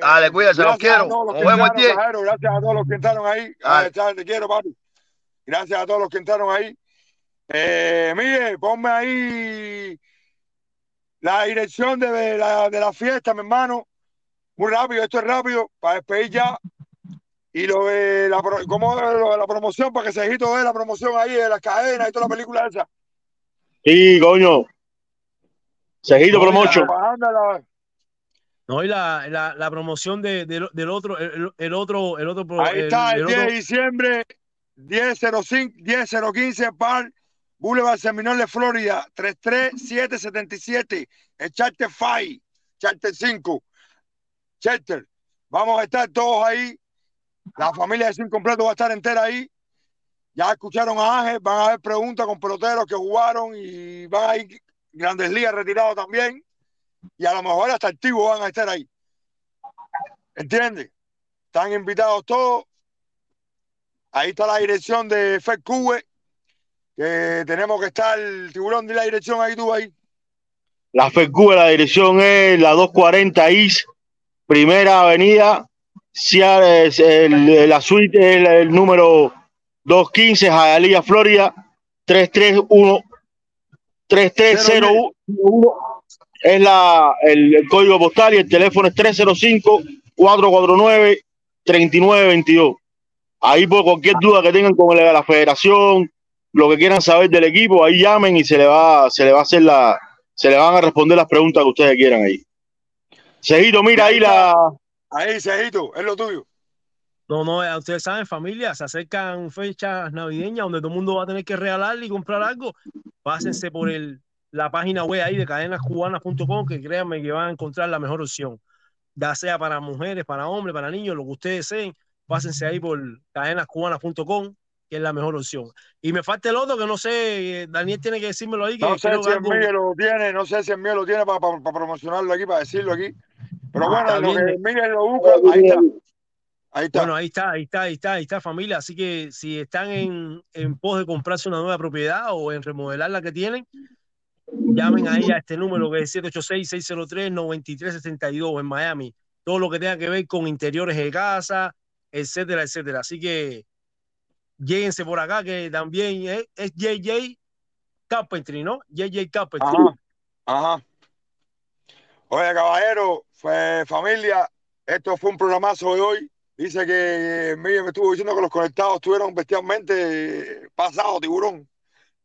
Dale, cuídese, los quiero. Nos vemos el entraron, 10. caballero. Gracias a todos los que entraron ahí. Dale. te quiero, papi. Gracias a todos los que entraron ahí. Eh, Miguel, ponme ahí la dirección de la, de la fiesta, mi hermano. Muy rápido, esto es rápido, para despedir ya. Y lo de la, ¿cómo lo de la promoción, para que Cejito vea la promoción ahí de las cadenas y toda la película esa. Sí, coño. Propaganda, la- no, y la, la, la promoción de, del del otro, el, el otro, el otro, Ahí el, está, el el 10 de otro, diciembre, 10015, 10015, Par, Boulevard Seminole, Florida, 33777, el Charter 5, Charter 5, Charter. Vamos a estar todos ahí. La familia de Sin Completo va a estar entera ahí. Ya escucharon a Ángel, van a haber preguntas con peloteros que jugaron y van a ir grandes ligas retirados también. Y a lo mejor hasta activos van a estar ahí. ¿Entiendes? Están invitados todos. Ahí está la dirección de Fed Cube, que tenemos que estar, tiburón, di la dirección ahí tú ahí. La FECUBE, la dirección es la 240 East, Primera Avenida, el- la suite es el, el número 215, Hialeah, Florida, 331 3301 es la, el, el código postal y el teléfono es 305-449-3922. Ahí por cualquier duda que tengan con el- la federación, lo que quieran saber del equipo, ahí llamen y se le va, se le va a hacer la, se le van a responder las preguntas que ustedes quieran ahí. Cejito, mira ahí la, Ahí, Cejito, es lo tuyo. No, no, ustedes saben, familia, se acercan fechas navideñas donde todo el mundo va a tener que regalarle y comprar algo. Pásense por el, la página web ahí de cadenascubanas.com, que créanme que van a encontrar la mejor opción. Ya sea para mujeres, para hombres, para niños, lo que ustedes deseen, pásense ahí por cadenascubanas.com, que es la mejor opción. Y me falta el otro que no sé, eh, Daniel tiene que decírmelo ahí, que No sé si el Miguel lo tiene, no sé si el Miguel lo tiene para promocionarlo aquí, para decirlo aquí. Pero bueno, Está de lo que Miguel lo busca, ahí está. Ahí está. Bueno, ahí está, ahí está, ahí está, ahí está familia. Así que si están en, en pos de comprarse una nueva propiedad o en remodelar la que tienen, llamen ahí a este número que es 786-603-9362 en Miami. Todo lo que tenga que ver con interiores de casa, etcétera, etcétera. Así que lléguense por acá, que también es, es JJ Carpentry, ¿no? JJ Carpentry. Ajá, ajá. Oye, caballero, fue familia, esto fue un programazo de hoy. Dice que Miguel me estuvo diciendo que los conectados estuvieron bestialmente pasados, tiburón.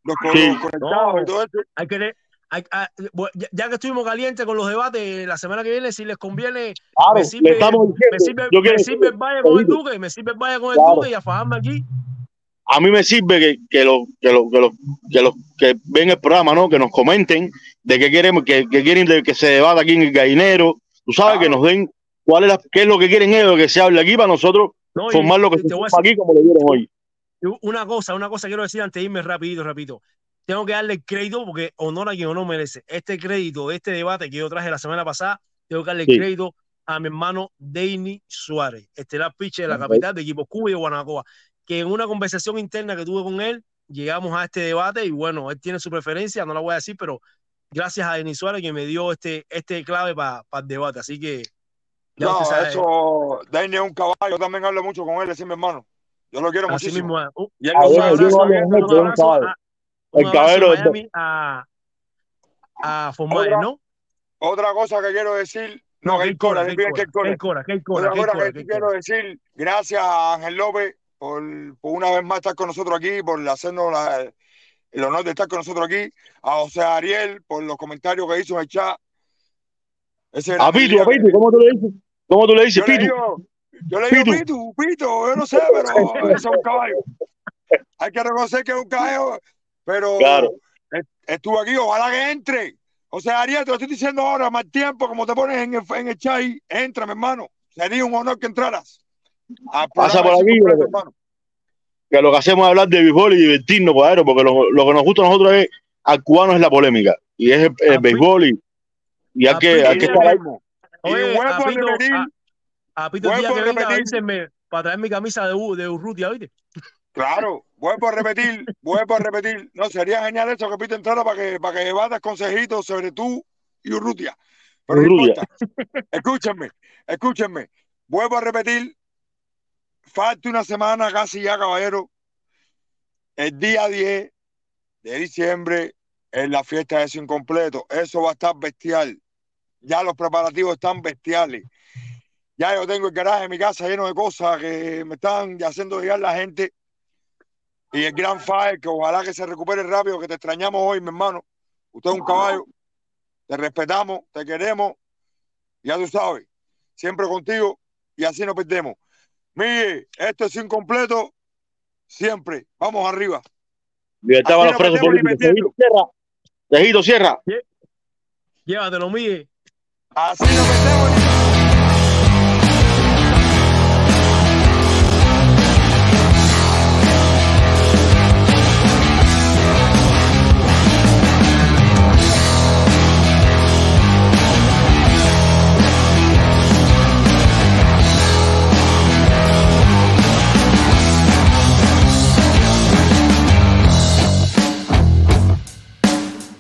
Los, Sí. los conectados y todo eso. Hay que, hay- ah, bueno, ya, ya que estuvimos calientes con los debates, la semana que viene, si les conviene, Claro, me sirve, diciendo, me sirve, yo me sirve el valle con el Duque, me sirve el valle con el Claro. Duque y a fajarme aquí. a mí me sirve que, que los que los que los que los que ven el programa, ¿no? Que nos comenten de qué queremos, que, que quieren que se debata aquí en el gallinero. Tú sabes que nos den cuál es la, qué es lo que quieren ellos que se hable aquí para nosotros No, y formar lo que se aquí como lo vieron hoy. una cosa, una cosa quiero decir antes de irme rapidito, rapidito. Tengo que darle el crédito porque honor a quien no merece. Este crédito, este debate que yo traje la semana pasada, tengo que darle el Sí. crédito a mi hermano Deini Suárez, estelar pitcher de la capital de equipo Cuba y de Guanacoa, que en una conversación interna que tuve con él, llegamos a este debate y bueno, él tiene su preferencia, no la voy a decir, pero gracias a Denis Suárez que me dio este, este clave para el debate. Así que No, eso, Dani es un caballo. Yo también hablo mucho con él, ese es mi hermano. Yo lo quiero Así muchísimo. mismo. Un, Y él sabe. El caballero a a, Otra, ¿no? otra cosa que quiero decir, No, no, Keil Cora, Cora, Otra cosa Cora, que quiero decir, gracias a Ángel López por, por una vez más estar con nosotros aquí, por hacernos la- el honor de estar con nosotros aquí, a José Ariel por los comentarios que hizo en el chat. Ese A Pitu, a que Pitu, ¿cómo tú le dices? ¿Cómo tú le dices, Pitu? yo le digo Pitu. Pitu, Pito, yo no sé, pero *laughs* es un caballo. Hay que reconocer que es un caballo, pero Claro. est- estuvo aquí, ojalá que entre. O sea, Ariel, te lo estoy diciendo ahora, más tiempo, como te pones en el, en el chat entra, mi hermano. Sería un honor que entraras Pasa por aquí, Completo, hermano. que lo que hacemos es hablar de béisbol y divertirnos, cuadro, porque lo, lo que nos gusta a nosotros es, al cubano es la polémica, y es el, el A béisbol, y, y hay a que, hay que estar ahí. Y oye, a vuelvo a Pito, repetir, a, a Pito día que a venga, repetir, avísenme para traer mi camisa de, de Urrutia, ¿viste? claro, vuelvo a repetir, vuelvo a repetir. No, sería genial eso que Pito entrara para que, para que consejitos sobre tú y Urrutia. Pero no Urrutia. importa. Escúchenme, escúchenme. Vuelvo a repetir, falta una semana casi ya, caballero. El día 10 de diciembre es la fiesta de Sin Completo. Eso va a estar bestial. Ya los preparativos están bestiales. Ya yo tengo el garaje de mi casa lleno de cosas que me están haciendo llegar la gente. Y el gran Fire, que ojalá que se recupere rápido, que te extrañamos hoy, mi hermano. Usted es un caballo. Te respetamos, te queremos. Ya tú sabes, siempre contigo y así nos perdemos. Miguel, esto es incompleto. Siempre. Vamos arriba. Libertad para los presos perdemos políticos. Tejito, cierra. Tejito, cierra. Lle- Llévatelo, Miguel. Así nos metemos ni